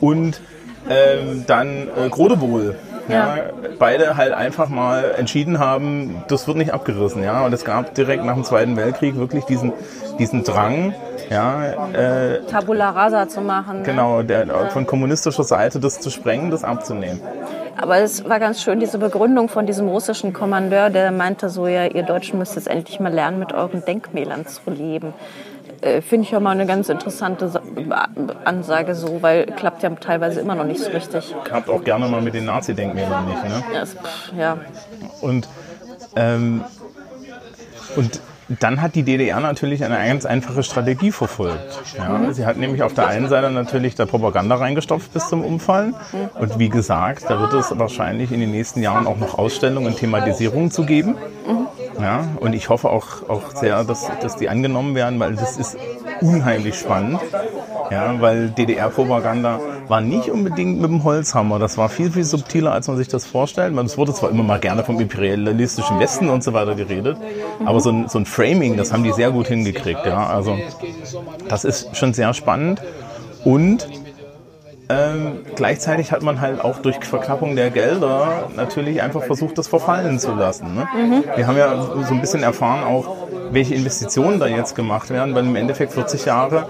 und ähm, dann äh, Grodewohl ja. beide halt einfach mal entschieden haben, das wird nicht abgerissen. Ja? Und es gab direkt nach dem Zweiten Weltkrieg wirklich diesen, diesen Drang, ja, äh, Tabula rasa zu machen. ne? genau, der, von kommunistischer Seite das zu sprengen, das abzunehmen. Aber es war ganz schön, diese Begründung von diesem russischen Kommandeur, der meinte so, ja, ihr Deutschen müsst jetzt endlich mal lernen, mit euren Denkmälern zu leben. Äh, Finde ich auch mal eine ganz interessante Sa- Ansage so, weil klappt ja teilweise immer noch nicht so richtig. Habt auch gerne mal mit den Nazi-Denkmälern nicht. Ne? Ja, es- pff, ja. Und, ähm, und dann hat die DDR natürlich eine ganz einfache Strategie verfolgt. Ja, sie hat nämlich auf der einen Seite natürlich da Propaganda reingestopft bis zum Umfallen. Und wie gesagt, da wird es wahrscheinlich in den nächsten Jahren auch noch Ausstellungen und Thematisierungen zu geben. Ja, und ich hoffe auch, auch sehr, dass, dass die angenommen werden, weil das ist unheimlich spannend. Ja, weil DDR-Propaganda war nicht unbedingt mit dem Holzhammer. Das war viel, viel subtiler, als man sich das vorstellt. Es wurde zwar immer mal gerne vom imperialistischen Westen und so weiter geredet, aber so ein, so ein Framing, das haben die sehr gut hingekriegt. Ja, also das ist schon sehr spannend. Und ähm, gleichzeitig hat man halt auch durch Verknappung der Gelder natürlich einfach versucht, das verfallen zu lassen. Ne? Wir haben ja so ein bisschen erfahren auch, welche Investitionen da jetzt gemacht werden, weil im Endeffekt 40 Jahre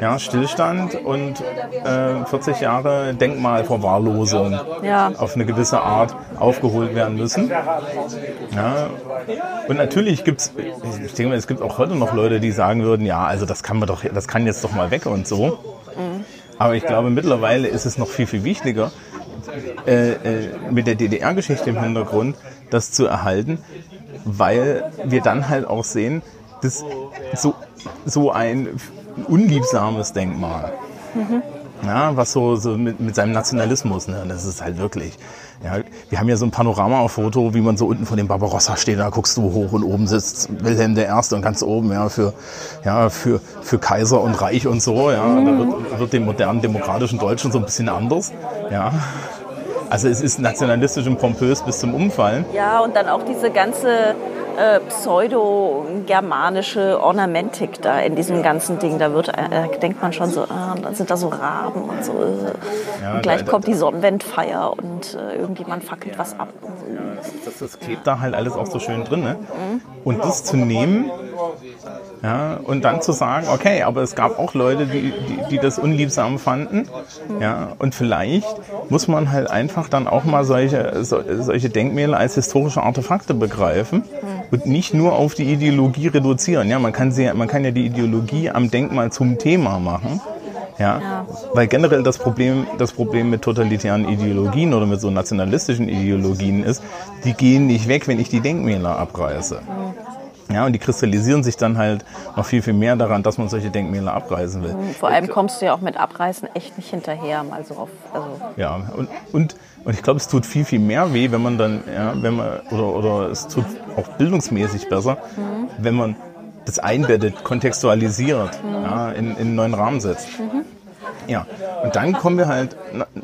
ja, Stillstand und äh, 40 Jahre Denkmalverwahrlosung Ja. auf eine gewisse Art aufgeholt werden müssen. Ja. Und natürlich gibt's, ich denke mal, es gibt auch heute noch Leute, die sagen würden, ja, also das kann man doch, das kann jetzt doch mal weg und so. Aber ich glaube, mittlerweile ist es noch viel, viel wichtiger, äh, äh, mit der DDR-Geschichte im Hintergrund das zu erhalten, weil wir dann halt auch sehen, dass so, so ein unliebsames Denkmal, ja, was so, so mit, mit seinem Nationalismus, ne, das ist halt wirklich. Ja, wir haben ja so ein Panorama auf Foto, wie man so unten von dem Barbarossa steht, da guckst du hoch und oben sitzt Wilhelm I. und ganz oben, ja, für, ja, für, für Kaiser und Reich und so, ja, da wird, wird dem modernen demokratischen Deutschen so ein bisschen anders, ja. Also es ist nationalistisch und pompös bis zum Umfallen. Ja, und dann auch diese ganze äh, pseudo-germanische Ornamentik da in diesem ganzen Ding. Da wird, äh, denkt man schon so, ah, dann sind da so Raben und so. Äh. Ja, und gleich da- kommt die Sonnenwendfeier und äh, irgendjemand fackelt was ab. Das, das klebt da halt alles auch so schön drin. Ne? Und das zu nehmen ja, und dann zu sagen, okay, aber es gab auch Leute, die, die, die das unliebsam fanden. Ja, und vielleicht muss man halt einfach dann auch mal solche, so, solche Denkmäler als historische Artefakte begreifen und nicht nur auf die Ideologie reduzieren. Ja, man kann, sie, man kann ja die Ideologie am Denkmal zum Thema machen. Ja, weil generell das Problem, das Problem mit totalitären Ideologien oder mit so nationalistischen Ideologien ist, die gehen nicht weg, wenn ich die Denkmäler abreiße. Ja, und die kristallisieren sich dann halt noch viel, viel mehr daran, dass man solche Denkmäler abreißen will. Vor allem kommst du ja auch mit Abreißen echt nicht hinterher. Mal so auf, also, Ja, und, und, und ich glaube, es tut viel, viel mehr weh, wenn man dann, ja, wenn man, oder, oder es tut auch bildungsmäßig besser, wenn man das einbettet, kontextualisiert, ja, in, in einen neuen Rahmen setzt. Ja, und dann kommen wir halt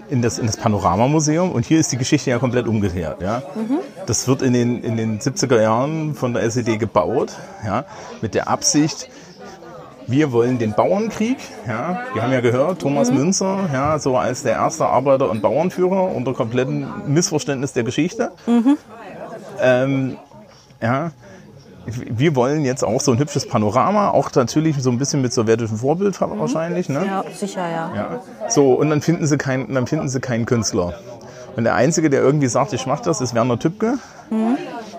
in das, in das Panoramamuseum und hier ist die Geschichte ja komplett umgekehrt. Ja. Das wird in den, in den 70er Jahren von der SED gebaut, ja, mit der Absicht, wir wollen den Bauernkrieg. Ja. Wir haben ja gehört, Thomas Münzer, ja, so als der erste Arbeiter- und Bauernführer unter komplettem Missverständnis der Geschichte. Ähm, ja, wir wollen jetzt auch so ein hübsches Panorama, auch natürlich so ein bisschen mit sowjetischem Vorbild wahrscheinlich. Ne? ja, sicher, ja. Ja. So, und dann finden sie keinen, dann finden sie keinen Künstler. Und der Einzige, der irgendwie sagt, ich mach das, ist Werner Tübke,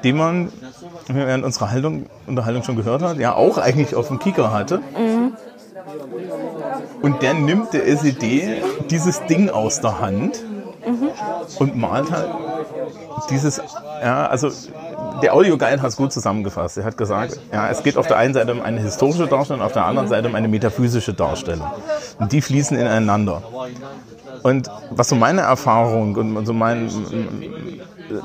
den man, wie man in unserer Haltung, Unterhaltung schon gehört hat, ja auch eigentlich auf dem Kicker hatte. Und der nimmt der SED dieses Ding aus der Hand und malt halt dieses Ja, also der Audioguide hat es gut zusammengefasst. Er hat gesagt, ja, es geht auf der einen Seite um eine historische Darstellung, auf der anderen Seite um eine metaphysische Darstellung. Und die fließen ineinander. Und was so meine Erfahrung und so mein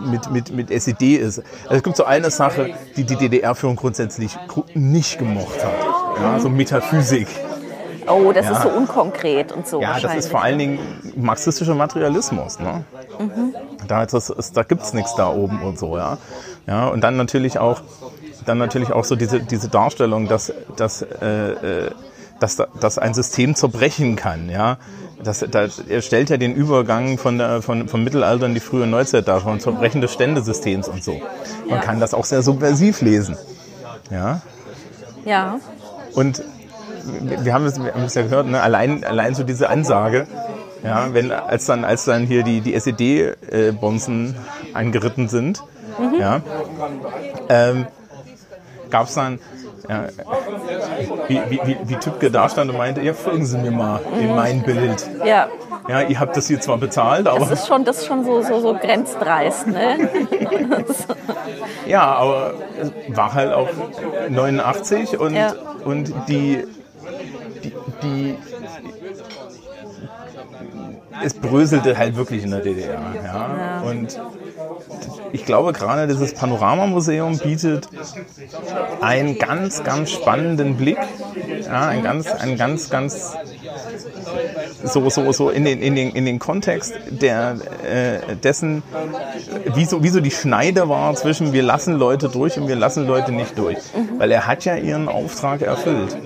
mit, mit, mit SED ist, also es gibt so eine Sache, die die DDR-Führung grundsätzlich nicht gemocht hat. Ja, so Metaphysik. Oh, das Ja. ist so unkonkret und so Ja, das ist vor allen Dingen marxistischer Materialismus. Ne? Da, ist das, ist, da gibt's nichts da oben und so, ja. Ja und dann natürlich auch, dann natürlich auch so diese, diese Darstellung, dass, dass, äh, äh, dass, da- dass ein System zerbrechen kann, ja. Das, da, er stellt ja den Übergang von der, von, vom Mittelalter in die frühe Neuzeit dar, von Zerbrechen des Ständesystems und so. Man kann das auch sehr subversiv lesen. Ja. Ja, Und wir wir haben es, wir haben es ja gehört, ne? allein, allein so diese Ansage, ja, wenn, als dann, als dann hier die, die SED-Bonzen angeritten sind, ja, ähm, gab es dann, ja, wie, wie, wie, wie Tübke da stand und meinte, ja, folgen Sie mir mal in mein Bild. ja. Ja, ihr habt das hier zwar bezahlt, Das aber, ist schon, das ist schon so, so, so grenzdreist, ne? ja, aber war halt auch 89 und, Ja. und die, die, die es bröselte halt wirklich in der DDR. Ja? Und ich glaube, gerade dieses Panoramamuseum bietet einen ganz, ganz spannenden Blick, ja, einen ganz, einen ganz, ganz so, so, so in den, in den, in den Kontext der, äh, dessen, wie so, wie so die Schneide war zwischen wir lassen Leute durch und wir lassen Leute nicht durch. Weil er hat ja ihren Auftrag erfüllt.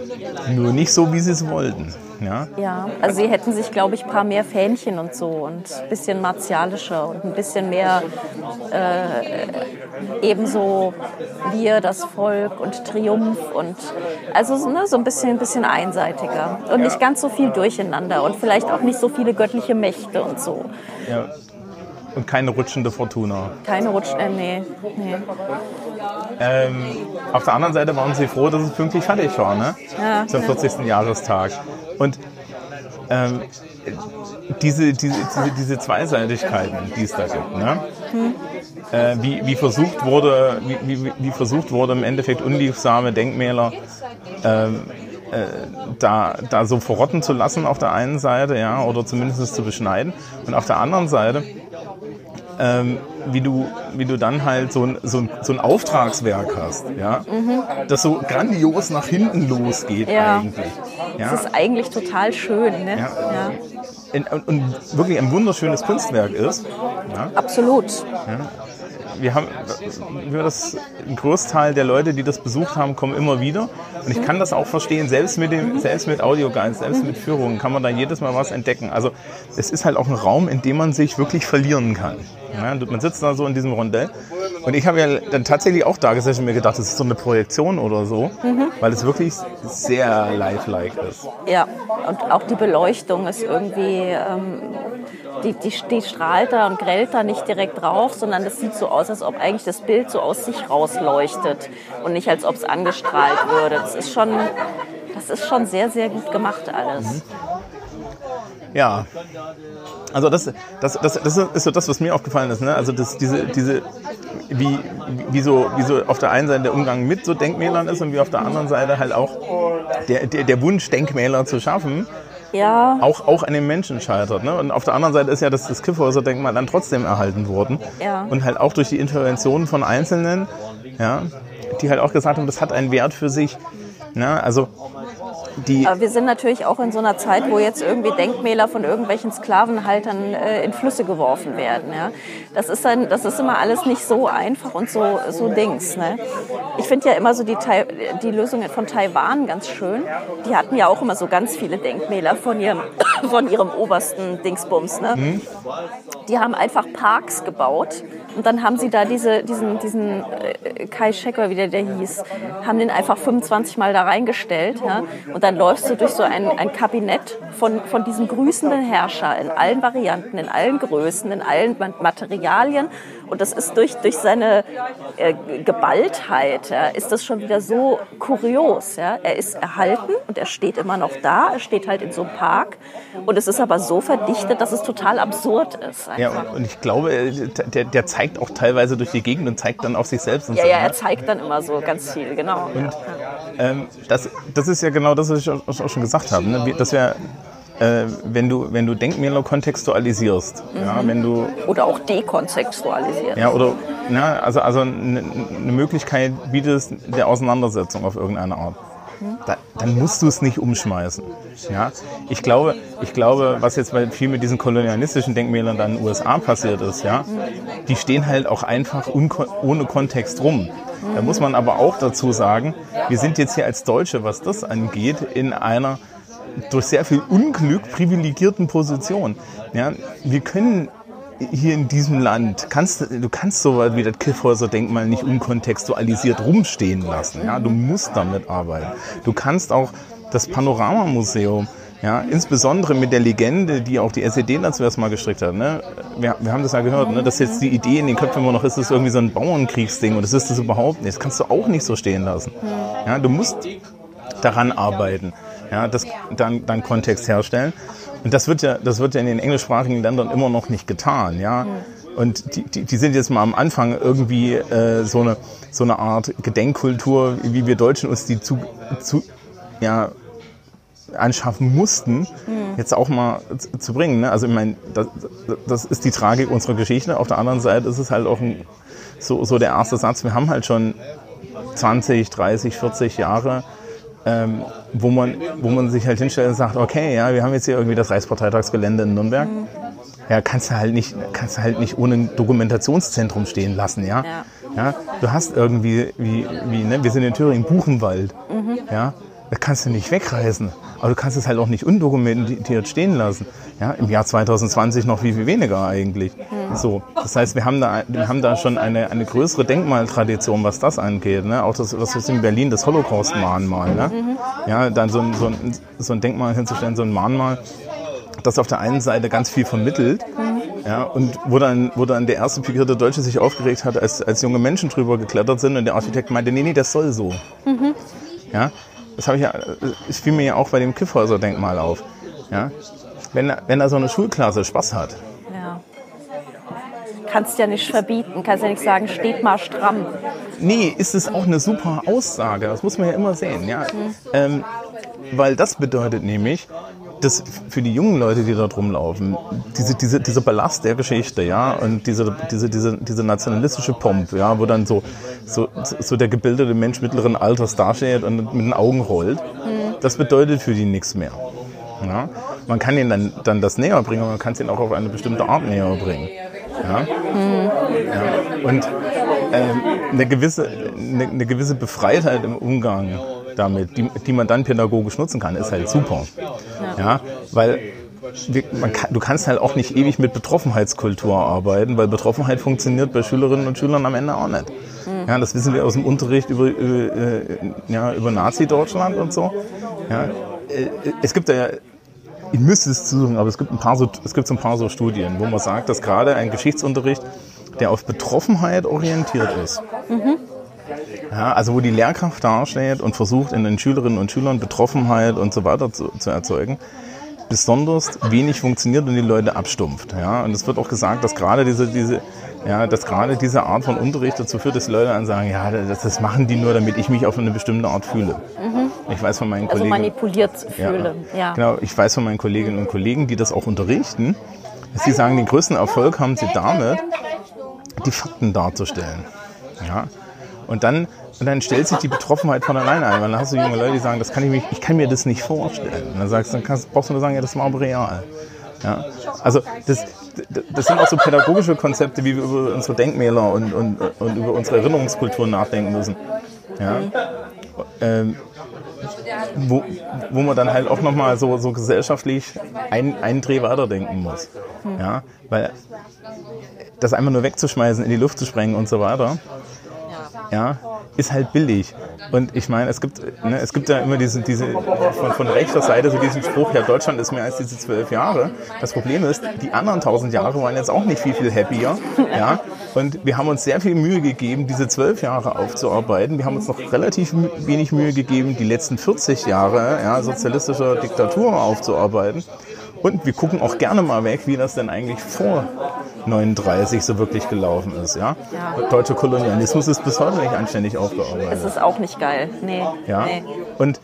Nur nicht so, wie sie es wollten. Ja? Ja, also sie hätten sich, glaube ich, ein paar mehr Fähnchen und so und ein bisschen martialischer und ein bisschen mehr äh, ebenso wir, das Volk und Triumph und also so, ne, so ein bisschen, ein bisschen einseitiger und nicht ganz so viel durcheinander und vielleicht auch nicht so viele göttliche Mächte und so. Ja. Und keine rutschende Fortuna. Keine Rutsch, äh, nee, nee. Ähm, auf der anderen Seite waren sie froh, dass es pünktlich fertig war, ne? Ja, Zum ja. 40. Jahrestag. Und ähm, diese, diese, diese, diese Zweiseitigkeiten, die es da gibt, ne? Äh, wie, wie, versucht wurde, wie, wie, wie versucht wurde, im Endeffekt unliebsame Denkmäler ähm, äh, da, da so verrotten zu lassen auf der einen Seite, ja, oder zumindest zu beschneiden. Und auf der anderen Seite ähm, wie du, wie du dann halt so ein, so ein, so ein Auftragswerk hast, ja, das so grandios nach hinten losgeht Ja. eigentlich. Ja, Das ist eigentlich total schön, ne? Ja. ja. und, und, und wirklich ein wunderschönes Kunstwerk ist. Ja, Absolut. wir haben, wir das, ein Großteil der Leute, die das besucht haben, kommen immer wieder. Und ich kann das auch verstehen, selbst mit dem, selbst mit Audioguides, selbst mit Führungen kann man da jedes Mal was entdecken. Also es ist halt auch ein Raum, in dem man sich wirklich verlieren kann. Ja, man sitzt da so in diesem Rondell. Und ich habe ja dann tatsächlich auch da gesessen und mir gedacht, das ist so eine Projektion oder so, weil es wirklich sehr lifelike ist. Ja, und auch die Beleuchtung ist irgendwie, ähm, die, die, die strahlt da und grellt da nicht direkt drauf, sondern das sieht so aus, als ob eigentlich das Bild so aus sich rausleuchtet und nicht als ob es angestrahlt würde. Das ist schon, das ist schon sehr, sehr gut gemacht alles. Ja. Also das, das, das, das ist so das, was mir aufgefallen ist. Ne? Also das, diese, diese, wie, wie, so, wie so auf der einen Seite der Umgang mit so Denkmälern ist und wie auf der anderen Seite halt auch der, der, der Wunsch, Denkmäler zu schaffen, Ja, auch, auch an den Menschen scheitert. Ne? Und auf der anderen Seite ist ja das, das Kiffhäuser-Denkmal dann trotzdem erhalten worden. Ja. Und halt auch durch die Interventionen von Einzelnen, ja, die halt auch gesagt haben, das hat einen Wert für sich. Ne? Also die, aber wir sind natürlich auch in so einer Zeit, wo jetzt irgendwie Denkmäler von irgendwelchen Sklavenhaltern äh, in Flüsse geworfen werden. Ja? Das, ist dann, das ist immer alles nicht so einfach und so, so Dings. Ne? Ich finde ja immer so die, die Lösungen von Taiwan ganz schön. Die hatten ja auch immer so ganz viele Denkmäler von ihrem, [coughs] von ihrem obersten Dingsbums. Ne? Die haben einfach Parks gebaut und dann haben sie da diese, diesen, diesen äh, Kai Shek oder wie der, der hieß, haben den einfach 25 Mal da reingestellt. Ja? Und dann läufst du durch so ein, ein Kabinett von, von diesem grüßenden Herrscher in allen Varianten, in allen Größen, in allen Ma- Materialien. Und das ist durch, durch seine äh, Geballtheit, ja, ist das schon wieder so kurios. Ja? Er ist erhalten und er steht immer noch da. Er steht halt in so einem Park. Und es ist aber so verdichtet, dass es total absurd ist. Ja, einfach. und- und ich glaube, äh, der, der zeigt auch teilweise durch die Gegend und zeigt dann auf sich selbst. Und Ja, so, ja, ne? er zeigt dann immer so ganz viel, genau. Und ähm, das, das ist ja genau das, was ich auch schon gesagt habe. Ne? Wie- Das wäre, äh, wenn du, wenn du Denkmäler kontextualisierst, ja, wenn du Oder auch dekontextualisiert. ja, oder na, also, also eine eine Möglichkeit bietest der Auseinandersetzung auf irgendeine Art. Da, dann musst du es nicht umschmeißen. Ja? Ich, glaube, ich glaube, was jetzt bei viel mit diesen kolonialistischen Denkmälern dann in den USA passiert ist, ja, die stehen halt auch einfach ohne Kontext rum. Da muss man aber auch dazu sagen, wir sind jetzt hier als Deutsche, was das angeht, in einer durch sehr viel Unglück privilegierten Position. Ja, wir können hier in diesem Land, kannst, du kannst so was wie das Kiffhäuser-Denkmal nicht unkontextualisiert rumstehen lassen. Ja, du musst damit arbeiten. Du kannst auch das Panoramamuseum, ja, insbesondere mit der Legende, die auch die SED dazu erstmal gestrickt hat. Ne? Wir, wir haben das ja gehört, ne? dass jetzt die Idee in den Köpfen immer noch ist, ist irgendwie so ein Bauernkriegsding und das ist das überhaupt nicht. Das kannst du auch nicht so stehen lassen. Ja, du musst daran arbeiten, ja, das, dann, dann Kontext herstellen. Und das wird ja, das wird ja in den englischsprachigen Ländern immer noch nicht getan, ja. Und die, die, die sind jetzt mal am Anfang irgendwie äh, so, eine, so eine Art Gedenkkultur, wie wir Deutschen uns die zu, zu ja, anschaffen mussten, jetzt auch mal zu, bringen. Ne? Also ich meine, das, das ist die Tragik unserer Geschichte. Auf der anderen Seite ist es halt auch ein, so, so der erste Satz. Wir haben halt schon 20, 30, 40 Jahre, ähm, wo, man, wo man sich halt hinstellt und sagt, okay, ja, wir haben jetzt hier irgendwie das Reichsparteitagsgelände in Nürnberg. Ja, kannst du halt nicht, kannst du halt nicht ohne ein Dokumentationszentrum stehen lassen, ja. Ja. Ja, du hast irgendwie, wie, wie, ne, wir sind in Thüringen, Buchenwald, ja. Das kannst du nicht wegreißen. Aber du kannst es halt auch nicht undokumentiert stehen lassen. Ja, Im Jahr 2020 noch viel, viel weniger eigentlich. So, das heißt, wir haben da, wir haben da schon eine, eine größere Denkmaltradition, was das angeht. Ne? Auch das, was ist in Berlin, das Holocaust-Mahnmal. Ne? Ja, dann so ein, so, ein, so ein Denkmal hinzustellen, so ein Mahnmal, das auf der einen Seite ganz viel vermittelt. Ja, und wo dann, wo dann der erste pikierte Deutsche sich aufgeregt hat, als, als junge Menschen drüber geklettert sind und der Architekt meinte, nee, nee, das soll so. Ja, das habe ich ja, es fiel mir ja auch bei dem Kiffhäuser-Denkmal auf. Ja, wenn, wenn da so eine Schulklasse Spaß hat, Ja. Kannst ja nicht verbieten, kannst ja nicht sagen, steht mal stramm. Nee, ist es auch eine super Aussage. Das muss man ja immer sehen. Ja? Ähm, weil das bedeutet nämlich, dass für die jungen Leute, die dort rumlaufen, diese, diese, dieser Ballast der Geschichte, ja, und diese, diese, diese, diese nationalistische Pomp, ja, wo dann so, so, so der gebildete Mensch mittleren Alters dasteht und mit den Augen rollt, das bedeutet für die nichts mehr. Ja? Man kann ihnen dann, dann das näher bringen, man kann es ihnen auch auf eine bestimmte Art näher bringen. Ja? Ja. Und ähm, eine, gewisse, eine, eine gewisse Befreitheit im Umgang damit, die, die man dann pädagogisch nutzen kann, ist halt super. Ja, weil wir, man kann, du kannst halt auch nicht ewig mit Betroffenheitskultur arbeiten, weil Betroffenheit funktioniert bei Schülerinnen und Schülern am Ende auch nicht. Ja, das wissen wir aus dem Unterricht über, über, äh, ja, über Nazi-Deutschland und so. Ja, äh, es gibt ja ich müsste es zusagen, aber es gibt, ein paar so, es gibt so ein paar so Studien, wo man sagt, dass gerade ein Geschichtsunterricht, der auf Betroffenheit orientiert ist, ja, also wo die Lehrkraft dasteht und versucht, in den Schülerinnen und Schülern Betroffenheit und so weiter zu, zu erzeugen, besonders wenig funktioniert und die Leute abstumpft. Ja? Und es wird auch gesagt, dass gerade diese, diese, ja, dass gerade diese Art von Unterricht dazu führt, dass die Leute dann sagen, ja, das, das machen die nur, damit ich mich auf eine bestimmte Art fühle. Ich weiß von meinen Also Kollegen. manipuliert fühle. Ja. Genau, ich weiß von meinen Kolleginnen und Kollegen, die das auch unterrichten, dass sie sagen, den größten Erfolg haben sie damit, die Fakten darzustellen. Ja? Und dann, und dann stellt sich die Betroffenheit von alleine ein, weil dann hast du junge Leute, die sagen, das kann ich, mich, ich kann mir das nicht vorstellen. Und dann sagst dann kannst, brauchst du nur sagen, ja, das war aber real. Ja? Also das, das sind auch so pädagogische Konzepte, wie wir über unsere Denkmäler und, und, und über unsere Erinnerungskultur nachdenken müssen. Ja? Ähm, wo, wo man dann halt auch nochmal so, so gesellschaftlich ein, einen Dreh weiterdenken muss. Ja? Weil das einfach nur wegzuschmeißen, in die Luft zu sprengen und so weiter, ja, ist halt billig. Und ich meine, es gibt, ne, es gibt ja immer diese, diese von, von rechter Seite so diesen Spruch, ja, Deutschland ist mehr als diese zwölf Jahre. Das Problem ist, die anderen tausend Jahre waren jetzt auch nicht viel, viel happier. Ja? Und wir haben uns sehr viel Mühe gegeben, diese zwölf Jahre aufzuarbeiten. Wir haben uns noch relativ wenig Mühe gegeben, die letzten 40 Jahre ja, sozialistischer Diktatur aufzuarbeiten. Und wir gucken auch gerne mal weg, wie das denn eigentlich vor 39 so wirklich gelaufen ist. Ja? Ja. Deutscher Kolonialismus ist bis heute nicht anständig aufgearbeitet. Es ist auch nicht geil. Nee. Ja. nee. Und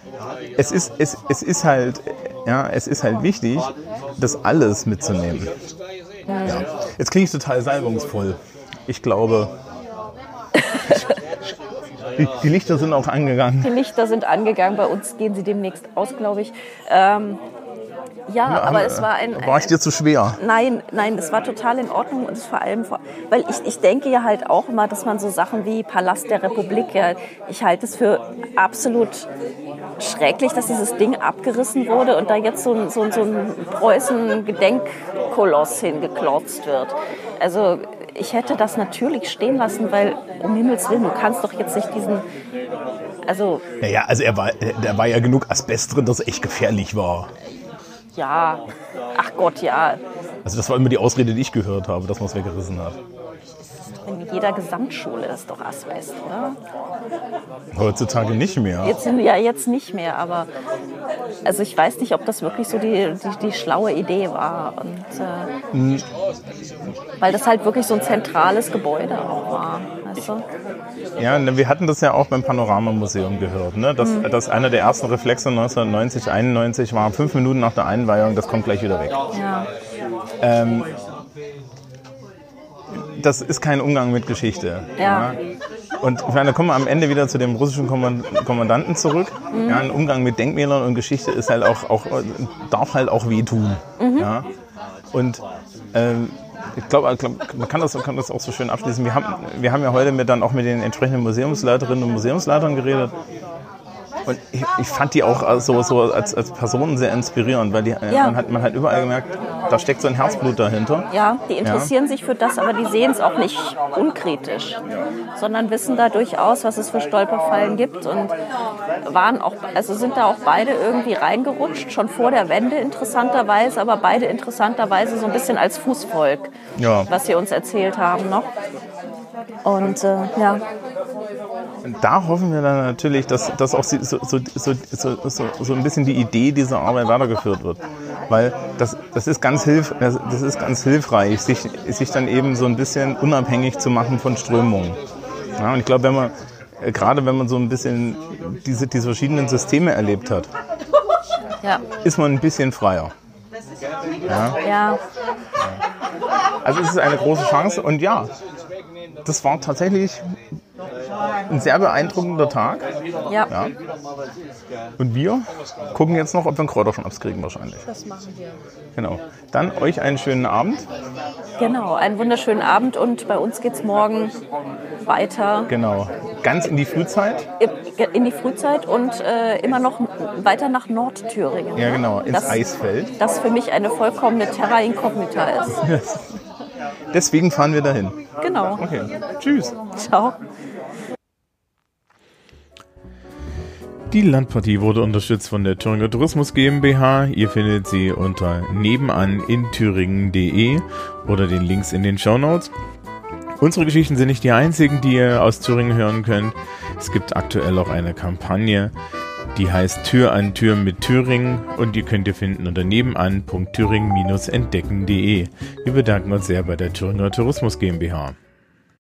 es ist, es, es ist halt, ja, es ist halt wichtig, das alles mitzunehmen. Ja. Jetzt klinge ich total salbungsvoll. Ich glaube, [laughs] die, die Lichter sind auch angegangen. Die Lichter sind angegangen. Bei uns gehen sie demnächst aus, glaube ich. Ähm, ja, aber es war ein. War ich dir zu schwer? Nein, nein, das war total in Ordnung und es vor allem, weil ich, ich denke ja halt auch immer, dass man so Sachen wie Palast der Republik, ja, ich halte es für absolut schrecklich, dass dieses Ding abgerissen wurde und da jetzt so ein, so, ein- so ein Preußen-Gedenkkoloss hingeklotzt wird. Also ich hätte das natürlich stehen lassen, weil um Himmels Willen, du kannst doch jetzt nicht diesen, also Naja, also er war, da war ja genug Asbest drin, dass echt gefährlich war. Ja, ach Gott, ja, Also das war immer die Ausrede, die ich gehört habe, dass man es weggerissen hat. Jeder Gesamtschule ist doch Asbest, oder? Heutzutage nicht mehr. Jetzt ja jetzt nicht mehr, aber also ich weiß nicht, ob das wirklich so die, die, die schlaue Idee war. Und, äh, weil das halt wirklich so ein zentrales Gebäude auch war. Weißt du? Ja, ne, wir hatten das ja auch beim Panoramamuseum gehört, ne? dass, Mhm. dass einer der ersten Reflexe 1990, 91 war, fünf Minuten nach der Einweihung, das kommt gleich wieder weg. Ja. Das ist kein Umgang mit Geschichte. Ja. Und ich meine, da kommen wir am Ende wieder zu dem russischen Kommand- Kommandanten zurück. Mhm. Ja, ein Umgang mit Denkmälern und Geschichte ist halt auch, auch darf halt auch wehtun. Mhm. Ja? Und ähm, ich glaube, glaub, man kann das, kann das auch so schön abschließen. Wir haben, wir haben ja heute mit, dann auch mit den entsprechenden Museumsleiterinnen und Museumsleitern geredet. Und ich, ich fand die auch so, so als, als Personen sehr inspirierend, weil die, äh, Ja. man, hat, man hat überall gemerkt, da steckt so ein Herzblut dahinter. ja, die interessieren sich für das, aber die sehen es auch nicht unkritisch, sondern wissen da durchaus, was es für Stolperfallen gibt und waren auch, also sind da auch beide irgendwie reingerutscht, schon vor der Wende interessanterweise, aber beide interessanterweise so ein bisschen als Fußvolk, Ja. was sie uns erzählt haben noch. Und äh, ja, da hoffen wir dann natürlich, dass, dass auch so, so, so, so, so, so ein bisschen die Idee dieser Arbeit weitergeführt wird. Weil das, das, ist ganz hilf, das das ist ganz hilfreich, sich, sich dann eben so ein bisschen unabhängig zu machen von Strömungen. Ja, und ich glaube, wenn man, äh, gerade wenn man so ein bisschen diese, diese verschiedenen Systeme erlebt hat, ja, ist man ein bisschen freier. ja, Also es ist eine große Chance und ja, das war tatsächlich ein sehr beeindruckender Tag. ja. Ja. Und wir gucken jetzt noch, ob wir einen Kräuterschnaps kriegen wahrscheinlich. Das machen wir. Genau. Dann euch einen schönen Abend. Genau, einen wunderschönen Abend und bei uns geht es morgen weiter Genau. Ganz in die Frühzeit. in die Frühzeit und äh, immer noch weiter nach Nordthüringen. Ja, genau. Ins das, Eisfeld. Das für mich eine vollkommene Terra Incognita ist. [laughs] Deswegen fahren wir dahin. Genau. Okay. Tschüss. Ciao. Die Landpartie wurde unterstützt von der Thüringer Tourismus GmbH. Ihr findet sie unter nebenan in thüringen.de oder den Links in den Shownotes. Unsere Geschichten sind nicht die einzigen, die ihr aus Thüringen hören könnt. Es gibt aktuell auch eine Kampagne, die heißt Tür an Tür mit Thüringen und die könnt ihr finden unter nebenan.thüringen-entdecken.de. Wir bedanken uns sehr bei der Thüringer Tourismus GmbH.